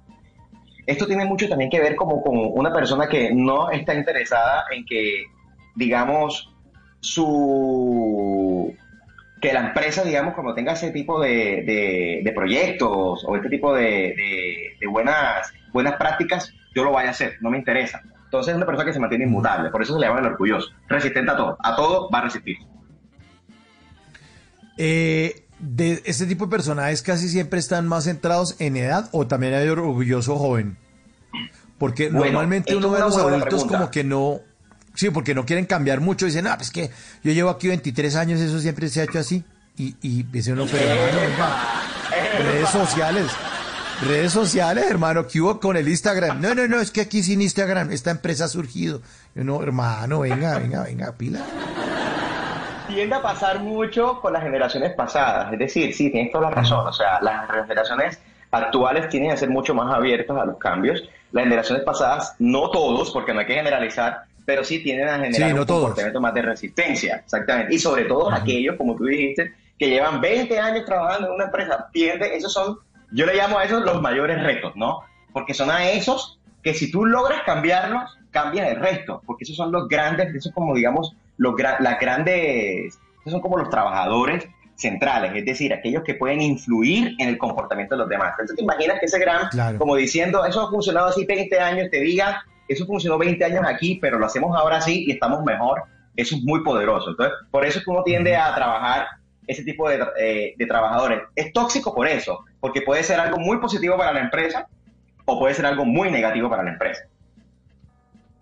Esto tiene mucho también que ver como con una persona que no está interesada en que, digamos, su que la empresa, digamos, como tenga ese tipo de, de, proyectos o este tipo de, de, buenas, buenas prácticas, yo lo vaya a hacer, no me interesa. Entonces es una persona que se mantiene inmutable, por eso se le llama el orgulloso, resistente a todo, a todo va a resistir. Eh, de este tipo de personajes casi siempre están más centrados en edad o también hay orgulloso joven. Porque normalmente uno ve a los adultos como que no, sí, porque no quieren cambiar mucho. Dicen, ah, pues que yo llevo aquí 23 años, eso siempre se ha hecho así. Y, y dice uno, pero hermano, redes sociales, redes sociales, hermano, ¿qué hubo con el Instagram? No, no, no, es que aquí sin Instagram esta empresa ha surgido. Y uno, hermano, venga, venga, venga, pila tiende a pasar mucho con las generaciones pasadas. Es decir, sí, tienes toda la razón. O sea, las generaciones actuales tienen a ser mucho más abiertas a los cambios. Las generaciones pasadas, no todos, porque no hay que generalizar, pero sí tienden a generar Sí, no un todos. comportamiento más de resistencia, exactamente. Y sobre todo aquellos, como tú dijiste, que llevan 20 años trabajando en una empresa, tienden, esos son, yo le llamo a esos los mayores retos, ¿no? Porque son a esos que si tú logras cambiarlos, cambias el resto, porque esos son los grandes, esos son como digamos, los las grandes, esos son como los trabajadores centrales, es decir, aquellos que pueden influir en el comportamiento de los demás. Entonces te imaginas que ese gran, Claro. como diciendo, eso ha funcionado así 20 años, te diga, eso funcionó 20 años aquí, pero lo hacemos ahora sí y estamos mejor, eso es muy poderoso. Entonces, por eso es que uno tiende a trabajar ese tipo de, eh, de trabajadores. Es tóxico por eso, porque puede ser algo muy positivo para la empresa o puede ser algo muy negativo para la empresa.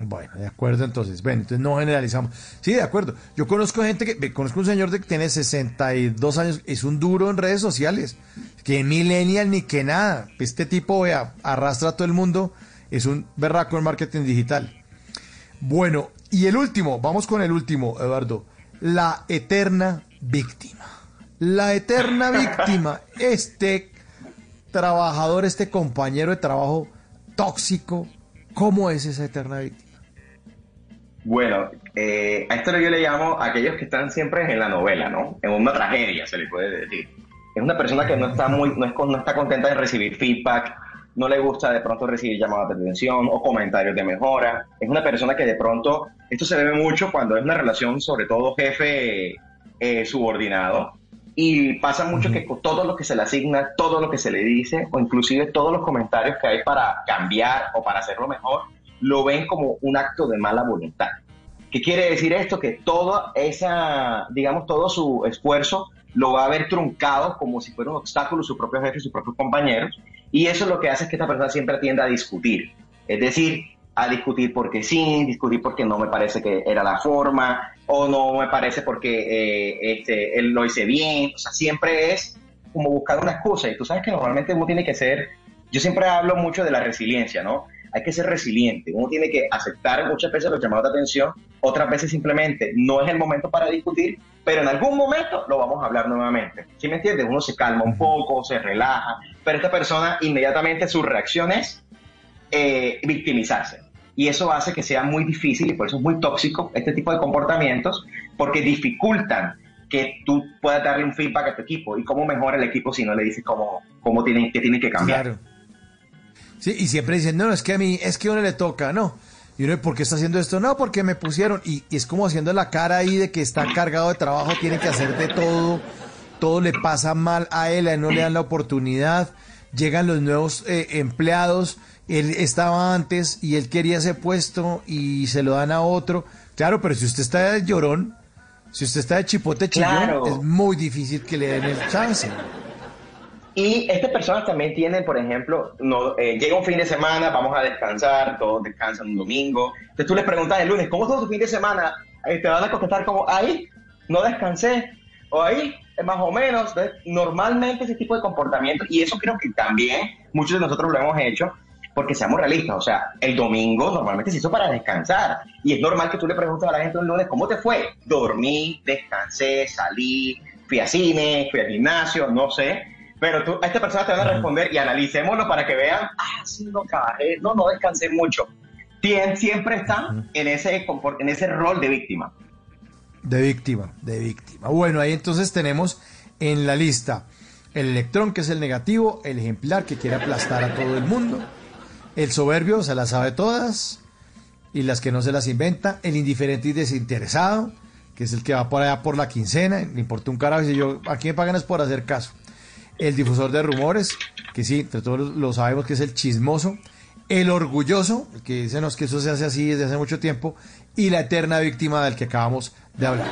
Bueno, de acuerdo entonces. Bueno, entonces no generalizamos. Sí, de acuerdo. Yo conozco gente que, conozco un señor que tiene 62 años, es un duro en redes sociales, que millennial ni que nada. Este tipo, arrastra a todo el mundo, es un berraco en marketing digital. Bueno, y el último, vamos con el último, Eduardo. La eterna víctima. La eterna víctima. Este trabajador, este compañero de trabajo tóxico, ¿cómo es esa eterna víctima? Bueno, eh, a esto yo le llamo a aquellos que están siempre en la novela, ¿no? En una tragedia, se le puede decir. Es una persona que no está muy, no, es, no está contenta de recibir feedback, no le gusta de pronto recibir llamadas de atención o comentarios de mejora. Es una persona que de pronto, esto se ve mucho cuando es una relación, sobre todo jefe eh, subordinado, y pasa mucho que todo lo que se le asigna, todo lo que se le dice, o inclusive todos los comentarios que hay para cambiar o para hacerlo mejor, lo ven como un acto de mala voluntad. ¿Qué quiere decir esto? Que toda esa, digamos, todo su esfuerzo lo va a ver truncado como si fuera un obstáculo su propio jefe y sus propios compañeros. Y eso lo que hace es que esta persona siempre tienda a discutir. Es decir, a discutir porque sí, discutir porque no me parece que era la forma, o no me parece porque eh, este, él lo hice bien. O sea, siempre es como buscar una excusa. Y tú sabes que normalmente uno tiene que ser, yo siempre hablo mucho de la resiliencia, ¿no? Hay que ser resiliente. Uno tiene que aceptar muchas veces los llamados de atención, otras veces simplemente no es el momento para discutir, pero en algún momento lo vamos a hablar nuevamente. ¿Sí me entiendes? Uno se calma un poco, se relaja, pero esta persona inmediatamente su reacción es eh, victimizarse. Y eso hace que sea muy difícil y por eso es muy tóxico este tipo de comportamientos, porque dificultan que tú puedas darle un feedback a tu equipo. ¿Y cómo mejora el equipo si no le dices cómo, cómo tienen, qué tiene que cambiar? Claro. Sí, y siempre dicen, no, es que a mí, es que a uno le toca, no. Y uno, ¿por qué está haciendo esto? No, porque me pusieron. Y, y es como haciendo la cara ahí de que está cargado de trabajo, tiene que hacer de todo, todo le pasa mal a él, a él no le dan la oportunidad, llegan los nuevos eh, empleados, él estaba antes y él quería ese puesto y se lo dan a otro. Claro, pero si usted está de llorón, si usted está de chipote chillón, Claro. es muy difícil que le den el chance. Y estas personas también tienen, por ejemplo, no, eh, llega un fin de semana, vamos a descansar, todos descansan un domingo. Entonces tú les preguntas el lunes, ¿cómo estuvo tu fin de semana? Eh, te van a contestar como, ahí, no descansé, o ahí, más o menos. Normalmente ese tipo de comportamiento, y eso creo que también muchos de nosotros lo hemos hecho, porque seamos realistas, o sea, el domingo normalmente se hizo para descansar, y es normal que tú le preguntes a la gente el lunes, ¿cómo te fue? Dormí, descansé, salí, fui a cine, fui al gimnasio, no sé, pero tú, a esta persona te van a responder y analicémoslo para que vean, ah, sí, no trabajé, no, no descansé mucho. Tien- siempre están en ese, en ese rol de víctima. De víctima, de víctima. Bueno, ahí entonces tenemos en la lista el electrón, que es el negativo, el ejemplar, que quiere aplastar a todo el mundo, el soberbio, se las sabe todas, y las que no se las inventa, el indiferente y desinteresado, que es el que va por allá por la quincena, le importa un carajo, y yo, aquí me pagan es por hacer caso. El difusor de rumores, que sí, entre todos lo- sabemos que es el chismoso, el orgulloso, que dice "No, es que eso se hace así desde hace mucho tiempo, y la eterna víctima del que acabamos de hablar.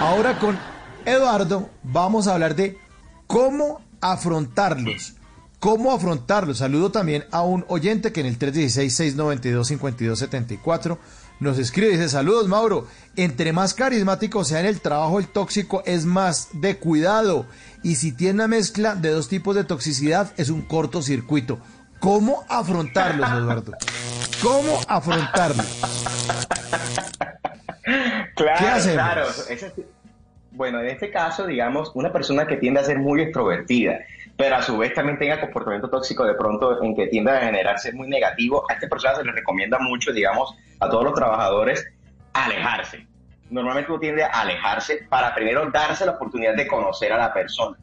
Ahora con Eduardo vamos a hablar de cómo afrontarlos. ¿Cómo afrontarlos? Saludo también a un oyente que en el 316-692-5274 nos escribe dice, saludos Mauro, entre más carismático sea en el trabajo el tóxico es más de cuidado y si tiene una mezcla de dos tipos de toxicidad es un cortocircuito. ¿Cómo afrontarlos, Eduardo? ¿Cómo afrontarlos? Claro, ¿Qué hacemos? claro. Bueno, en este caso, digamos, una persona que tiende a ser muy extrovertida, pero a su vez también tenga comportamiento tóxico de pronto en que tiende a generarse muy negativo, a esta persona se le recomienda mucho, digamos, a todos los trabajadores, alejarse. Normalmente uno tiende a alejarse para primero darse la oportunidad de conocer a la persona.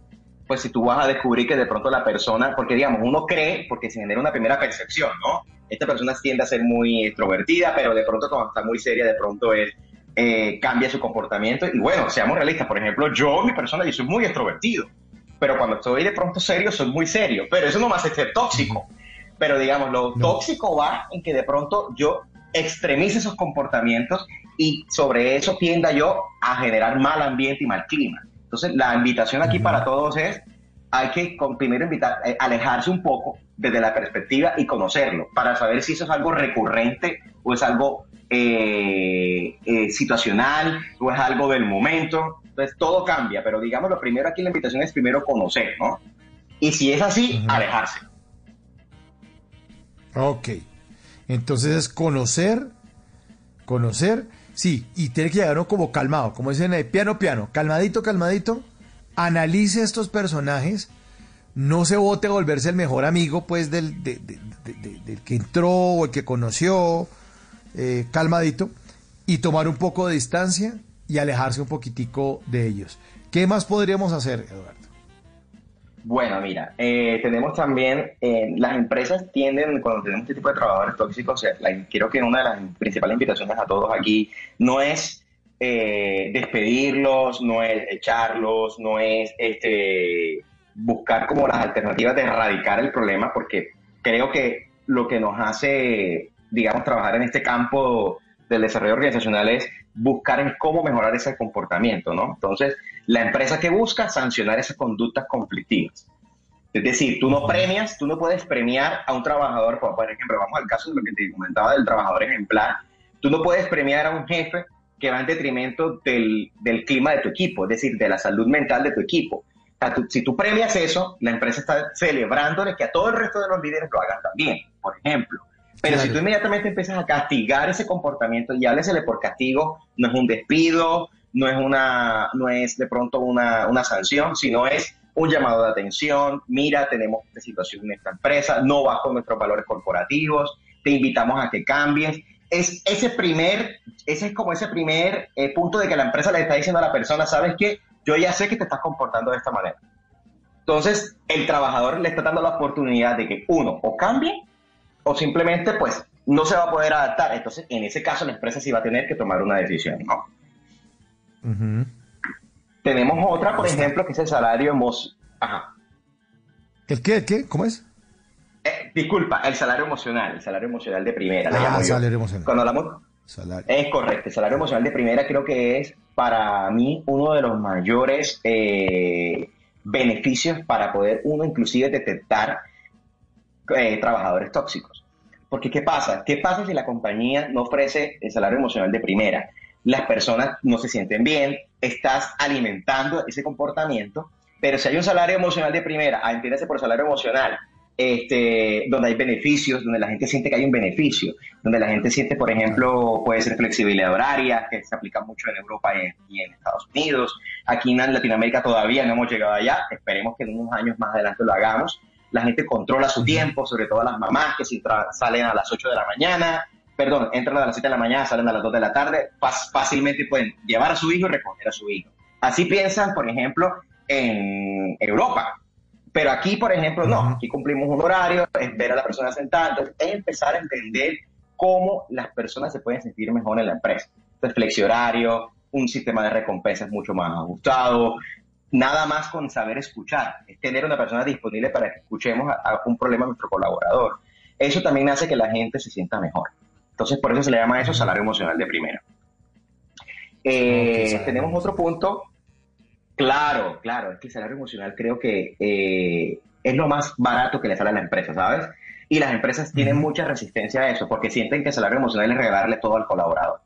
Pues si tú vas a descubrir que de pronto la persona, porque digamos, uno cree, porque se genera una primera percepción, ¿no? Esta persona tiende a ser muy extrovertida, pero de pronto cuando está muy seria, de pronto es, eh, cambia su comportamiento. Y bueno, seamos realistas, por ejemplo, yo, mi persona, yo soy muy extrovertido, pero cuando estoy de pronto serio, soy muy serio, pero eso no me hace ser tóxico. Pero digamos, lo tóxico va en que de pronto yo extremice esos comportamientos y sobre eso tienda yo a generar mal ambiente y mal clima. Entonces, la invitación aquí para todos es, hay que con- primero invitar, eh, alejarse un poco desde la perspectiva y conocerlo, para saber si eso es algo recurrente o es algo eh, eh, situacional o es algo del momento. Entonces, todo cambia, pero digamos, lo primero aquí la invitación es primero conocer, ¿no? Y si es así, alejarse. Ok. Entonces es conocer, conocer, sí, y tiene que llegar uno como calmado, como dicen ahí, piano, piano, calmadito, calmadito, analice estos personajes, no se vote a volverse el mejor amigo, pues, del, de- de- de- de- del que entró o el que conoció, eh, calmadito, y tomar un poco de distancia y alejarse un poquitico de ellos. ¿Qué más podríamos hacer, Eduardo? Bueno, mira, eh, tenemos también, eh, las empresas tienden, cuando tenemos este tipo de trabajadores tóxicos, o sea, la- quiero que una de las principales invitaciones a todos aquí no es eh, despedirlos, no es echarlos, no es este, buscar como las alternativas de erradicar el problema, porque creo que lo que nos hace, digamos, trabajar en este campo del desarrollo organizacional es buscar en cómo mejorar ese comportamiento, ¿no? Entonces, la empresa que busca sancionar esas conductas conflictivas. Es decir, tú no premias, tú no puedes premiar a un trabajador, por ejemplo, vamos al caso de lo que te comentaba del trabajador ejemplar, tú no puedes premiar a un jefe que va en detrimento del, del clima de tu equipo, es decir, de la salud mental de tu equipo. O sea, tú- si tú premias eso, la empresa está celebrándole que a todo el resto de los líderes lo hagan también, por ejemplo. Pero si tú inmediatamente empiezas a castigar ese comportamiento, y háblesele por castigo, no es un despido, no es una, no es de pronto una, una sanción, sino es un llamado de atención, mira, tenemos esta situación en esta empresa, no vas con nuestros valores corporativos, te invitamos a que cambies. Es ese primer, ese es como ese primer eh, punto de que la empresa le está diciendo a la persona, sabes que yo ya sé que te estás comportando de esta manera. Entonces, el trabajador le está dando la oportunidad de que uno o cambie o simplemente pues no se va a poder adaptar. Entonces, en ese caso, la empresa sí va a tener que tomar una decisión, ¿no? Tenemos otra, por ejemplo, que es el salario emocional. Ajá. ¿El qué? ¿El qué? ¿Cómo es? Eh, disculpa, el salario emocional, el salario emocional de primera. Ah, llamo salario emocional. Cuando hablamos, Salario. es correcto, el salario emocional de primera creo que es para mí uno de los mayores eh, beneficios para poder uno inclusive detectar eh, trabajadores tóxicos. Porque ¿qué pasa? ¿Qué pasa si la compañía no ofrece el salario emocional de primera? Las personas no se sienten bien, estás alimentando ese comportamiento, pero si hay un salario emocional de primera, ah, entiéndase por salario emocional, este, donde hay beneficios, donde la gente siente que hay un beneficio, donde la gente siente, por ejemplo, puede ser flexibilidad horaria, que se aplica mucho en Europa y en, Estados Unidos. Aquí en Latinoamérica todavía no hemos llegado allá, esperemos que en unos años más adelante lo hagamos. La gente controla su tiempo, sobre todo las mamás que si salen a las 8 de la mañana, perdón, entran a las 7 de la mañana, salen a las 2 de la tarde, fácilmente pueden llevar a su hijo y recoger a su hijo. Así piensan, por ejemplo, en Europa. Pero aquí, por ejemplo, no. Aquí cumplimos un horario, es ver a la persona sentada. Entonces, es empezar a entender cómo las personas se pueden sentir mejor en la empresa. Entonces, un sistema de recompensas mucho más ajustado. Nada más con saber escuchar. Es tener una persona disponible para que escuchemos a, a un problema a nuestro colaborador. Eso también hace que la gente se sienta mejor. Entonces, por eso se le llama eso salario emocional de primera. Eh, tenemos otro punto. Claro, claro, es que el salario emocional creo que eh, es lo más barato que le sale a la empresa, ¿sabes? Y las empresas tienen mucha resistencia a eso porque sienten que el salario emocional es regalarle todo al colaborador.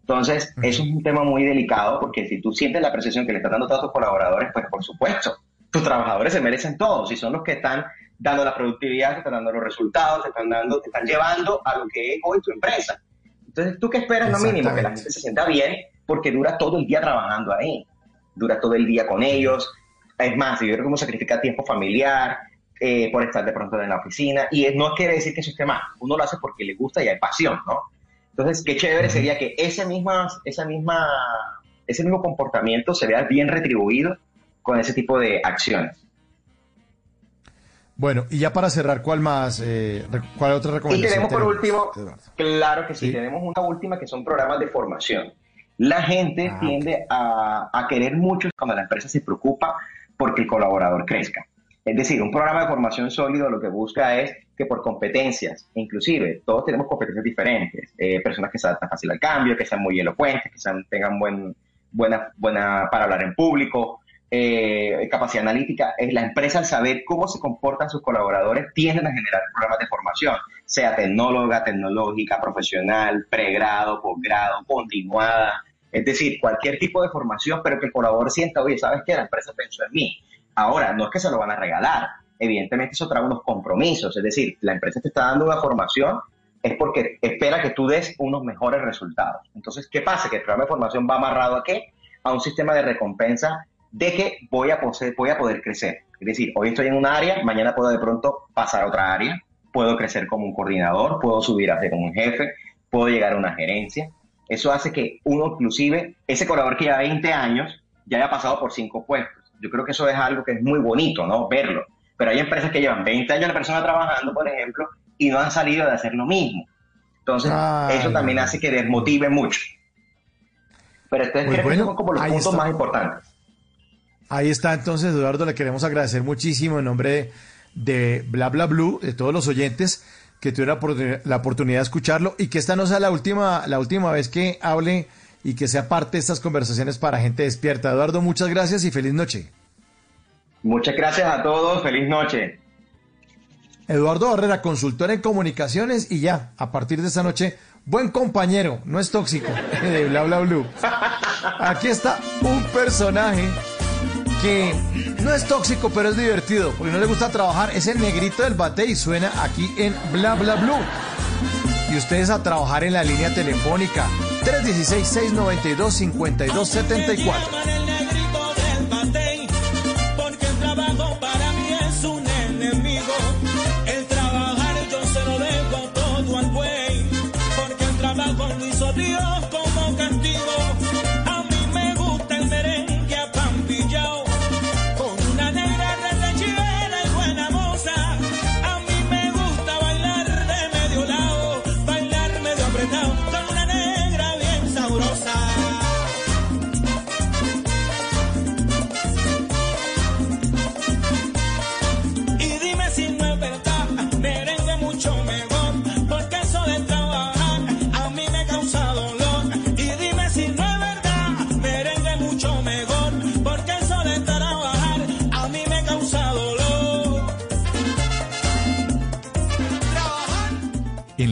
Entonces, eso es un tema muy delicado porque si tú sientes la percepción que le estás dando a tus colaboradores, pues por supuesto, tus trabajadores se merecen todo. Si son los que están dando la productividad, te están dando los resultados, te están, dando, te están llevando a lo que es hoy tu empresa. Entonces, ¿tú qué esperas? Lo mínimo, que la gente se sienta bien porque dura todo el día trabajando ahí. Dura todo el día con ellos. Es más, yo creo que uno sacrifica tiempo familiar eh, por estar de pronto en la oficina. Y no quiere decir que eso esté mal. Uno lo hace porque le gusta y hay pasión, ¿no? Entonces, qué chévere sería que ese, misma, esa misma, ese mismo comportamiento se vea bien retribuido con ese tipo de acciones. Bueno, y ya para cerrar, ¿cuál más? Eh, ¿Cuál otra Y recomendación? tenemos por último, Eduardo? claro que sí, Sí. tenemos una última que son programas de formación. La gente Ah, tiende a, a querer mucho cuando la empresa se preocupa porque el colaborador crezca. Es decir, un programa de formación sólido lo que busca es que por competencias, inclusive todos tenemos competencias diferentes, eh, personas que se adaptan fácil al cambio, que sean muy elocuentes, que sean, tengan buen, buena, buena para hablar en público, eh, capacidad analítica, es la empresa al saber cómo se comportan sus colaboradores tienden a generar programas de formación, sea tecnóloga, tecnológica, profesional, pregrado, posgrado, continuada, es decir, cualquier tipo de formación, pero que el colaborador sienta, oye, ¿sabes qué? La empresa pensó en mí. Ahora, no es que se lo van a regalar, evidentemente eso trae unos compromisos, es decir, la empresa te está dando una formación es porque espera que tú des unos mejores resultados. Entonces, ¿qué pasa? Que el programa de formación va amarrado a qué? A un sistema de recompensa de que voy a, poseer- voy a poder crecer. Es decir, hoy estoy en un área, mañana puedo de pronto pasar a otra área, puedo crecer como un coordinador, puedo subir a ser como un jefe, puedo llegar a una gerencia. Eso hace que uno, inclusive, ese colaborador que lleva 20 años, ya haya pasado por cinco puestos. Yo creo que eso es algo que es muy bonito, ¿no? Verlo. Pero hay empresas que llevan 20 años la persona trabajando, por ejemplo, y no han salido de hacer lo mismo. Entonces, Ay, eso también hace que desmotive mucho. Pero entonces Pues creo bueno, esos son como los puntos está. más importantes. Ahí está entonces, Eduardo, le queremos agradecer muchísimo en nombre de Bla Bla Blue, de todos los oyentes que tuvieron la oportuni- la oportunidad de escucharlo y que esta no sea la última, la última vez que hable y que sea parte de estas conversaciones para gente despierta. Eduardo, muchas gracias y feliz noche. Muchas gracias a todos. Feliz noche. Eduardo Barrera, consultor en comunicaciones y ya, a partir de esta noche, buen compañero, no es tóxico, de Bla Bla Blue. Aquí está un personaje que no es tóxico, pero es divertido, porque no le gusta trabajar, es el negrito del bate y suena aquí en Bla Bla Blue. Y ustedes a trabajar en la línea telefónica 316-692-5274.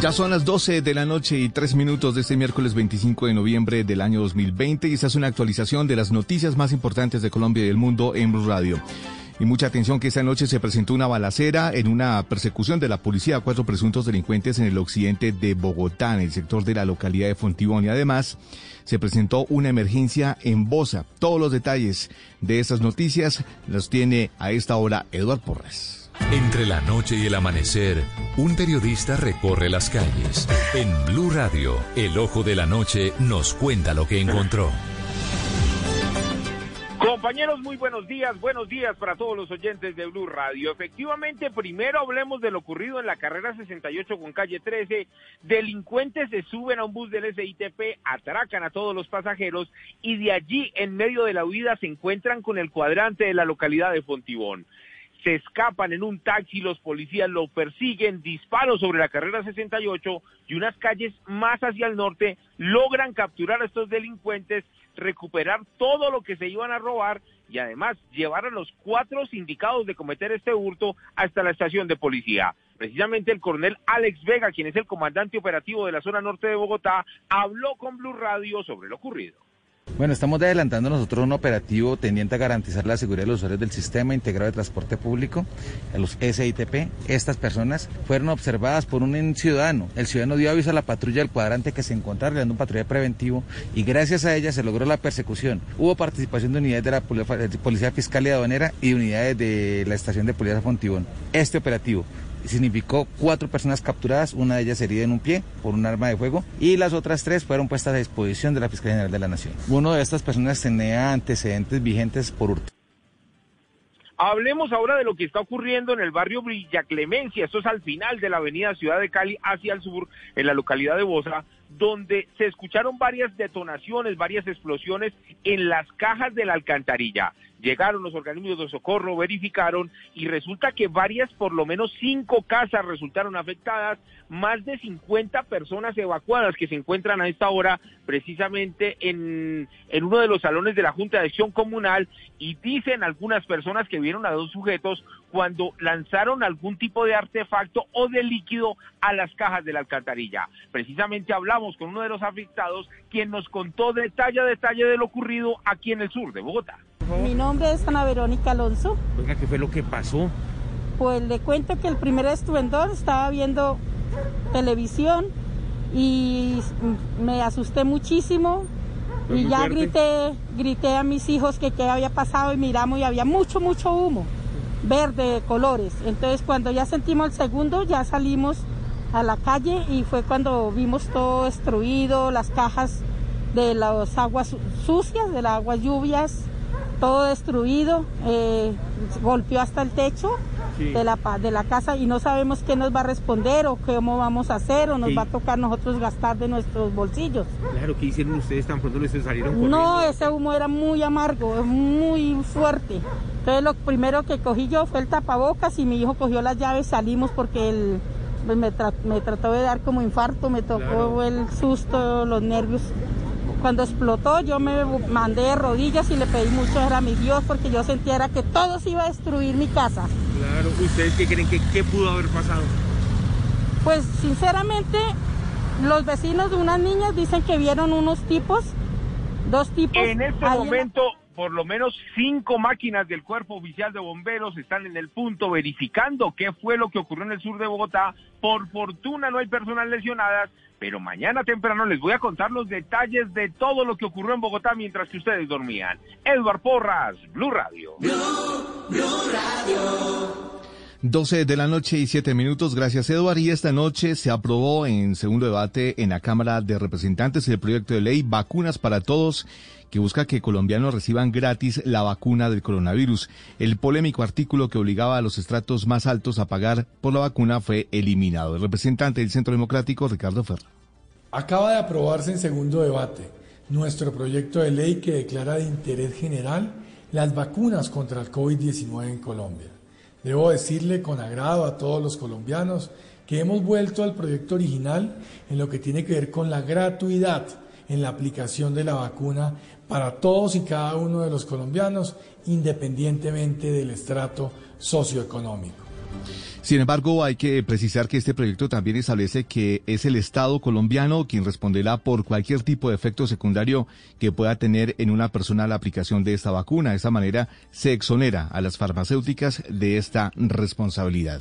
Ya son las 12 de la noche y 3 minutos de este miércoles 25 de noviembre del año 2020 y esta es una actualización de las noticias más importantes de Colombia y del mundo en Blue Radio. Y mucha atención que esta noche se presentó una balacera en una persecución de la policía a cuatro presuntos delincuentes en el occidente de Bogotá, en el sector de la localidad de Fontibón. Y además se presentó una emergencia en Bosa. Todos los detalles de estas noticias los tiene a esta hora Eduard Porras. Entre la noche y el amanecer, un periodista recorre las calles. En Blue Radio, el ojo de la noche nos cuenta lo que encontró. Compañeros, muy buenos días, buenos días para todos los oyentes de Blue Radio. Efectivamente, primero hablemos de lo ocurrido en la carrera 68 con calle 13. Delincuentes se suben a un bus del SITP, atracan a todos los pasajeros y de allí, en medio de la huida, se encuentran con el cuadrante de la localidad de Fontibón. Se escapan en un taxi, los policías lo persiguen, disparos sobre la carrera 68 y unas calles más hacia el norte logran capturar a estos delincuentes recuperar todo lo que se iban a robar y además llevar a los cuatro sindicados de cometer este hurto hasta la estación de policía. Precisamente el coronel Alex Vega, quien es el comandante operativo de la zona norte de Bogotá, habló con Blue Radio sobre lo ocurrido. Bueno, estamos adelantando nosotros un operativo tendiente a garantizar la seguridad de los usuarios del Sistema Integrado de Transporte Público, los SITP. Estas personas fueron observadas por un ciudadano. El ciudadano dio aviso a la patrulla del cuadrante que se encontraba realizando un patrulla preventivo y gracias a ella se logró la persecución. Hubo participación de unidades de la Policía Fiscal y Aduanera y unidades de la Estación de Policía Fontibón. Este operativo significó cuatro personas capturadas, una de ellas herida en un pie por un arma de fuego y las otras tres fueron puestas a disposición de la Fiscalía General de la Nación. Uno de estas personas tenía antecedentes vigentes por hurto. Hablemos ahora de lo que está ocurriendo en el barrio Villa Clemencia, esto es al final de la avenida Ciudad de Cali hacia el sur, en la localidad de Bosa, donde se escucharon varias detonaciones, varias explosiones en las cajas de la alcantarilla. Llegaron los organismos de socorro, verificaron y resulta que varias, por lo menos cinco casas resultaron afectadas, más de 50 personas evacuadas que se encuentran a esta hora precisamente en, en uno de los salones de la Junta de Acción Comunal y dicen algunas personas que vieron a dos sujetos cuando lanzaron algún tipo de artefacto o de líquido a las cajas de la alcantarilla. Precisamente hablamos con uno de los afectados, quien nos contó detalle a detalle de lo ocurrido aquí en el sur de Bogotá. Mi nombre es Ana Verónica Alonso. Oiga, ¿qué fue lo que pasó? Pues le cuento que el primer estuendor estaba viendo televisión y me asusté muchísimo y ya fuerte? grité, grité a mis hijos que qué había pasado y miramos y había mucho, mucho humo verde de colores. Entonces cuando ya sentimos el segundo ya salimos a la calle y fue cuando vimos todo destruido, las cajas de las aguas su- sucias, de las aguas lluvias, todo destruido, eh, golpeó hasta el techo Sí. de, la, de la casa y no sabemos qué nos va a responder o cómo vamos a hacer o nos Sí. va a tocar nosotros gastar de nuestros bolsillos. Claro, ¿qué hicieron ustedes tan pronto les salieron No, ese humo era muy amargo, muy fuerte. Entonces lo primero que cogí yo fue el tapabocas y mi hijo cogió las llaves, salimos porque él pues, me, tra- me trató de dar como infarto, me tocó Claro. el susto, los nervios. Cuando explotó yo me mandé de rodillas y le pedí mucho a mi Dios porque yo sentía que todo se iba a destruir mi casa. Claro, ¿ustedes qué creen que qué pudo haber pasado? Pues sinceramente los vecinos de unas niñas dicen que vieron unos tipos, dos tipos. En este ahí en la- momento, por lo menos cinco máquinas del Cuerpo Oficial de Bomberos están en el punto verificando qué fue lo que ocurrió en el sur de Bogotá. Por fortuna no hay personas lesionadas, pero mañana temprano les voy a contar los detalles de todo lo que ocurrió en Bogotá mientras que ustedes dormían. Edward Porras, Blue Radio. 12 de la noche y 7 minutos. Gracias, Eduard. Y esta noche se aprobó en segundo debate en la Cámara de Representantes el proyecto de ley Vacunas para Todos que busca que colombianos reciban gratis la vacuna del coronavirus. El polémico artículo que obligaba a los estratos más altos a pagar por la vacuna fue eliminado. El representante del Centro Democrático, Ricardo Ferro. Acaba de aprobarse en segundo debate nuestro proyecto de ley que declara de interés general las vacunas contra el COVID-19 en Colombia. Debo decirle con agrado a todos los colombianos que hemos vuelto al proyecto original en lo que tiene que ver con la gratuidad en la aplicación de la vacuna para todos y cada uno de los colombianos, independientemente del estrato socioeconómico. Sin embargo, hay que precisar que este proyecto también establece que es el Estado colombiano quien responderá por cualquier tipo de efecto secundario que pueda tener en una persona la aplicación de esta vacuna. De esta manera se exonera a las farmacéuticas de esta responsabilidad.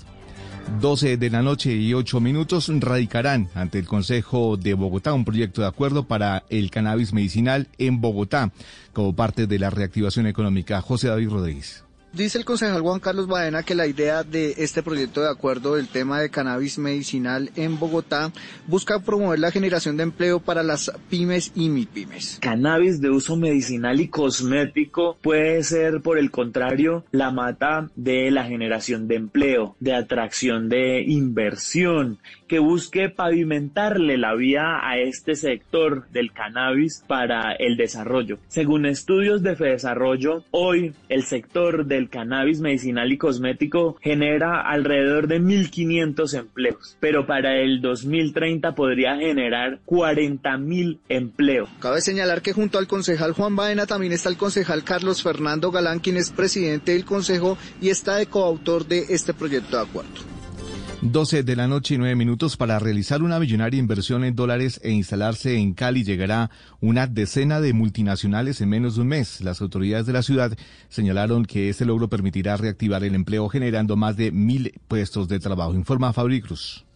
12 de la noche y 8 minutos radicarán ante el Consejo de Bogotá un proyecto de acuerdo para el cannabis medicinal en Bogotá como parte de la reactivación económica. José David Rodríguez. Dice el concejal Juan Carlos Baena que la idea de este proyecto de acuerdo del tema de cannabis medicinal en Bogotá busca promover la generación de empleo para las pymes y MIPYMES. Cannabis de uso medicinal y cosmético puede ser, por el contrario, la mata de la generación de empleo, de atracción de inversión, que busque pavimentarle la vía a este sector del cannabis para el desarrollo. Según estudios de Fedesarrollo, hoy el sector del cannabis medicinal y cosmético genera alrededor de 1.500 empleos, pero para el 2030 podría generar 40.000 empleos. Cabe señalar que junto al concejal Juan Baena también está el concejal Carlos Fernando Galán, quien es presidente del consejo y está de coautor de este proyecto de acuerdo. 12 de la noche y 9 minutos para realizar una millonaria inversión en dólares e instalarse en Cali llegará una decena de multinacionales en menos de un mes. Las autoridades de la ciudad señalaron que este logro permitirá reactivar el empleo generando más de mil puestos de trabajo. Informa Fabri Cruz.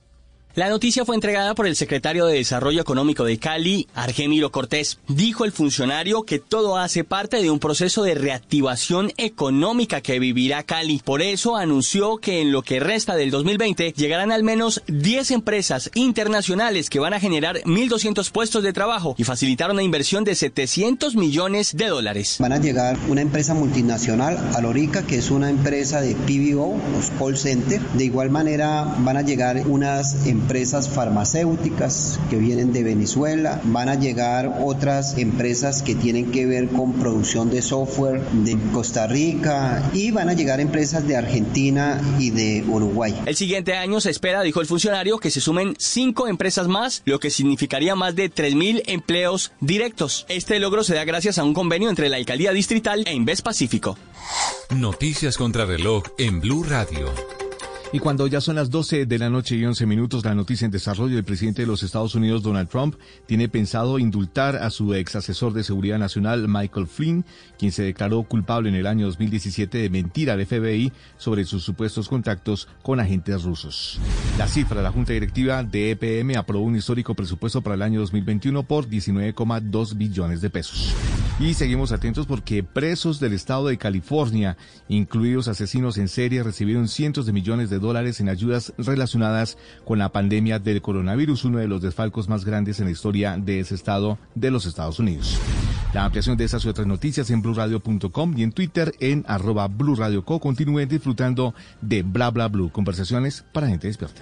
La noticia fue entregada por el secretario de Desarrollo Económico de Cali, Argemiro Cortés. Dijo el funcionario que todo hace parte de un proceso de reactivación económica que vivirá Cali. Por eso anunció que en lo que resta del 2020 llegarán al menos 10 empresas internacionales que van a generar 1.200 puestos de trabajo y facilitar una inversión de 700 millones de dólares. Van a llegar una empresa multinacional, Alorica, que es una empresa de PBO, call center. De igual manera van a llegar unas empresas empresas farmacéuticas que vienen de Venezuela, van a llegar otras empresas que tienen que ver con producción de software de Costa Rica y van a llegar empresas de Argentina y de Uruguay. El siguiente año se espera, dijo el funcionario, que se sumen cinco empresas más, lo que significaría más de 3.000 empleos directos. Este logro se da gracias a un convenio entre la Alcaldía Distrital e Inves Pacífico. Noticias contra reloj en Blue Radio. Y cuando ya son las 12 de la noche y 11 minutos, la noticia en desarrollo, el presidente de los Estados Unidos, Donald Trump, tiene pensado indultar a su ex asesor de seguridad nacional, Michael Flynn, quien se declaró culpable en el año 2017 de mentir al FBI sobre sus supuestos contactos con agentes rusos. La cifra de la Junta Directiva de EPM aprobó un histórico presupuesto para el año 2021 por 19,2 billones de pesos. Y seguimos atentos porque presos del estado de California, incluidos asesinos en serie, recibieron cientos de millones de dólares en ayudas relacionadas con la pandemia del coronavirus, uno de los desfalcos más grandes en la historia de ese estado de los Estados Unidos. La ampliación de estas y otras noticias en blurradio.com y en Twitter en arroba blurradioco. Continúen disfrutando de Bla Bla Blue, conversaciones para gente despierta.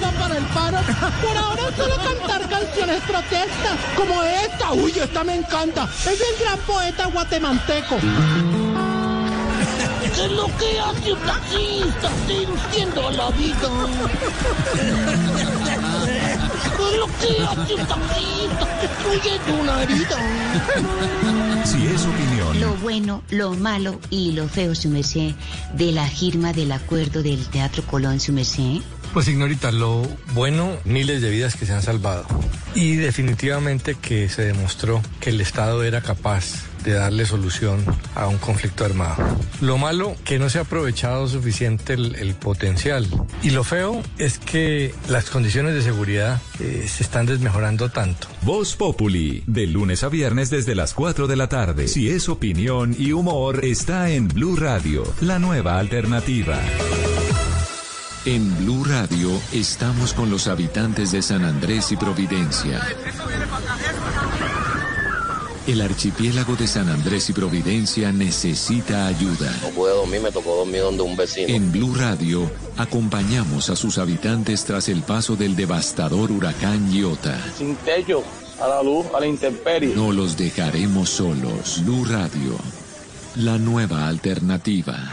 ¿Qué tiene planeado para el paro? Por ahora solo cantar canciones protestas, como esta. Uy, esta me encanta. Es el gran poeta guatemalteco. ¿Qué es lo que hace un taxista seduciendo la vida? ¿Qué es lo que hace un taxista destruyendo una herida? Si es opinión. Lo bueno, lo malo y lo feo, su merced, de la firma del acuerdo del Teatro Colón, su merced. Pues ignorita, lo bueno, miles de vidas que se han salvado. Y definitivamente que se demostró que el Estado era capaz de darle solución a un conflicto armado. Lo malo, que no se ha aprovechado suficiente el, el potencial. Y lo feo es que las condiciones de seguridad eh, se están desmejorando tanto. Voz Populi, de lunes a viernes desde las 4 de la tarde. Si es opinión y humor, está en Blue Radio, la nueva alternativa. En Blue Radio estamos con los habitantes de San Andrés y Providencia. El archipiélago de San Andrés y Providencia necesita ayuda. No pude dormir, me tocó dormir donde un vecino. En Blue Radio acompañamos a sus habitantes tras el paso del devastador huracán Iota. Sin techo, a la luz, a la intemperie. No los dejaremos solos. Blue Radio, la nueva alternativa.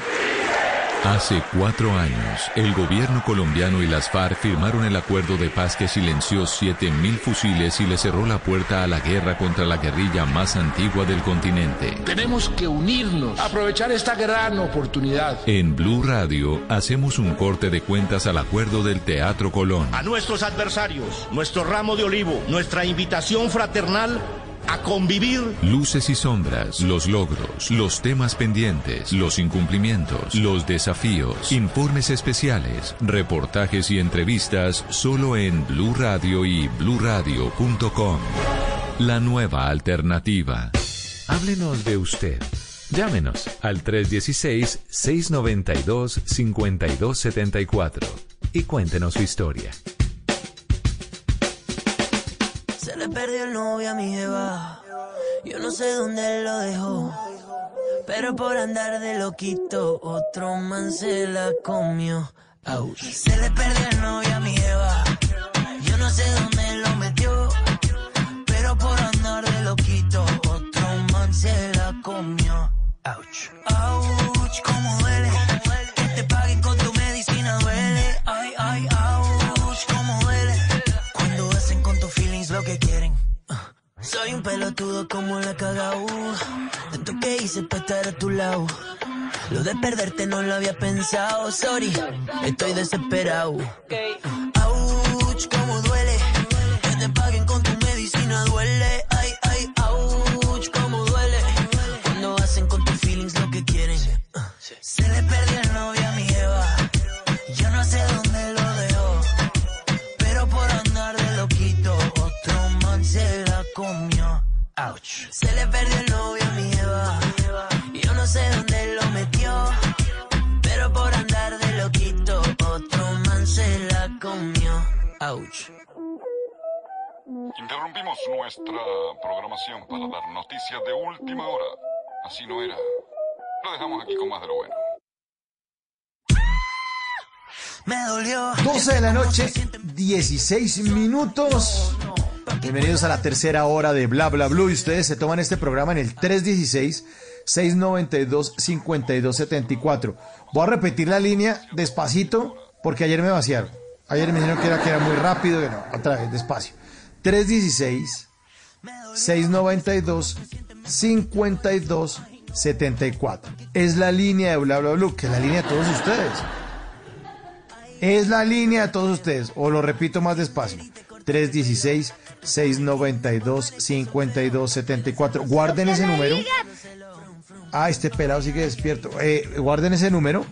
Hace cuatro años, el gobierno colombiano y las FARC firmaron el acuerdo de paz que silenció 7.000 fusiles y le cerró la puerta a la guerra contra la guerrilla más antigua del continente. Tenemos que unirnos, aprovechar esta gran oportunidad. En Blue Radio hacemos un corte de cuentas al acuerdo del Teatro Colón. A nuestros adversarios, nuestro ramo de olivo, nuestra invitación fraternal a convivir. Luces y sombras, los logros, los temas pendientes, los incumplimientos, los desafíos, informes especiales, reportajes y entrevistas solo en Blue Radio y bluradio.com. La nueva alternativa. Háblenos de usted. Llámenos al 316-692-5274 y cuéntenos su historia. Se le perdió el novio a mi jeva. Yo no sé dónde lo dejó. Pero por andar de loquito, otro man se la comió. Ouch. Se le perdió el novio a mi jeva. Yo no sé dónde lo metió. Pero por andar de loquito, otro man se la comió. Ouch. Ouch, cómo Soy un pelotudo como la cagao. Tanto que hice para estar a tu lado. Lo de perderte no lo había pensado. Sorry, estoy desesperado. Ouch, cómo duele. Que te paguen con tu medicina duele. Ay, ay, ouch, cómo duele. Cuando hacen con tus feelings lo que quieren. Se le perdió Ouch. Se le perdió el novio a mi Eva. Yo no sé dónde lo metió. Pero por andar de loquito, otro man se la comió. Ouch. Interrumpimos nuestra programación para dar noticias de última hora. Así no era. Lo dejamos aquí con más de lo bueno. Me dolió. 12 de la noche, 16 minutos. Bienvenidos a la tercera hora de Bla Bla Blue. Y ustedes se toman este programa en el 316-692-5274. Voy a repetir la línea despacito porque ayer me vaciaron. Ayer me dijeron que era, que era muy rápido. Que no, otra vez, despacio. 316-692-5274. Es la línea de Bla Bla Blue, que es la línea de todos ustedes. Es la línea de todos ustedes. O lo repito más despacio. 316-692-5274. Guarden ese número. Ah, este pelado sigue despierto. Eh, guarden ese número.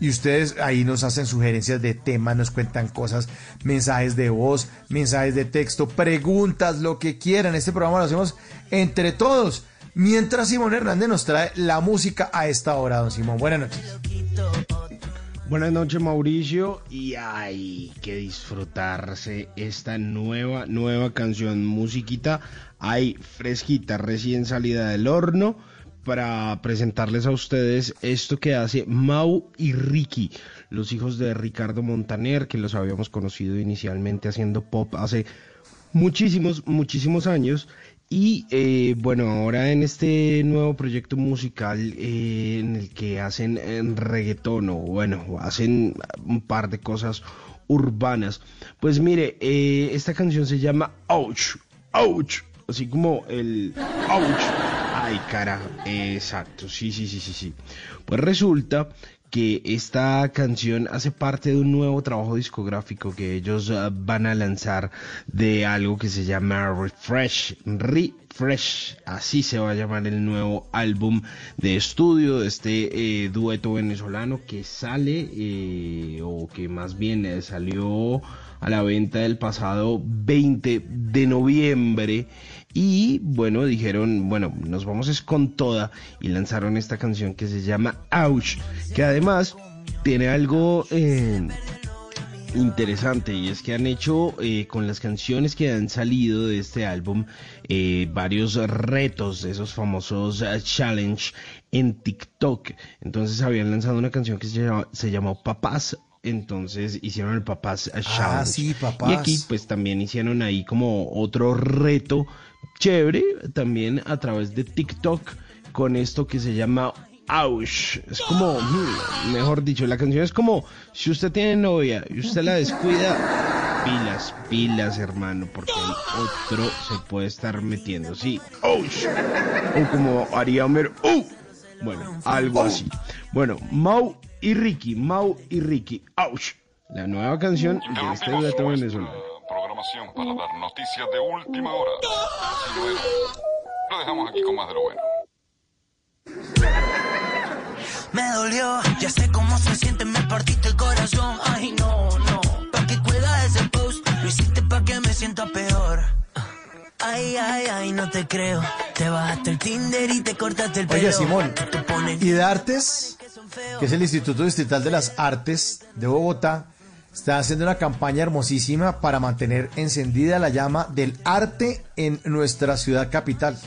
Y ustedes ahí nos hacen sugerencias de temas, nos cuentan cosas, mensajes de voz, mensajes de texto, preguntas, lo que quieran. Este programa lo hacemos entre todos. Mientras Simón Hernández nos trae la música a esta hora, don Simón. Buenas noches. Buenas noches Mauricio y hay que disfrutarse esta nueva, nueva canción musiquita, hay fresquita recién salida del horno para presentarles a ustedes esto que hace Mau y Ricky, los hijos de Ricardo Montaner, que los habíamos conocido inicialmente haciendo pop hace muchísimos, muchísimos años. Y eh, bueno, ahora en este nuevo proyecto musical eh, en el que hacen en reggaetón o bueno, hacen un par de cosas urbanas. Pues mire, eh, esta canción se llama Ouch, Ouch, así como el Ouch. Ay, cara, exacto, sí, sí, sí, sí, sí. Pues resulta que esta canción hace parte de un nuevo trabajo discográfico que ellos uh, van a lanzar de algo que se llama Refresh, Refresh, así se va a llamar el nuevo álbum de estudio de este eh, dueto venezolano que sale eh, o que más bien eh, salió a la venta el pasado 20 de noviembre y bueno, dijeron, bueno, nos vamos es con toda y lanzaron esta canción que se llama Ouch, que además tiene algo eh, interesante y es que han hecho eh, con las canciones que han salido de este álbum eh, varios retos, esos famosos eh, challenge en TikTok. Entonces habían lanzado una canción que se, llama, se llamó Papás. Entonces hicieron el Papás Challenge. Ah, sí, Papás. Y aquí pues también hicieron ahí como otro reto chévere también a través de TikTok con esto que se llama Ouch. Es como, mm, mejor dicho, la canción es como si usted tiene novia y usted la descuida, pilas, pilas, hermano, porque el otro se puede estar metiendo. Sí, ouch. O como haría Homer, ¡uh! Bueno, algo así. Bueno, Mau y Ricky, Mau y Ricky, ouch. La nueva canción de este dueto venezolano. Programación para dar noticias de última hora. Así no era. Lo dejamos aquí con más de lo bueno. Me dolió, ya sé cómo se siente, me partiste el corazón. Ay, no, no. Pa' que cuelga ese post, lo hiciste pa' que me sienta peor. Ay, ay, ay, no te creo. Te bajaste el Tinder y te cortaste el pelo. Oye, Simón, y de Artes, que es el Instituto Distrital de las Artes de Bogotá, está haciendo una campaña hermosísima para mantener encendida la llama del arte en nuestra ciudad capital.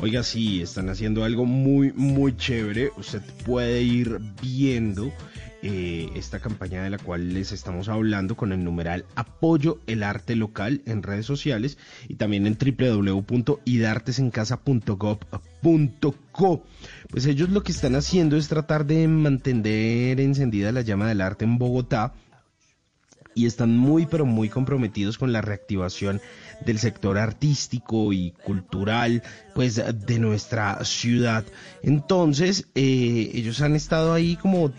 Oiga, sí, están haciendo algo muy, muy chévere. Usted puede ir viendo eh, esta campaña de la cual les estamos hablando con el numeral Apoyo el Arte Local en redes sociales y también en www.idartesencasa.gov.co. Pues ellos lo que están haciendo es tratar de mantener encendida la llama del arte en Bogotá y están muy pero muy comprometidos con la reactivación del sector artístico y cultural pues de nuestra ciudad. Entonces eh, ellos han estado ahí como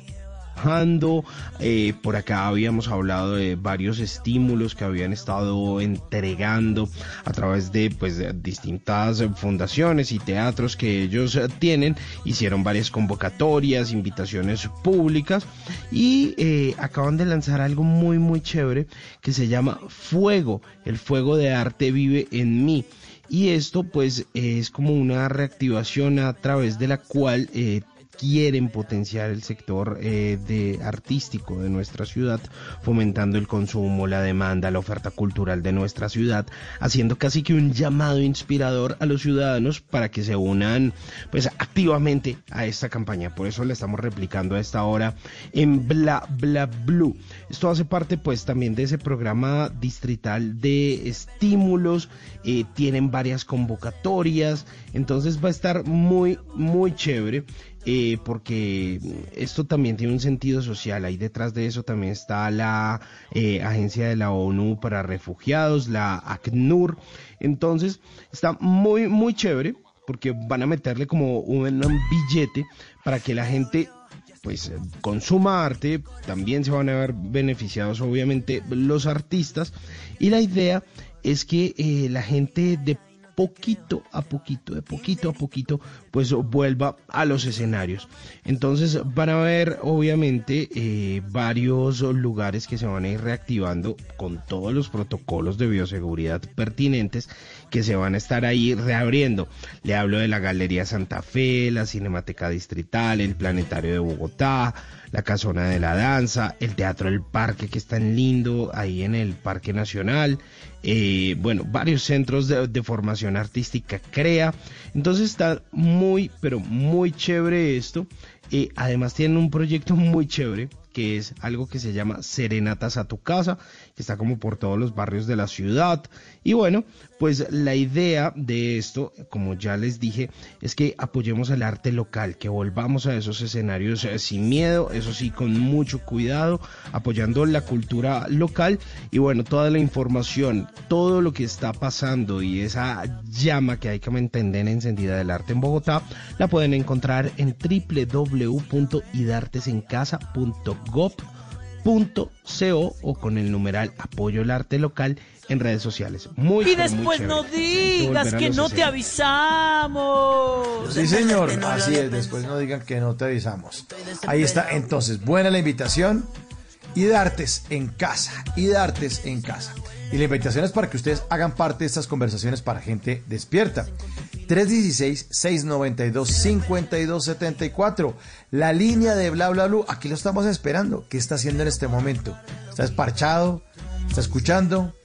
eh, por acá habíamos hablado de varios estímulos que habían estado entregando a través de pues distintas fundaciones y teatros que ellos tienen. Hicieron varias convocatorias, invitaciones públicas y eh, acaban de lanzar algo muy muy chévere que se llama Fuego. El fuego de arte vive en mí y esto pues es como una reactivación a través de la cual eh, quieren potenciar el sector eh, de artístico de nuestra ciudad, fomentando el consumo, la demanda, la oferta cultural de nuestra ciudad, haciendo casi que un llamado inspirador a los ciudadanos para que se unan pues activamente a esta campaña. Por eso la estamos replicando a esta hora en Bla Bla Blue. Esto hace parte pues también de ese programa distrital de estímulos, eh, tienen varias convocatorias, entonces va a estar muy muy chévere. Eh, porque esto también tiene un sentido social. Ahí detrás de eso también está la eh, Agencia de la ONU para Refugiados, la ACNUR. Entonces, está muy, muy chévere porque van a meterle como un, billete para que la gente pues consuma arte, también se van a ver beneficiados obviamente los artistas y la idea es que eh, la gente de poquito a poquito, de poquito a poquito, pues vuelva a los escenarios. Entonces van a haber obviamente eh, varios lugares que se van a ir reactivando con todos los protocolos de bioseguridad pertinentes que se van a estar ahí reabriendo. Le hablo de la Galería Santa Fe, la Cinemateca Distrital, el Planetario de Bogotá, la Casona de la Danza, el Teatro del Parque que es tan lindo ahí en el Parque Nacional, eh, bueno, varios centros de, formación artística crea. Entonces está muy, pero muy chévere esto. Eh, además tienen un proyecto muy chévere que es algo que se llama Serenatas a tu casa, que está como por todos los barrios de la ciudad. Y bueno, pues la idea de esto, como ya les dije, es que apoyemos el arte local, que volvamos a esos escenarios eh, sin miedo, eso sí, con mucho cuidado, apoyando la cultura local y bueno, toda la información, todo lo que está pasando y esa llama que hay que mantener encendida del arte en Bogotá, la pueden encontrar en www.idartesencasa.com gov.co o con el numeral apoyo el arte local en redes sociales. Muy, y después no digas que no te avisamos. Sí, señor. Así es. Después no digan que no te avisamos. Ahí está. Entonces, buena la invitación. Y de artes en casa. Y de artes en casa. Y la invitación es para que ustedes hagan parte de estas conversaciones para gente despierta. 316-692-5274. La línea de bla bla bla, aquí lo estamos esperando. ¿Qué está haciendo en este momento? ¿Está esparchado? ¿Está escuchando?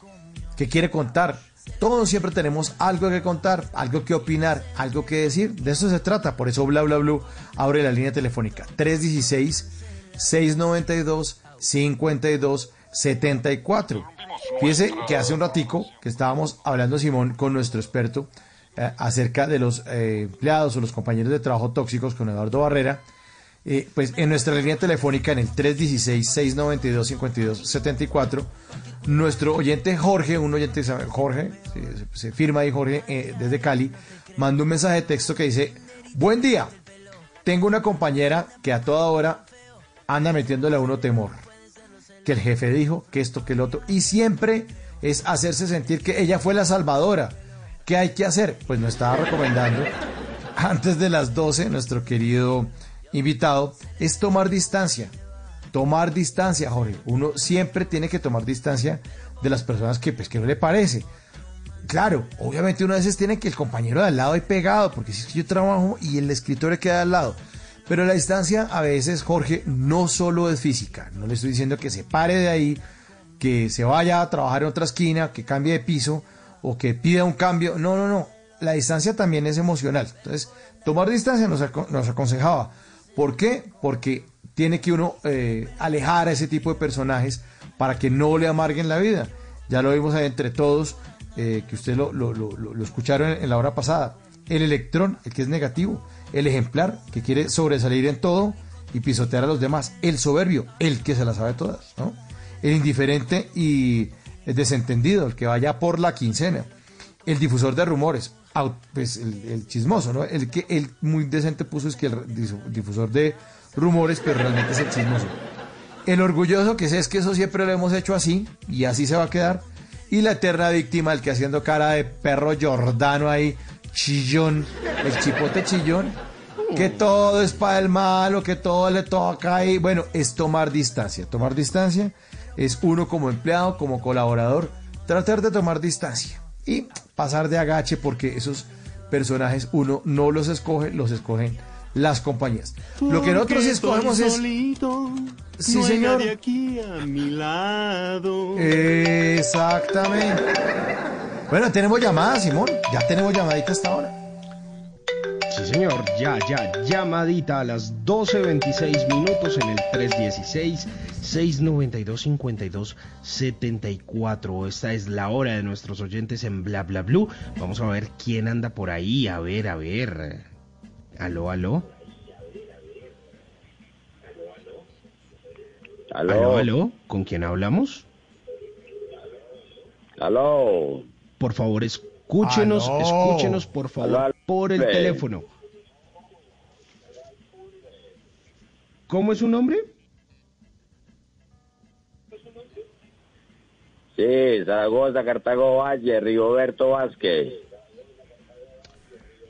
¿Qué quiere contar? Todos siempre tenemos algo que contar, algo que opinar, algo que decir. De eso se trata. Por eso bla bla bla abre la línea telefónica 316-692-5274. Fíjese que hace un ratico que estábamos hablando, Simón, con nuestro experto eh, acerca de los eh, empleados o los compañeros de trabajo tóxicos con Eduardo Barrera. Eh, pues en nuestra línea telefónica en el 316-692-5274, nuestro oyente Jorge, un oyente Jorge, se, firma ahí Jorge desde Cali, mandó un mensaje de texto que dice, buen día, tengo una compañera que a toda hora anda metiéndole a uno temor, que el jefe dijo, que esto, que el otro, y siempre es hacerse sentir que ella fue la salvadora ¿Qué hay que hacer? Pues nos estaba recomendando antes de las 12, nuestro querido invitado, es tomar distancia. Tomar distancia, Jorge. Uno siempre tiene que tomar distancia de las personas que, pues, no le parece. Claro, obviamente uno a veces tiene que el compañero de al lado ahí pegado, porque si es que yo trabajo y el escritorio queda al lado. Pero la distancia a veces, Jorge, no solo es física. No le estoy diciendo que se pare de ahí, que se vaya a trabajar en otra esquina, que cambie de piso, o que pida un cambio. No, no, no. La distancia también es emocional. Entonces, tomar distancia nos, aconsejaba. ¿Por qué? Porque tiene que uno eh, alejar a ese tipo de personajes para que no le amarguen la vida. Ya lo vimos ahí entre todos, eh, que ustedes lo, escucharon en, la hora pasada. El electrón, el que es negativo. El ejemplar, que quiere sobresalir en todo y pisotear a los demás. El soberbio, el que se la sabe todas. El indiferente y el desentendido, el que vaya por la quincena, el difusor de rumores, pues el, chismoso, ¿no? El que el muy decente puso es que el difusor de rumores, pero realmente es el chismoso. El orgulloso que sé es que eso siempre lo hemos hecho así y así se va a quedar. Y la eterna víctima, el que haciendo cara de perro jordano ahí, chillón, el chipote chillón, que todo es para el malo, que todo le toca ahí. Bueno, es tomar distancia, tomar distancia es uno como empleado, como colaborador, tratar de tomar distancia y pasar de agache porque esos personajes uno no los escoge, los escogen las compañías. Lo que nosotros escogemos es... sí, señor. aquí a mi lado. Exactamente. Bueno, tenemos llamada, Simón. Ya tenemos llamadita hasta ahora. Señor, ya, ya, llamadita a las 12.26 minutos en el 316-692-5274. Esta es la hora de nuestros oyentes en Bla Bla Blue. Vamos a ver quién anda por ahí. A ver, a ver. Aló, aló. Aló, aló. aló. ¿Con quién hablamos? Aló. Por favor, escúchenos Escúchenos, escúchenos por favor por el teléfono. ¿Cómo es su nombre? Sí, Zaragoza, Cartago Valle, Rigoberto Vázquez.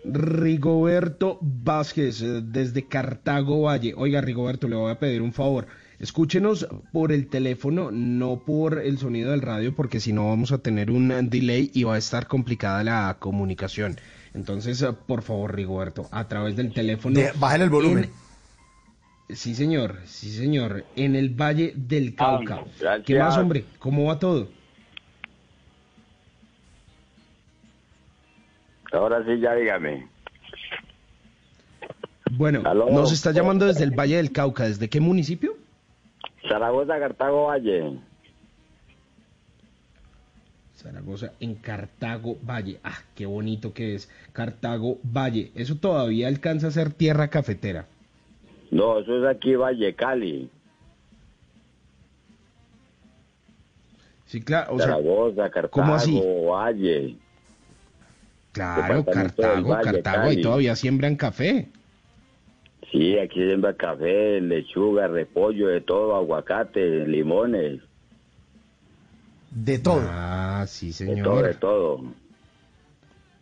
Rigoberto Vázquez, eh, desde Cartago Valle. Oiga, Rigoberto, le voy a pedir un favor. Escúchenos por el teléfono, no por el sonido del radio, porque si no vamos a tener un delay y va a estar complicada la comunicación. Entonces, eh, por favor, Rigoberto, a través del teléfono. Bájale el volumen. Sí, señor, sí, señor. En el Valle del Cauca. ¿Qué más, hombre? ¿Cómo va todo? Ahora sí, ya dígame. Bueno, nos está llamando desde el Valle del Cauca. ¿Desde qué municipio? Zaragoza, Cartago Valle. Zaragoza en Cartago Valle. Ah, qué bonito que es. Cartago Valle. Eso todavía alcanza a ser tierra cafetera. No, eso es aquí Valle Cali. Sí, claro. Zaragoza, Cartago, Valle. Claro, Cartago, Cartago, y todavía siembran café. Sí, aquí siembra café, lechuga, repollo, de todo, aguacate, limones. De todo. Ah, sí, señor. De todo, de todo.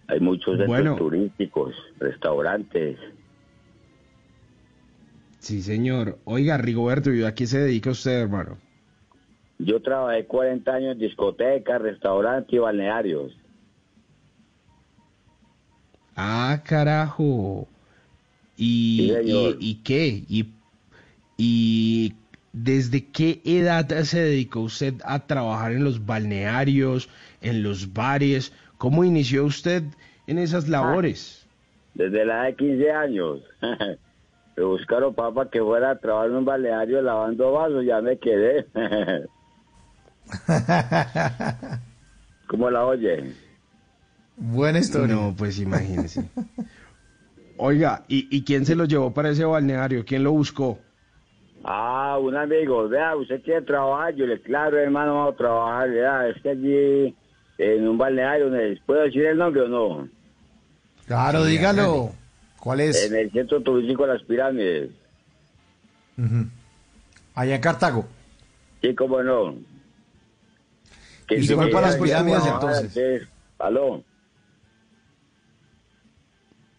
Hay muchos centros turísticos, restaurantes. Sí, señor. Oiga, Rigoberto, ¿y a qué se dedica usted, hermano? Yo trabajé 40 años en discotecas, restaurantes y balnearios. Ah, carajo. ¿Y, Sí, y, y qué? ¿Y, ¿Y desde qué edad se dedicó usted a trabajar en los balnearios, en los bares? ¿Cómo inició usted en esas labores? Desde la edad de 15 años. Me buscaron papá que fuera a trabajar en un balneario lavando vasos, ya me quedé. ¿Cómo la oye? Buena historia. No, pues imagínese. Oiga, ¿y, ¿y quién se lo llevó para ese balneario? ¿Quién lo buscó? Ah, un amigo, vea, usted quiere trabajar, yo le claro, hermano, vamos a trabajar, vea, es que allí en un balneario, ¿me ¿puedo decir el nombre o no? Claro, Sí, dígalo. ¿Cuál es? En el centro turístico de las pirámides. Allá en Cartago. Sí, cómo no. ¿Y se fue para las pirámides entonces? sí. Aló.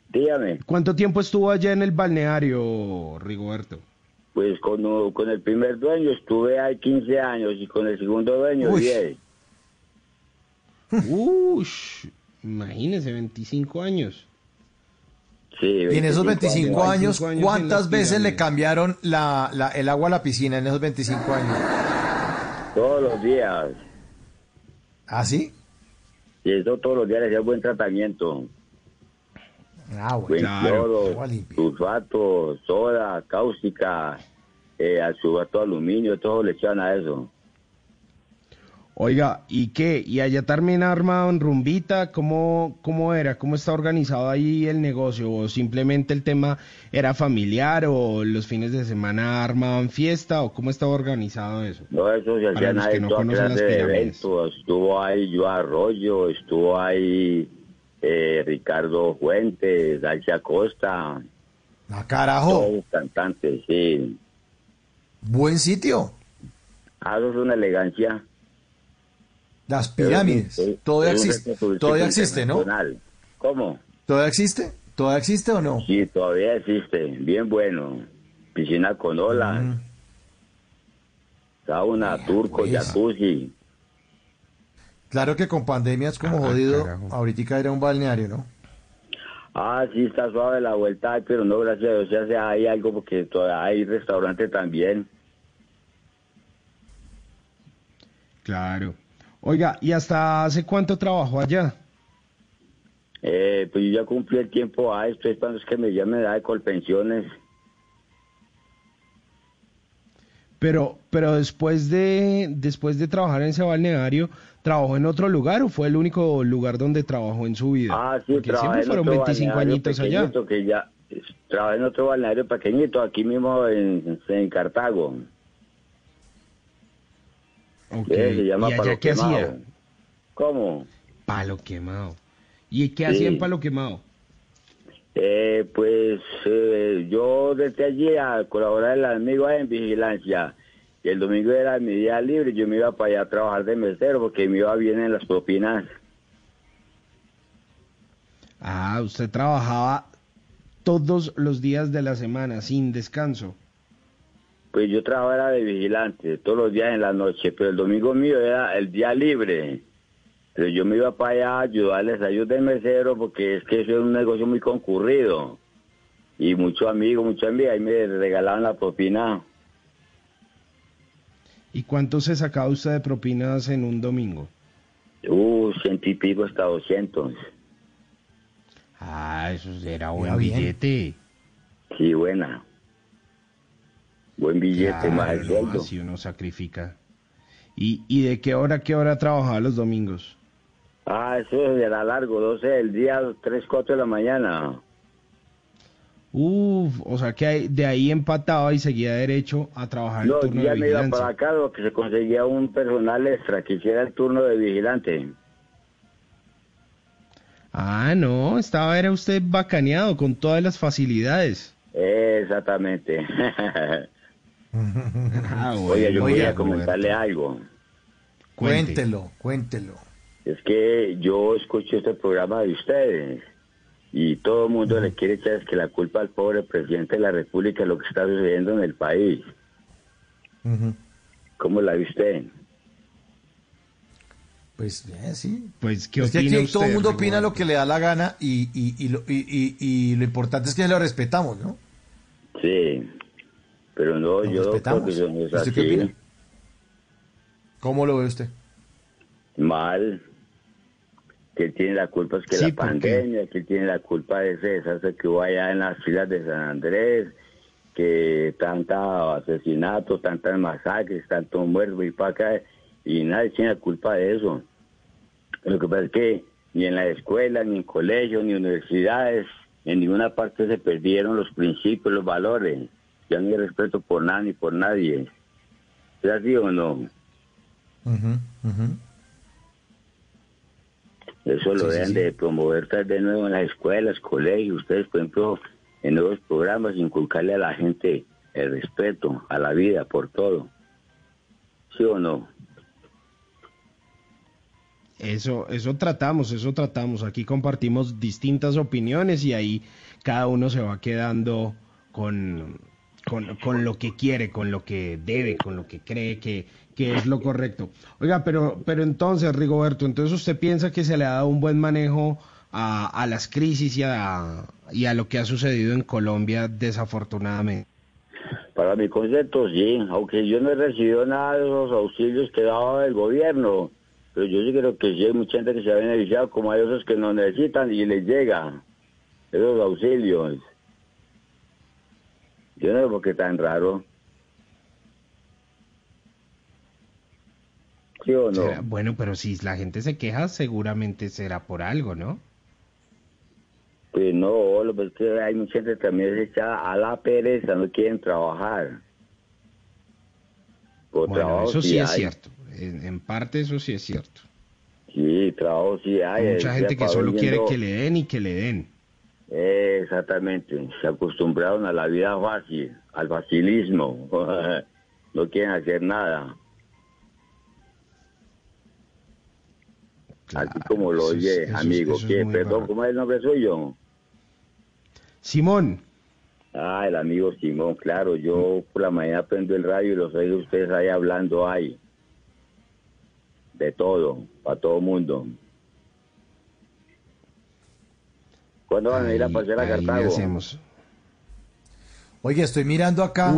Dígame. ¿Cuánto tiempo estuvo allá en el balneario, Rigoberto? Pues con, con el primer dueño estuve ahí 15 años y con el segundo dueño Uy. 10. Ush, imagínese, 25 años. Sí, Y en esos 25 años, 25 años en ¿cuántas veces le cambiaron la, la- el agua a la piscina en esos 25 años? Todos los días. ¿Ah, sí? Y eso todos los días le hacía buen tratamiento. Ah, Buen bueno. cloro, Agua limpia. sulfato, soda, cáustica, eh, sulfato de aluminio, todo le echaban a eso. Oiga, ¿y qué? ¿Y allá armado en rumbita? ¿Cómo, ¿Cómo era? ¿Cómo está organizado ahí el negocio? ¿O simplemente el tema era familiar? ¿O los fines de semana armaban fiesta? ¿O cómo estaba organizado eso? No, eso se Para hacía los nada que de no toda conocen clase las de pirámides. eventos. Estuvo ahí yo Arroyo, estuvo ahí eh, Ricardo Fuentes, Alcia Acosta. Ah, carajo. Todos cantantes, sí. Buen sitio. Ah, eso es una elegancia. Las pirámides. Es Todavía es un existe. Todavía existe, ¿no? ¿Cómo? ¿Todavía existe? ¿Todavía existe o no? Sí, todavía existe. Bien bueno. Piscina con olas. Mm. Sauna, turco, pues. jacuzzi. Claro que con pandemia es como Ah, jodido. Ahorita era un balneario, ¿no? Ah, sí, está suave la vuelta, pero no, gracias a Dios, ya sea hay algo porque todavía hay restaurante también. Claro. Oiga, ¿y hasta hace cuánto trabajó allá? Eh, pues yo ya cumplí el tiempo, ah, estoy esperando es que me llamen de Colpensiones. Pero, pero después de, después de trabajar en ese balneario, ¿trabajó en otro lugar o fue el único lugar donde trabajó en su vida? Ah, sí, Porque trabajé siempre fueron otro 25 balneario añitos allá. Que ya, trabajé en otro balneario pequeñito, aquí mismo en, en Cartago. Ok, se llama ¿Y allá Palo qué Quemado. hacía? ¿Cómo? Palo quemado. ¿Y qué Sí. hacía en palo quemado? Eh, pues eh, yo desde allí a colaborar el amigo en vigilancia. Y el domingo era mi día libre, yo me iba para allá a trabajar de mesero porque me iba bien en las propinas. Ah, usted trabajaba todos los días de la semana, sin descanso. Pues yo trabajaba de vigilante todos los días en la noche, pero el domingo mío era el día libre. Pero yo me iba para allá a ayudarles a ellos de mesero porque es que eso es un negocio muy concurrido. Y muchos amigos, muchas amigas, ahí me regalaban la propina. ¿Y cuánto se sacaba usted de propinas en un domingo? Uh, ciento y pico hasta doscientos. Ah, eso era buen billete. Sí, buena. Buen billete, más el sueldo. Si uno sacrifica. ¿Y, ¿Y de qué hora qué hora trabajaba los domingos? Ah, eso era largo, 12 del día, 3, 4 de la mañana. Uf, o sea que de ahí empataba y seguía derecho a trabajar el No, turno ya de me iba para acá, lo que se conseguía un personal extra que hiciera el turno de vigilante. Ah, no, estaba era usted bacaneado con todas las facilidades. Exactamente. Ah, Oye, yo Oiga, quería comentarle algo. Cuéntelo, cuéntelo. Es que yo escucho este programa de ustedes y todo el mundo le quiere echar es que la culpa al pobre presidente de la República de lo que está sucediendo en el país. ¿Cómo la ve usted? Pues eh, sí. Pues, ¿qué es que aquí todo el mundo opina lo que le da la gana y, y, y, lo, y, y- y lo importante es que lo respetamos, ¿no? Sí, pero no, yo creo que eso no es ¿Usted qué opina? ¿Cómo lo ve usted? Mal. Que tiene la culpa es que Sí, la pandemia, que tiene la culpa de ese desastre que hubo allá en las filas de San Andrés, que tanta asesinatos, tantas masacres, tantos muertos y para acá, y nadie tiene la culpa de eso. Lo que pasa es que ni en la escuela, ni en colegios, ni universidades, en ninguna parte se perdieron los principios, los valores. Ya no hay respeto por nada ni por nadie. ¿Es así o no? Eso lo Sí, sí, deben sí. de promover tal de nuevo en las escuelas, colegios, ustedes, por ejemplo, en nuevos programas, inculcarle a la gente el respeto a la vida por todo. ¿Sí o no? Eso, eso tratamos, eso tratamos. Aquí compartimos distintas opiniones y ahí cada uno se va quedando con, con, con lo que quiere, con lo que debe, con lo que cree que, que es lo correcto. Oiga, pero, pero entonces, Rigoberto, entonces usted piensa que se le ha dado un buen manejo a, a las crisis y a, y a lo que ha sucedido en Colombia desafortunadamente. Para mi concepto, sí, aunque yo no he recibido nada de esos auxilios que daba el gobierno, pero yo sí creo que sí hay mucha gente que se ha beneficiado, como hay esos que no necesitan y les llega esos auxilios. Yo no sé por qué tan raro. ¿Sí o no? Será- Bueno, pero si la gente se queja, seguramente será por algo, ¿no? Pues no, lo que hay mucha gente también se echa a la pereza, no quieren trabajar. Por Bueno, trabajo eso sí es cierto. En, en parte eso sí es cierto. Sí, trabajo sí hay. Hay mucha gente que solo quiere que le den y que le den. Exactamente, se acostumbraron a la vida fácil, al facilismo. no quieren hacer nada. Así como lo oye, es- amigo. es Perdón. ¿cómo es el nombre suyo? Simón. Ah, el amigo Simón, claro. Yo por la mañana prendo el radio y los oigo ustedes ahí hablando ahí. De todo, para todo mundo. ¿Cuándo van a ir a pasear a Cartago? hacemos. Oye, estoy mirando acá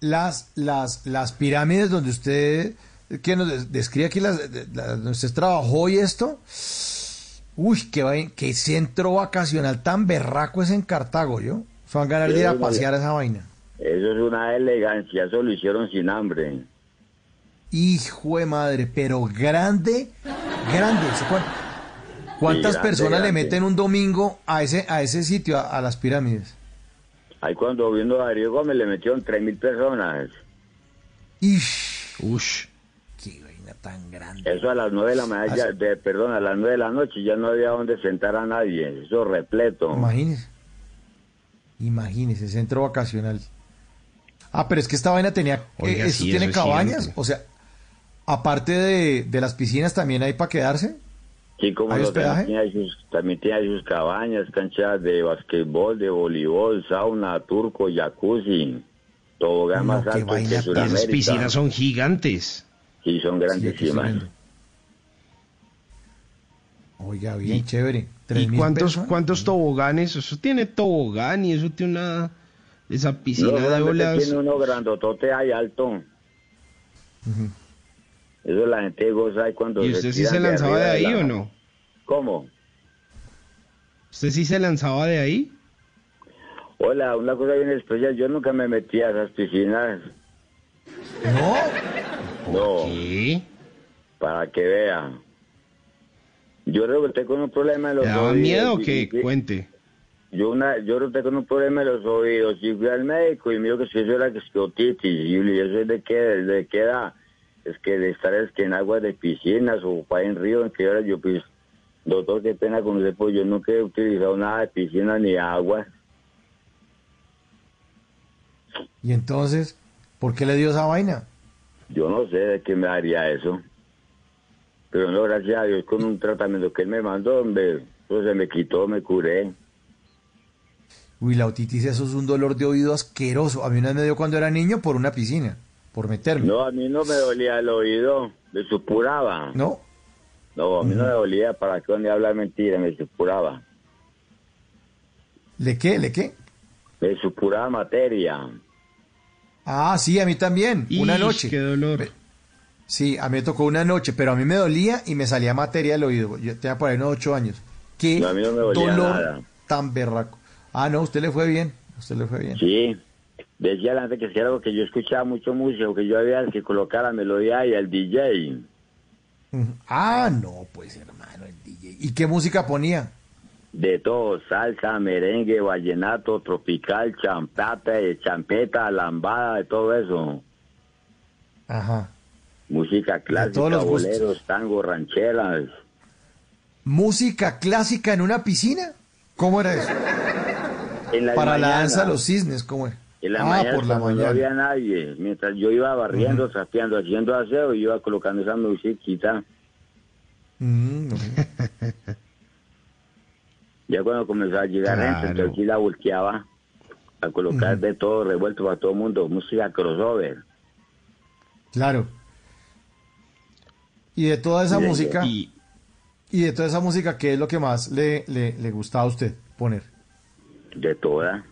las, las, las pirámides donde usted, que nos des- describe aquí, las, de- las- donde usted trabajó y esto. Uy, qué, qué centro vacacional tan berraco es en Cartago, ¿yo? Se van a ganar de ir a pasear a esa vaina. Eso es una elegancia, eso lo hicieron sin hambre. Hijo de madre, pero grande, grande. ¿Se cuán- ¿Cuántas grande, personas le meten un domingo a ese, a ese sitio, a, a las pirámides? Ahí cuando vino Darío Gómez le metieron tres mil personas. Ish. Ush. Qué vaina tan grande. Eso a las nueve de la mañana, ya- de, perdón, a las nueve de la noche ya no había donde sentar a nadie. Eso repleto. Imagínese. Imagínese, centro vacacional. Ah, pero es que esta vaina tenía. Oiga, eh, ¿Esto sí, tiene eso es cabañas? O sea, aparte de, de las piscinas, ¿también hay para quedarse? Sí, como ¿Hay hospedaje? también tiene, sus, también tiene sus cabañas, canchas de basquetbol, de voleibol, sauna, turco, jacuzzi, tobogán No, más alto vaina que Sudamérica. Piscinas son gigantes. Sí, son grandísimas. Oiga, bien, Y- chévere. ¿Tres ¿Y cuántos, cuántos toboganes? Eso tiene tobogán y eso tiene una... Esa piscina No, de olas. tiene uno grandotote ahí alto. Eso la gente goza ahí cuando ¿Y usted sí tiran se lanzaba de ahí o no? ¿Cómo? ¿Usted sí se lanzaba de ahí? Hola, una cosa bien especial, yo nunca me metí a esas piscinas. ¿No? No. Para que vea. Yo reboté con un problema en los ¿Le daba oídos. miedo o y- qué? y- Cuente. Yo una, yo reboté con un problema en los oídos y fui al médico y me dijo que si eso era esclerotitis. Y yo le dije, ¿eso es de qué, de qué edad? Es que de estar es que en aguas de piscinas o para en río, en que hora yo pues, doctor, qué pena con usted, pues yo nunca he utilizado nada de piscina ni agua. Y entonces, ¿por qué le dio esa vaina? Yo no sé de qué me haría eso. Pero no, gracias a Dios, con un tratamiento que él me mandó, hombre, eso se me quitó, me curé. Uy, la otitis, eso es un dolor de oído asqueroso. A mí una vez me dio cuando era niño por una piscina, por meterme. No, a mí no me dolía el oído, me supuraba. ¿No? No, a mí no me dolía para que donde hablar mentira, me supuraba. ¿Le qué? ¿Le qué? Me supuraba materia. Ah, sí, a mí también. una noche. qué dolor. Sí, a mí me tocó una noche, pero a mí me dolía y me salía materia del oído. Yo tenía por ahí unos ocho años. Qué No, a mí no me dolía dolor nada. tan berraco. Ah, no, usted le fue bien. Usted le fue bien. Sí. Decía la gente que era algo que yo escuchaba mucho música, que yo había que colocar la melodía y el DJ. Ah, no, pues hermano, el DJ. ¿Y qué música ponía? De todo, salsa, merengue, vallenato, tropical, champata, eh, champeta, lambada, de todo eso. Ajá. Música clásica, todos los gustos. boleros, tango, rancheras. ¿Música clásica en una piscina? ¿Cómo era eso? En la Para la danza de los cisnes, ¿cómo era? En la ah, mañana por la cuando no mañana. había nadie. Mientras yo iba barriendo, trapeando, haciendo aseo, y iba colocando esa musiquita. No. Ya cuando comenzó a llegar Claro. gente, entonces sí la volteaba a colocar de todo revuelto para todo el mundo. Música crossover. Claro. Y de toda esa Y de- música, Y y de toda esa música, ¿qué es lo que más le, le, le gustaba a usted poner? De toda.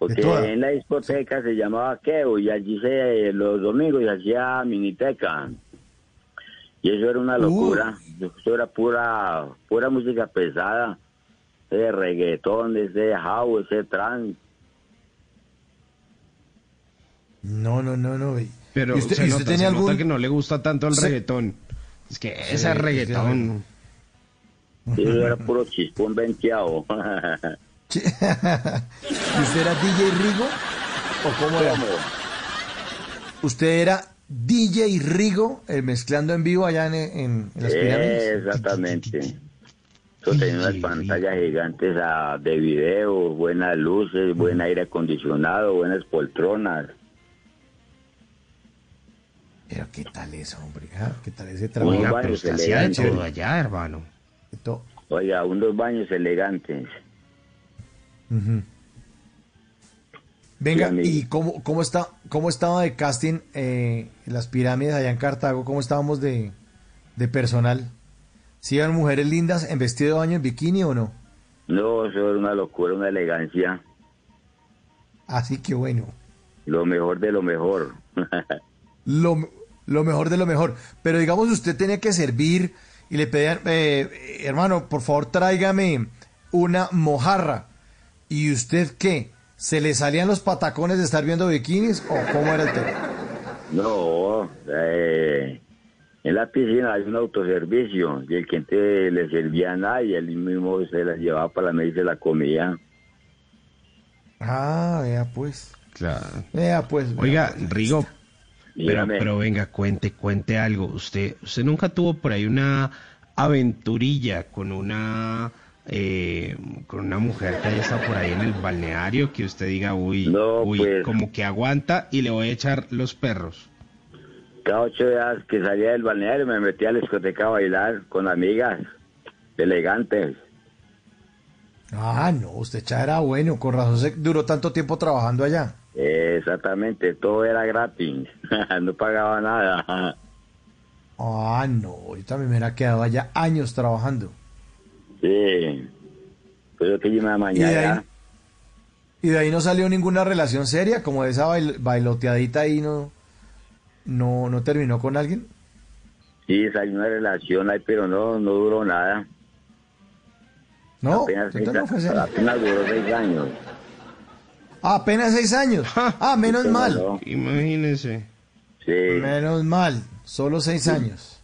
Porque toda. en la discoteca se llamaba Keo y allí se, los domingos se hacía miniteca. Y eso era una locura. Eso era pura pura música pesada. Ese reggaetón, ese house, ese trance. No, no, no, no. ¿Y pero ¿Y usted, se, y usted nota, tenía se nota algún...? que no le gusta tanto el Sí. reggaetón. Es que Sí, ese reggaetón. Eso era puro chispón venteado. ¿Y usted era DJ Rigo? ¿O cómo era? ¿Usted era DJ Rigo, eh, mezclando en vivo allá en, en- en las pirámides? Exactamente. Eso tenía unas pantallas gigantes ah, de video, buenas luces, buen aire acondicionado, buenas poltronas. Pero qué tal eso, hombre, ah? ¿qué tal ese Unos trabajo? Pero baños elegantes. allá, hermano. Oiga, unos baños elegantes. Venga. ¿y cómo, cómo, está, cómo estaba de casting eh, las pirámides allá en Cartago? ¿Cómo estábamos de, de personal? ¿Sí eran mujeres lindas en vestido de baño, en bikini o no? No, eso era una locura, una elegancia. Así que bueno, Lo mejor de lo mejor. lo, lo mejor de lo mejor. Pero digamos, usted tenía que servir y le pedían, eh, hermano, por favor tráigame una mojarra. ¿Y usted qué? ¿Se le salían los patacones de estar viendo bikinis o cómo era el tema? No, eh, en la piscina hay un autoservicio y el cliente le servía nada y él mismo se la llevaba para la mesa y la comía. Ah, vea pues. Claro. Vea pues. vea, Oiga, pues. Rigo, pero, pero venga, cuente, cuente algo. Usted, usted nunca tuvo por ahí una aventurilla con una eh, con una mujer que haya estado por ahí en el balneario que usted diga, uy, No, uy, pues. como que aguanta y le voy a echar los perros. Cada ocho días que salía del balneario me metía a la discoteca a bailar con amigas elegantes. Ah, no, usted ya era bueno, con razón se duró tanto tiempo trabajando allá. Exactamente, todo era gratis, no pagaba nada. Ah, no, yo también me hubiera quedado allá años trabajando. Sí, pero que yo me Y de, amañara. ahí, y de ahí no salió ninguna relación seria, como esa bail- bailoteadita ahí no, no, no terminó con alguien. Sí, salió una relación ahí, pero no, no duró nada. No, apenas, seis, entonces no fue serio. apenas duró seis años. Ah, apenas seis años. Ah, menos Sí, mal. no. Imagínese. Sí, Menos mal, solo seis años.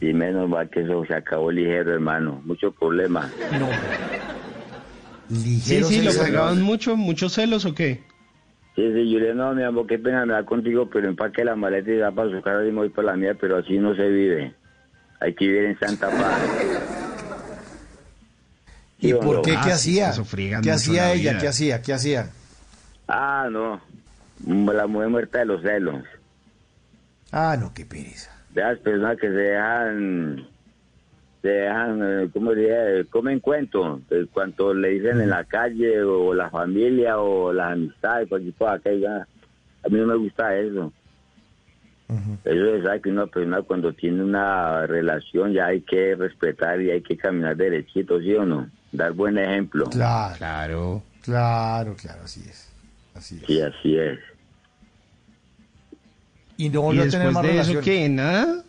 Sí, menos mal que eso se acabó ligero, hermano. Mucho problema. No. Sí, Ligero sí, lo seis años. pegaban mucho, muchos celos o qué? Sí, sí, yo le digo, no, mi amor, qué pena me da contigo, pero empaque la maleta y da para su casa y me voy para la mía, pero así no se vive. Hay que vivir en Santa Paz. ¿Y ¿Sí por no? qué? Ah, ¿Qué sí, hacía? ¿Qué hacía la ella? vida. ¿Qué hacía? ¿Qué hacía? Ah, no. La mujer muerta de los celos. Ah, no, qué pereza. De las personas que se dejan, se dejan, eh, ¿cómo diría? Comen cuento. De cuanto le dicen en la calle, o la familia, o las amistades, cualquier cosa que haya. A mí no me gusta eso. Eso es que una persona cuando tiene una relación ya hay que respetar y hay que caminar derechito, ¿sí o no? Dar buen ejemplo. Claro. Claro. Claro, claro, así es. Así es. Sí, así es. Y no ¿Y volvió a tener después más de eso relaciones. qué? ¿Nada?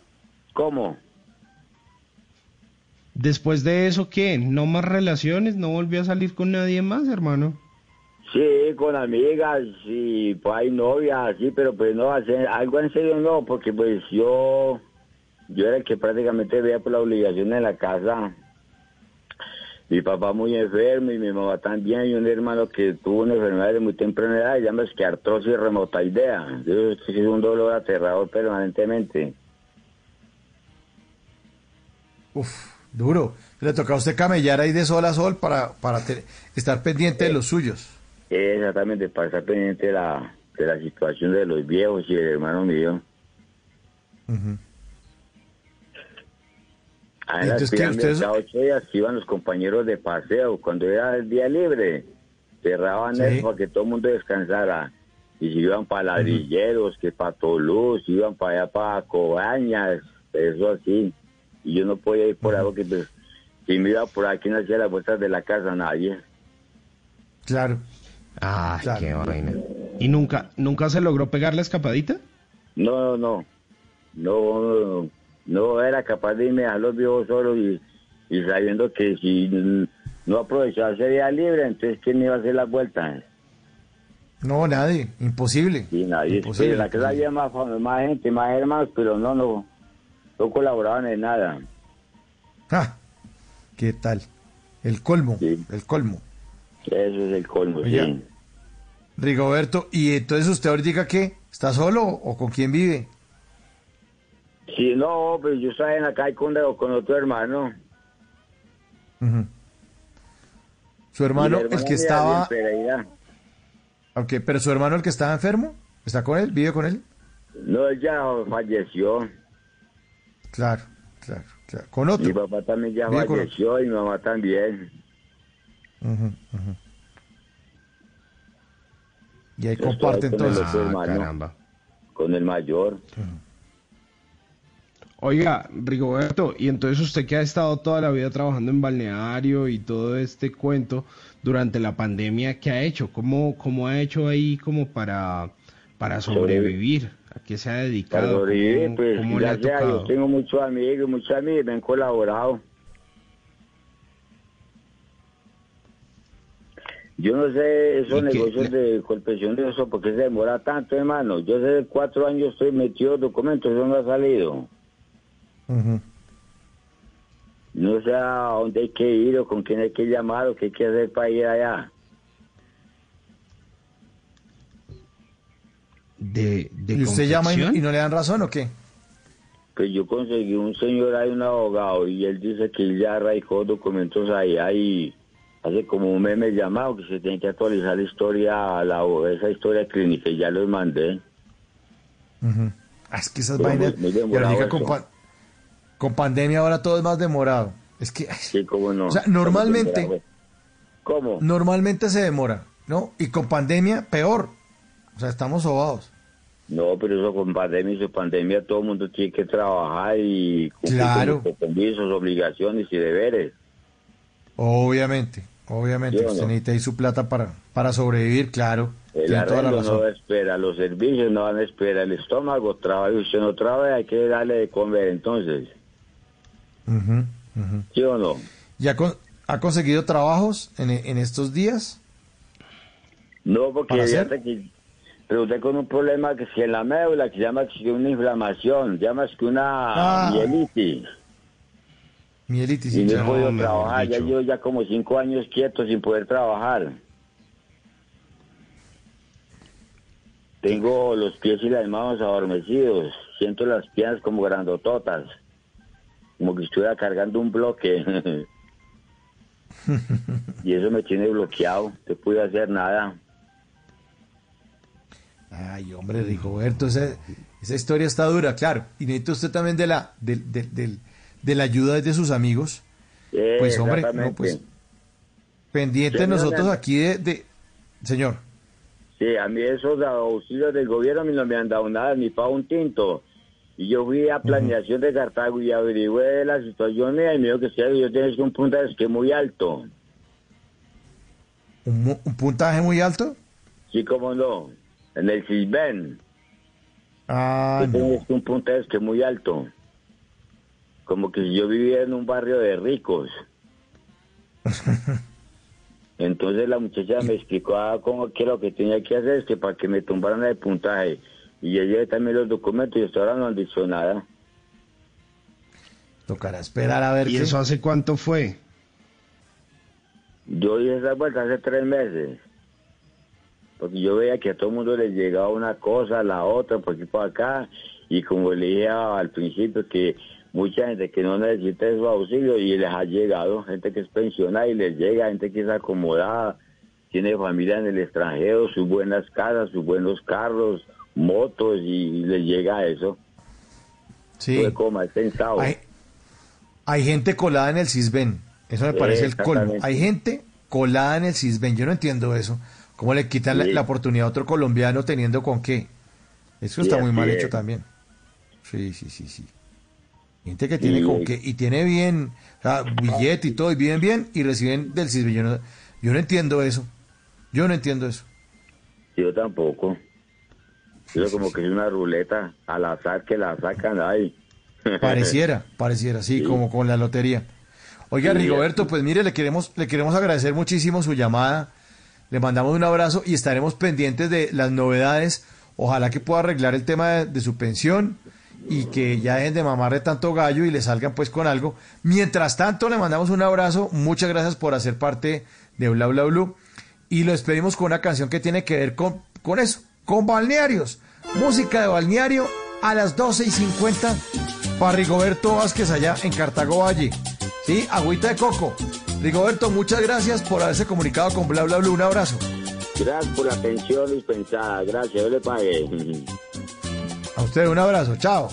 ¿Cómo? Después de eso qué? ¿No más relaciones? ¿No volvió a salir con nadie más, hermano? Sí, con amigas, sí, pues hay novias, sí, pero pues no, hacer algo en serio no, porque pues yo, yo era el que prácticamente veía por la obligación en la casa. Mi papá muy enfermo y mi mamá también, y un hermano que tuvo una enfermedad de muy temprana edad, llama que artrosis remotoidea. Eso es es un dolor aterrador permanentemente. Uf, duro. Le toca a usted camellar ahí de sol a sol para, para estar pendiente de los suyos. Exactamente, para estar pendiente de la, de la situación de los viejos y del hermano mío. Ujú. A las Entonces, ¿qué? pirámides, ¿Ustedes- cada ocho días iban los compañeros de paseo. Cuando era el día libre, cerraban Sí. eso para que todo el mundo descansara. Y se iban para ladrilleros, que para Toulouse, iban para allá para Cobañas, eso así. Y yo no podía ir por ahí porque pues, si me iba por aquí no hacía las vueltas de la casa nadie. Claro. Ah, Claro. qué vaina. ¿Y nunca, nunca se logró pegar la escapadita? No, no, no, no, no era capaz de irme a los viejos solos y, y sabiendo que si no aprovechaba ese día libre, entonces ¿quién iba a hacer las vueltas? No, nadie. Imposible. Y nadie, Imposible. la casa había más, gente, más hermanos, pero no, no, no colaboraban en nada. Ah, ¿Qué tal? El colmo. El colmo. Eso es el colmo, sí. Rigoberto, ¿y entonces usted ahorita qué? ¿Está solo o con quién vive? Sí, no, pues yo estaba en la calle con, con otro hermano. Su hermano, el que estaba... Ok, pero su hermano, el que estaba enfermo, ¿está con él? ¿Vive con él? No, él ya falleció. Claro, claro, claro. Con otro. Mi papá también ya Vive falleció y mi mamá también. Ujú. Y ahí comparten entonces. Ah, caramba. Con el mayor. Oiga, Rigoberto, y entonces usted que ha estado toda la vida trabajando en balneario y todo este cuento durante la pandemia, ¿qué ha hecho? ¿Cómo, cómo ha hecho ahí como para, para sobrevivir? ¿A qué se ha dedicado? sobrevivir, ¿Cómo, pues cómo le ha tocado? tengo muchos amigos, muchos amigos me han colaborado. Yo no sé esos negocios de confesión de eso, porque se demora tanto, hermano. Yo hace cuatro años estoy metido en documentos, eso no ha salido. No sé a dónde hay que ir o con quién hay que llamar o qué hay que hacer para ir allá. ¿De, de ¿Y usted llama y, no le dan razón o qué? Pues yo conseguí un señor ahí, un abogado, y él dice que él ya arraigó documentos ahí, ahí hace como un mes me llamado que se tiene que actualizar la historia, la, esa historia clínica, y ya los mandé. Ujú. Ah, es que esas vainas. muy y demorado ahorita con, eso. pa- con pandemia ahora todo es más demorado. Es que. Sí, cómo no. O sea, normalmente- ¿Cómo? Normalmente se demora, ¿no? Y con pandemia, peor. O sea, estamos sobados. No, pero eso con pandemia y su pandemia todo el mundo tiene que trabajar y cumplir Claro. con sus compromisos, obligaciones y deberes. Obviamente, obviamente. ¿Sí o Usted no? necesita ahí su plata para, para sobrevivir, claro. El arreglo no espera, los servicios no van a esperar, el estómago trabaja y usted no trabaja, hay que darle de comer entonces. Ujú. ¿Sí o no? ¿Ya con- ha conseguido trabajos en, en estos días? No, porque pregunté con un problema que si en la médula, que se llama que una inflamación, llama que una Ah. mielitis. Mielitis. Y no he podido trabajar, ya llevo ya como cinco años quieto sin poder trabajar. Tengo los pies y las manos adormecidos, siento las piernas como grandototas, como que estuviera cargando un bloque. y eso me tiene bloqueado, no pude hacer nada. Ay, hombre, Rigoberto, esa, esa historia está dura, claro. Y necesita usted también de la, del- del- de la ayuda de sus amigos. Eh, Pues, hombre, no, pues, Pendientes Sí, nosotros no, no. aquí de, de- Señor, Sí, a mí esos auxilios del gobierno a mí no me han dado nada, ni para un tinto. Y yo fui a planeación de Cartago y averigüé la situación y me dijo que si yo tengo un puntaje que muy alto. ¿Un, puntaje muy alto? Sí, cómo no. En el Cisben. Ah, Yo tengo un puntaje que muy alto. Como que si yo vivía en un barrio de ricos. Entonces la muchacha me explicó ah, cómo que lo que tenía que hacer, es que para que me tumbaran el puntaje. Y yo llevé también los documentos y hasta ahora no han dicho nada. Tocará esperar a ver ¿Y qué. eso hace cuánto fue? Yo hice esa vuelta hace tres meses. Porque yo veía que a todo el mundo les llegaba una cosa, la otra, por aquí por acá. Y como le dije al principio que mucha gente que no necesita esos auxilios y les ha llegado, gente que es pensionada y les llega, gente que es acomodada, tiene familia en el extranjero, sus buenas casas, sus buenos carros, motos y, les llega eso. Sí. Como mal pensado. Hay, hay gente colada en el Cisben. Eso me parece el colmo. Hay gente colada en el Cisben. Yo no entiendo eso. ¿Cómo le quitan la, Sí. la oportunidad a otro colombiano teniendo con qué? Eso Sí, está muy mal es. hecho también. Sí, sí, sí, sí. Gente que tiene Sí. con qué y tiene bien, o sea, billete y todo, y viven bien y reciben del Cisben. Yo no, yo no entiendo eso. Yo no entiendo eso. Yo tampoco. Yo como que es una ruleta al azar que la sacan ahí. Pareciera, pareciera, sí, como con la lotería. Oiga, Sí, Rigoberto, pues mire, le queremos, le queremos agradecer muchísimo su llamada. Le mandamos un abrazo y estaremos pendientes de las novedades. Ojalá que pueda arreglar el tema de, de su pensión y que ya dejen de mamarle tanto gallo y le salgan pues con algo. Mientras tanto, le mandamos un abrazo. Muchas gracias por hacer parte de Bla Bla Blue. Y lo despedimos con una canción que tiene que ver con, con eso, con balnearios. Música de balneario a las 12 y 50 para Rigoberto Vázquez allá en Cartago Valle. Sí, agüita de coco. Rigoberto, muchas gracias por haberse comunicado con Bla Bla Blue. Un abrazo. Gracias por la atención dispensada. Gracias, yo le pagué. A usted un abrazo. Chao.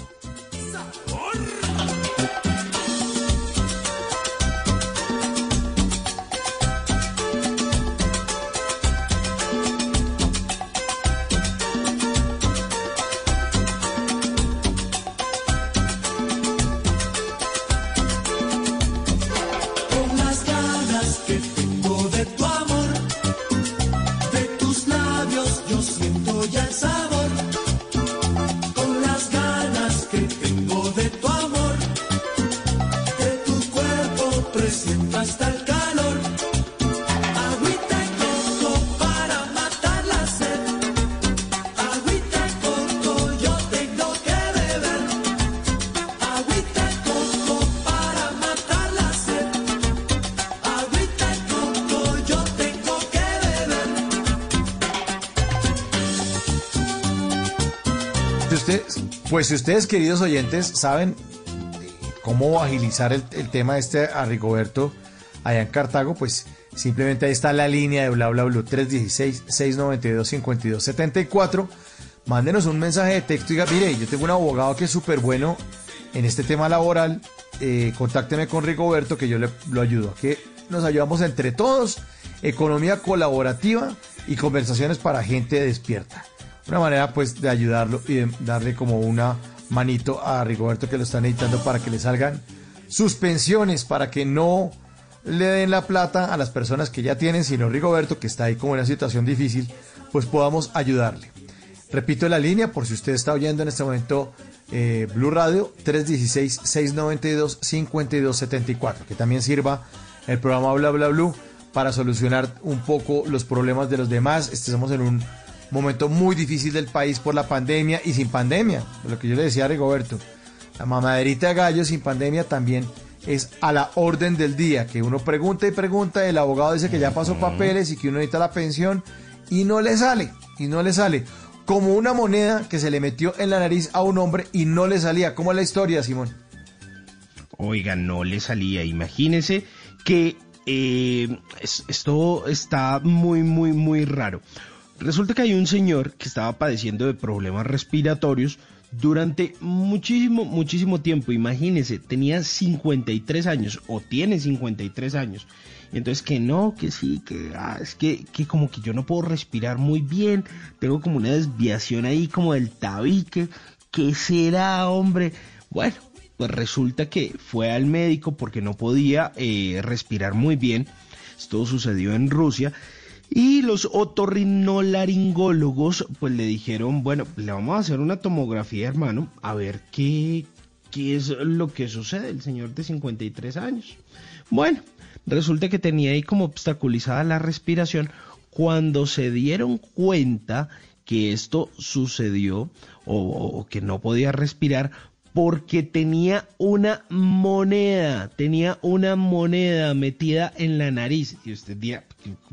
Pues si ustedes, queridos oyentes, saben cómo agilizar el, el tema este a Rigoberto allá en Cartago, pues simplemente ahí está la línea de bla bla bla 316-692-5274. Mándenos un mensaje de texto y diga, mire, yo tengo un abogado que es súper bueno en este tema laboral, eh, contácteme con Rigoberto que yo le, lo ayudo. Que nos ayudamos entre todos, economía colaborativa y conversaciones para gente despierta. Una manera pues de ayudarlo y de darle como una manito a Rigoberto que lo están editando para que le salgan sus pensiones, para que no le den la plata a las personas que ya tienen, sino Rigoberto que está ahí como en una situación difícil, pues podamos ayudarle. Repito la línea por si usted está oyendo en este momento eh, Blue Radio 316-692-5274, que también sirva el programa Bla Bla Blue para solucionar un poco los problemas de los demás. Estamos en un momento muy difícil del país por la pandemia y sin pandemia, lo que yo le decía a Rigoberto. La mamaderita de gallo sin pandemia también es a la orden del día, que uno pregunta y pregunta, el abogado dice que ya pasó papeles y que uno necesita la pensión y no le sale, y no le sale. Como una moneda que se le metió en la nariz a un hombre y no le salía. ¿Cómo es la historia, Simón? Oiga, no le salía. Imagínese que eh, es- esto está muy, muy, muy raro. Resulta que hay un señor que estaba padeciendo de problemas respiratorios durante muchísimo, muchísimo tiempo. Imagínese, tenía 53 años o tiene 53 años. Y entonces que no, que sí, que ah, es que, que como que yo no puedo respirar muy bien, tengo como una desviación ahí como del tabique, ¿qué será, hombre? Bueno, pues resulta que fue al médico porque no podía eh, respirar muy bien. Esto sucedió en Rusia. Y los otorrinolaringólogos pues le dijeron, bueno, le vamos a hacer una tomografía, hermano, a ver qué, qué es lo que sucede. El señor de 53 años. Bueno, resulta que tenía ahí como obstaculizada la respiración. Cuando se dieron cuenta que esto sucedió o, que no podía respirar, porque tenía una moneda, tenía una moneda metida en la nariz. Y usted dirá,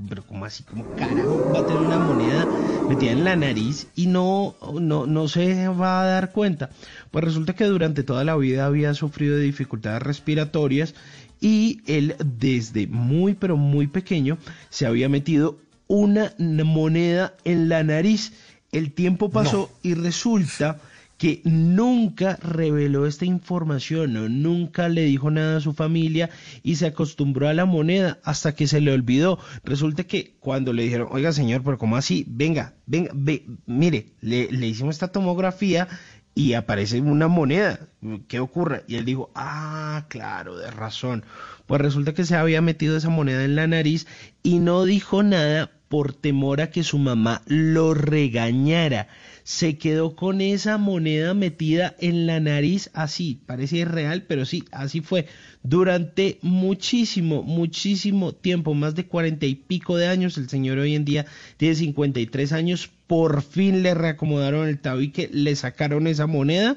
pero como así, como carajo va a tener una moneda metida en la nariz y no, no, no se va a dar cuenta. Pues resulta que durante toda la vida había sufrido de dificultades respiratorias y él desde muy pero muy pequeño se había metido una moneda en la nariz. El tiempo pasó y resulta que nunca reveló esta información, nunca le dijo nada a su familia y se acostumbró a la moneda hasta que se le olvidó. Resulta que cuando le dijeron, oiga señor, pero ¿cómo así? Venga, venga, ve, mire, le, le hicimos esta tomografía y aparece una moneda. ¿Qué ocurre? Y él dijo, ah, claro, de razón. Pues resulta que se había metido esa moneda en la nariz y no dijo nada por temor a que su mamá lo regañara se quedó con esa moneda metida en la nariz así, parece irreal, pero sí, así fue, durante muchísimo, muchísimo tiempo, más de cuarenta y pico de años, el señor hoy en día tiene 53 años, por fin le reacomodaron el tabique, le sacaron esa moneda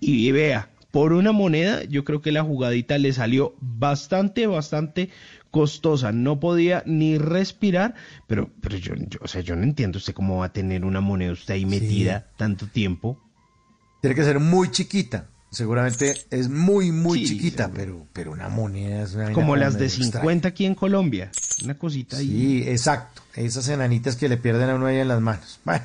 y vea, por una moneda, yo creo que la jugadita le salió bastante, bastante costosa, no podía ni respirar, pero, pero yo, o sea, yo no entiendo usted cómo va a tener una moneda usted ahí metida tanto tiempo. Tiene que ser muy chiquita. Seguramente es muy, muy chiquita, pero, pero una moneda es una Como las de 50 aquí en Colombia. Una cosita ahí. Sí, exacto. Esas enanitas que le pierden a uno ahí en las manos. Bueno,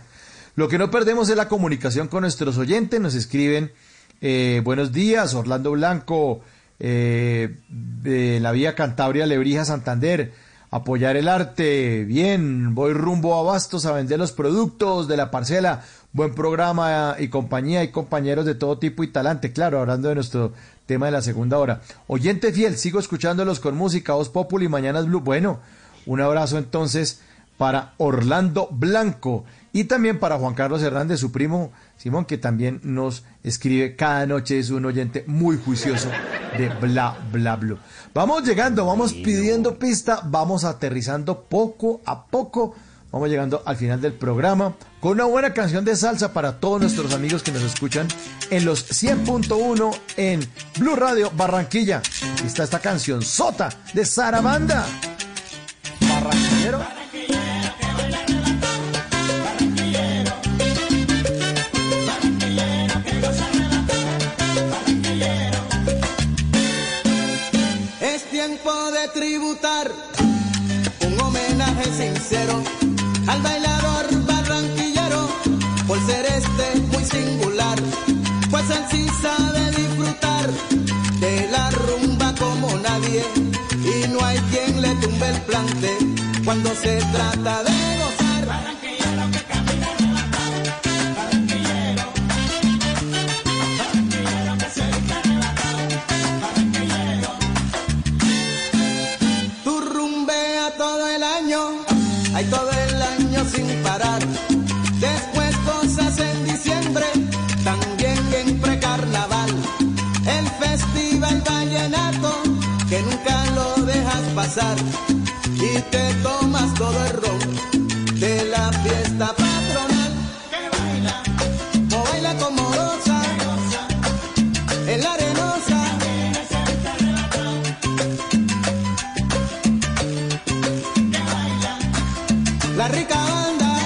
lo que no perdemos es la comunicación con nuestros oyentes. Nos escriben, eh, buenos días, Orlando Blanco, eh, de la vía Cantabria, Lebrija, Santander, apoyar el arte, bien, voy rumbo a Bastos a vender los productos de la parcela, buen programa y compañía y compañeros de todo tipo y talante, claro, hablando de nuestro tema de la segunda hora. Oyente fiel, sigo escuchándolos con música, Voz Populi, Mañanas Blue, bueno, un abrazo entonces para Orlando Blanco y también para Juan Carlos Hernández, su primo Simón, que también nos escribe cada noche, es un oyente muy juicioso de bla, bla, bla. Vamos llegando, vamos pidiendo pista, vamos aterrizando poco a poco, vamos llegando al final del programa con una buena canción de salsa para todos nuestros amigos que nos escuchan en los 100.1 en Blue Radio Barranquilla. Y está esta canción Sota de Sarabanda. Barranquillero. Tributar. Un homenaje sincero al bailador barranquillero por ser este muy singular, pues él sí sabe disfrutar de la rumba como nadie. Y no hay quien le tumbe el plante cuando se trata de pasar. Y te tomas todo el ron de la fiesta patronal. Que baila, o baila como rosa, en la arenosa. La rica banda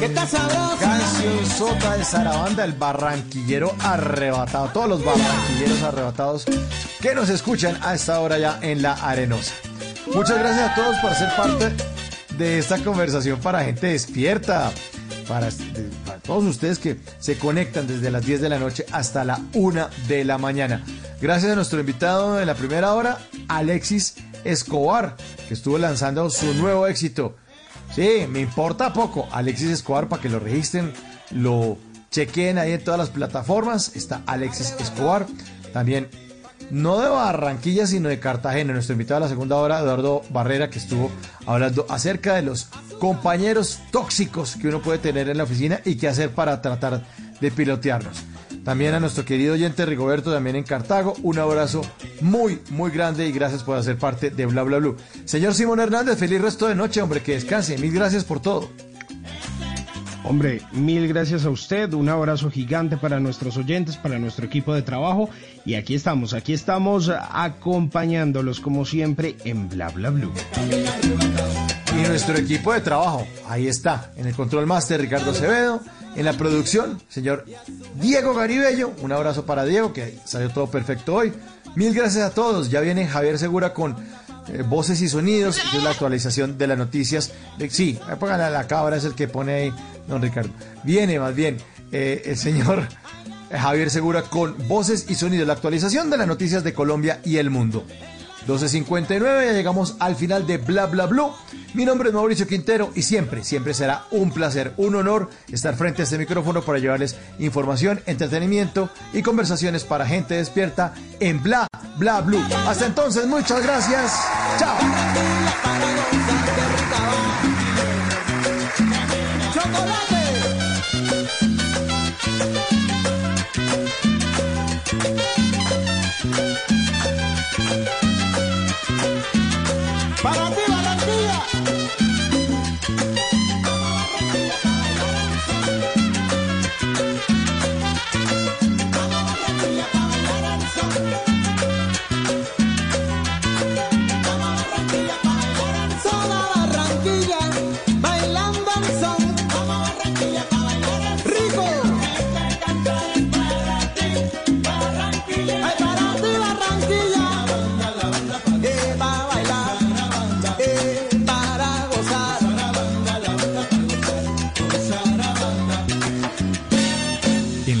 que está sabrosa. Canción Sota de Sarabanda, el barranquillero arrebatado. Todos los barranquilleros arrebatados que nos escuchan a esta hora ya en la arenosa. Muchas gracias a todos por ser parte de esta conversación para gente despierta. Para, todos ustedes que se conectan desde las 10 de la noche hasta la 1 de la mañana. Gracias a nuestro invitado de la primera hora, Alexis Escobar, que estuvo lanzando su nuevo éxito. Sí, me importa poco. Alexis Escobar, para que lo registren, lo Chequen ahí en todas las plataformas. Está Alexis Escobar. También no de Barranquilla, sino de Cartagena. Nuestro invitado a la segunda hora, Eduardo Barrera, que estuvo hablando acerca de los compañeros tóxicos que uno puede tener en la oficina y qué hacer para tratar de pilotearlos. También a nuestro querido oyente Rigoberto, también en Cartago, un abrazo muy, muy grande y gracias por hacer parte de Bla Bla Blue. Señor Simón Hernández, feliz resto de noche, hombre, que descanse. Mil gracias por todo. Hombre, mil gracias a usted, un abrazo gigante para nuestros oyentes, para nuestro equipo de trabajo y aquí estamos, aquí estamos acompañándolos como siempre en Bla Bla Blue. Y nuestro equipo de trabajo, ahí está, en el control master Ricardo Acevedo, en la producción, señor Diego Garibello, un abrazo para Diego que salió todo perfecto hoy. Mil gracias a todos, ya viene Javier Segura con eh, voces y sonidos, que es la actualización de las noticias. De, sí, pongan a la cabra, es el que pone ahí, don Ricardo. Viene más bien eh, el señor Javier Segura con voces y sonidos, la actualización de las noticias de Colombia y el mundo. 12.59, ya llegamos al final de Bla Bla Blue. Mi nombre es Mauricio Quintero y siempre, siempre será un placer, un honor estar frente a este micrófono para llevarles información, entretenimiento y conversaciones para gente despierta en Bla Bla Blue. Hasta entonces, muchas gracias. Chao.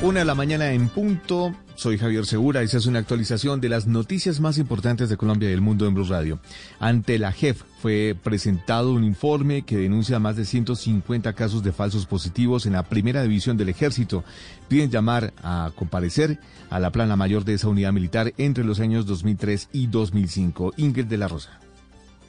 Una de la mañana en punto. Soy Javier Segura. Esa es una actualización de las noticias más importantes de Colombia y del mundo en Blue Radio. Ante la JEF fue presentado un informe que denuncia más de 150 casos de falsos positivos en la primera división del ejército. Piden llamar a comparecer a la plana mayor de esa unidad militar entre los años 2003 y 2005. Ingrid de la Rosa.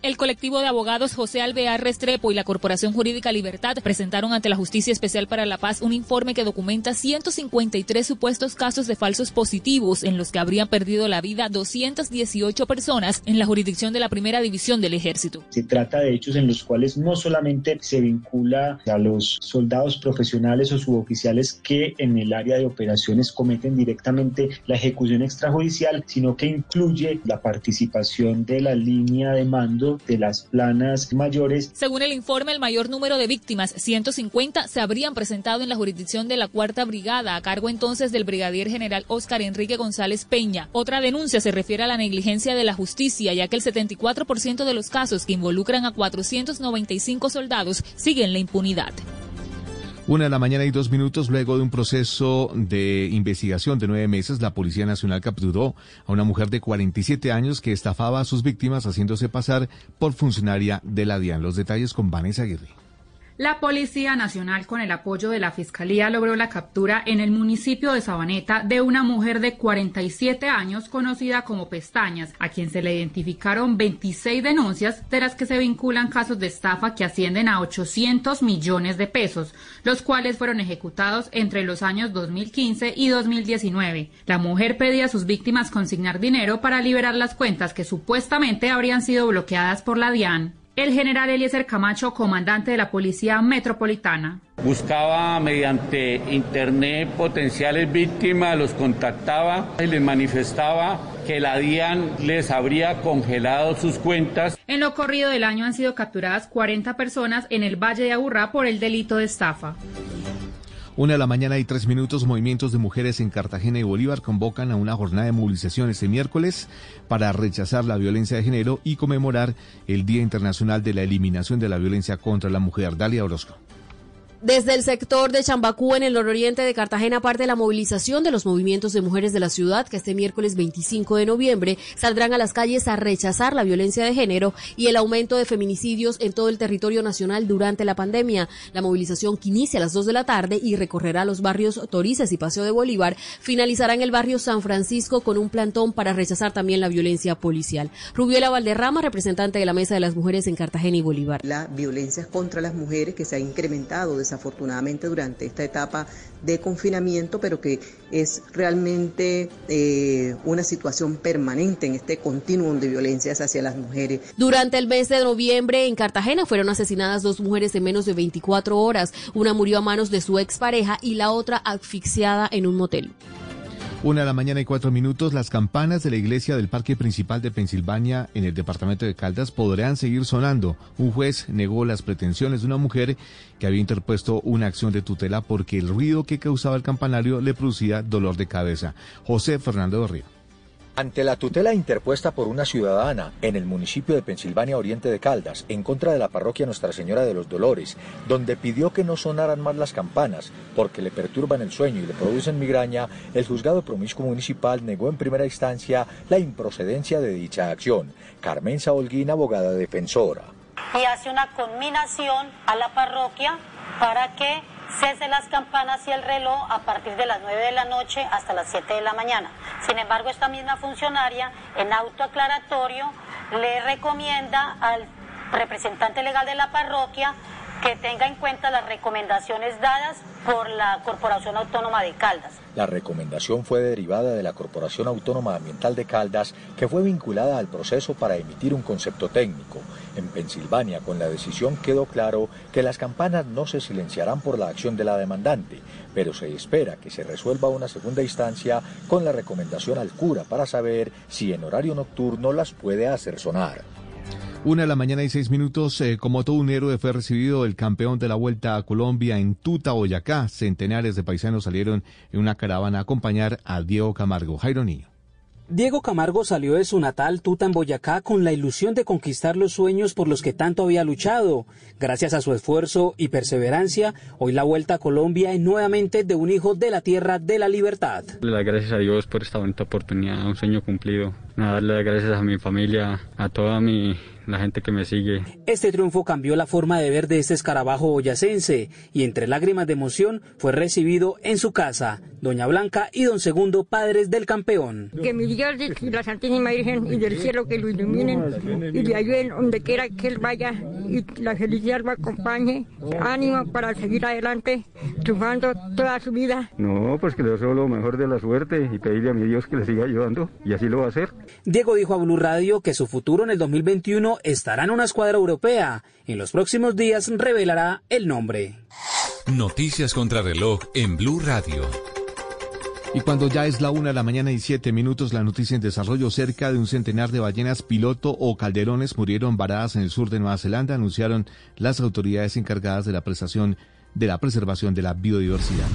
El colectivo de abogados José Alvear Restrepo y la Corporación Jurídica Libertad presentaron ante la Justicia Especial para la Paz un informe que documenta 153 supuestos casos de falsos positivos en los que habrían perdido la vida 218 personas en la jurisdicción de la Primera División del Ejército. Se trata de hechos en los cuales no solamente se vincula a los soldados profesionales o suboficiales que en el área de operaciones cometen directamente la ejecución extrajudicial, sino que incluye la participación de la línea de mando de las planas mayores. Según el informe, el mayor número de víctimas, 150, se habrían presentado en la jurisdicción de la Cuarta Brigada, a cargo entonces del brigadier general Óscar Enrique González Peña. Otra denuncia se refiere a la negligencia de la justicia, ya que el 74% de los casos que involucran a 495 soldados siguen la impunidad. Una de la mañana y dos minutos luego de un proceso de investigación de nueve meses, la Policía Nacional capturó a una mujer de 47 años que estafaba a sus víctimas haciéndose pasar por funcionaria de la DIAN. Los detalles con Vanessa Aguirre. La Policía Nacional, con el apoyo de la Fiscalía, logró la captura en el municipio de Sabaneta de una mujer de 47 años conocida como Pestañas, a quien se le identificaron 26 denuncias, de las que se vinculan casos de estafa que ascienden a 800 millones de pesos, los cuales fueron ejecutados entre los años 2015 y 2019. La mujer pedía a sus víctimas consignar dinero para liberar las cuentas que supuestamente habrían sido bloqueadas por la DIAN el general Eliezer Camacho, comandante de la Policía Metropolitana. Buscaba mediante internet potenciales víctimas, los contactaba y les manifestaba que la DIAN les habría congelado sus cuentas. En lo corrido del año han sido capturadas 40 personas en el Valle de Aburrá por el delito de estafa. Una de la mañana y tres minutos, movimientos de mujeres en Cartagena y Bolívar convocan a una jornada de movilización este miércoles para rechazar la violencia de género y conmemorar el Día Internacional de la Eliminación de la Violencia contra la Mujer. Dalia Orozco. Desde el sector de Chambacú, en el nororiente de Cartagena, parte de la movilización de los movimientos de mujeres de la ciudad, que este miércoles 25 de noviembre saldrán a las calles a rechazar la violencia de género y el aumento de feminicidios en todo el territorio nacional durante la pandemia. La movilización que inicia a las 2 de la tarde y recorrerá los barrios Torices y Paseo de Bolívar, finalizará en el barrio San Francisco con un plantón para rechazar también la violencia policial. Rubiola Valderrama, representante de la Mesa de las Mujeres en Cartagena y Bolívar. La violencia contra las mujeres que se ha incrementado desafortunadamente durante esta etapa de confinamiento, pero que es realmente eh, una situación permanente en este continuum de violencias hacia las mujeres. Durante el mes de noviembre en Cartagena fueron asesinadas dos mujeres en menos de 24 horas. Una murió a manos de su expareja y la otra asfixiada en un motel. Una de la mañana y cuatro minutos, las campanas de la iglesia del Parque Principal de Pensilvania en el departamento de Caldas podrán seguir sonando. Un juez negó las pretensiones de una mujer que había interpuesto una acción de tutela porque el ruido que causaba el campanario le producía dolor de cabeza. José Fernando Río. Ante la tutela interpuesta por una ciudadana en el municipio de Pensilvania Oriente de Caldas en contra de la parroquia Nuestra Señora de los Dolores, donde pidió que no sonaran más las campanas porque le perturban el sueño y le producen migraña, el juzgado promiscuo municipal negó en primera instancia la improcedencia de dicha acción. Carmen Saolguín, abogada defensora. Y hace una conminación a la parroquia para que cese las campanas y el reloj a partir de las 9 de la noche hasta las 7 de la mañana. Sin embargo, esta misma funcionaria, en auto aclaratorio, le recomienda al representante legal de la parroquia que tenga en cuenta las recomendaciones dadas por la Corporación Autónoma de Caldas. La recomendación fue derivada de la Corporación Autónoma Ambiental de Caldas, que fue vinculada al proceso para emitir un concepto técnico. En Pensilvania, con la decisión quedó claro que las campanas no se silenciarán por la acción de la demandante, pero se espera que se resuelva una segunda instancia con la recomendación al cura para saber si en horario nocturno las puede hacer sonar. Una de la mañana y seis minutos, eh, como todo un héroe fue recibido el campeón de la Vuelta a Colombia en Tuta, Boyacá. Centenares de paisanos salieron en una caravana a acompañar a Diego Camargo. Jairo. Diego Camargo salió de su natal Tuta en Boyacá con la ilusión de conquistar los sueños por los que tanto había luchado. Gracias a su esfuerzo y perseverancia, hoy la vuelta a Colombia es nuevamente de un hijo de la tierra de la libertad. Le gracias a Dios por esta bonita oportunidad, un sueño cumplido. darle gracias a mi familia, a toda mi la gente que me sigue. Este triunfo cambió la forma de ver de este escarabajo boyacense y entre lágrimas de emoción fue recibido en su casa. Doña Blanca y Don Segundo, padres del campeón. Que mi Dios y la Santísima Virgen y del cielo que lo iluminen y le ayuden donde quiera que él vaya y la felicidad lo acompañe. Ánimo para seguir adelante, triunfando toda su vida. No, pues que le deseo lo mejor de la suerte y pedirle a mi Dios que le siga ayudando y así lo va a hacer. Diego dijo a Blue Radio que su futuro en el 2021 estará en una escuadra europea. En los próximos días revelará el nombre. Noticias contra reloj en Blue Radio. Y cuando ya es la una de la mañana y siete minutos, la noticia en desarrollo, cerca de un centenar de ballenas piloto o calderones murieron varadas en el sur de Nueva Zelanda, anunciaron las autoridades encargadas de la prestación de la preservación de la biodiversidad.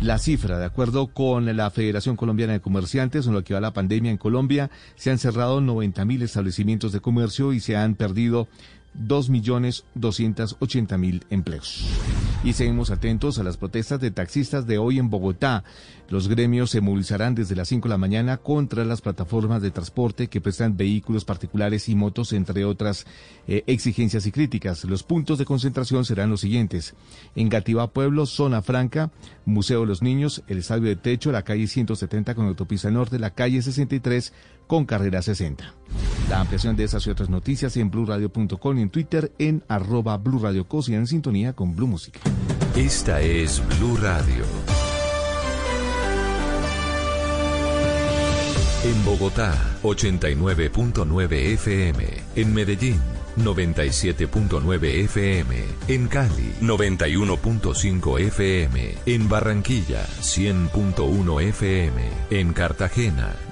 La cifra, de acuerdo con la Federación Colombiana de Comerciantes, en lo que va la pandemia en Colombia, se han cerrado 90 mil establecimientos de comercio y se han perdido 2.280.000 empleos. Y seguimos atentos a las protestas de taxistas de hoy en Bogotá. Los gremios se movilizarán desde las 5 de la mañana contra las plataformas de transporte que prestan vehículos particulares y motos, entre otras eh, exigencias y críticas. Los puntos de concentración serán los siguientes. En Gativá Pueblo, Zona Franca, Museo de los Niños, el Estadio de Techo, la calle 170 con autopista norte, la calle 63 con carrera 60. La ampliación de esas y otras noticias en blurradio.com y en Twitter en arroba blurradiocos y en sintonía con Blue Música. Esta es Blue Radio. En Bogotá, 89.9 FM. En Medellín, 97.9 FM. En Cali, 91.5 FM. En Barranquilla, 100.1 FM. En Cartagena,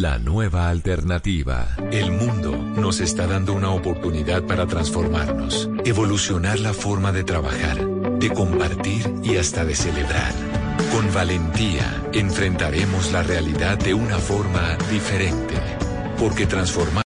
la nueva alternativa. El mundo nos está dando una oportunidad para transformarnos, evolucionar la forma de trabajar, de compartir y hasta de celebrar. Con valentía enfrentaremos la realidad de una forma diferente, porque transformar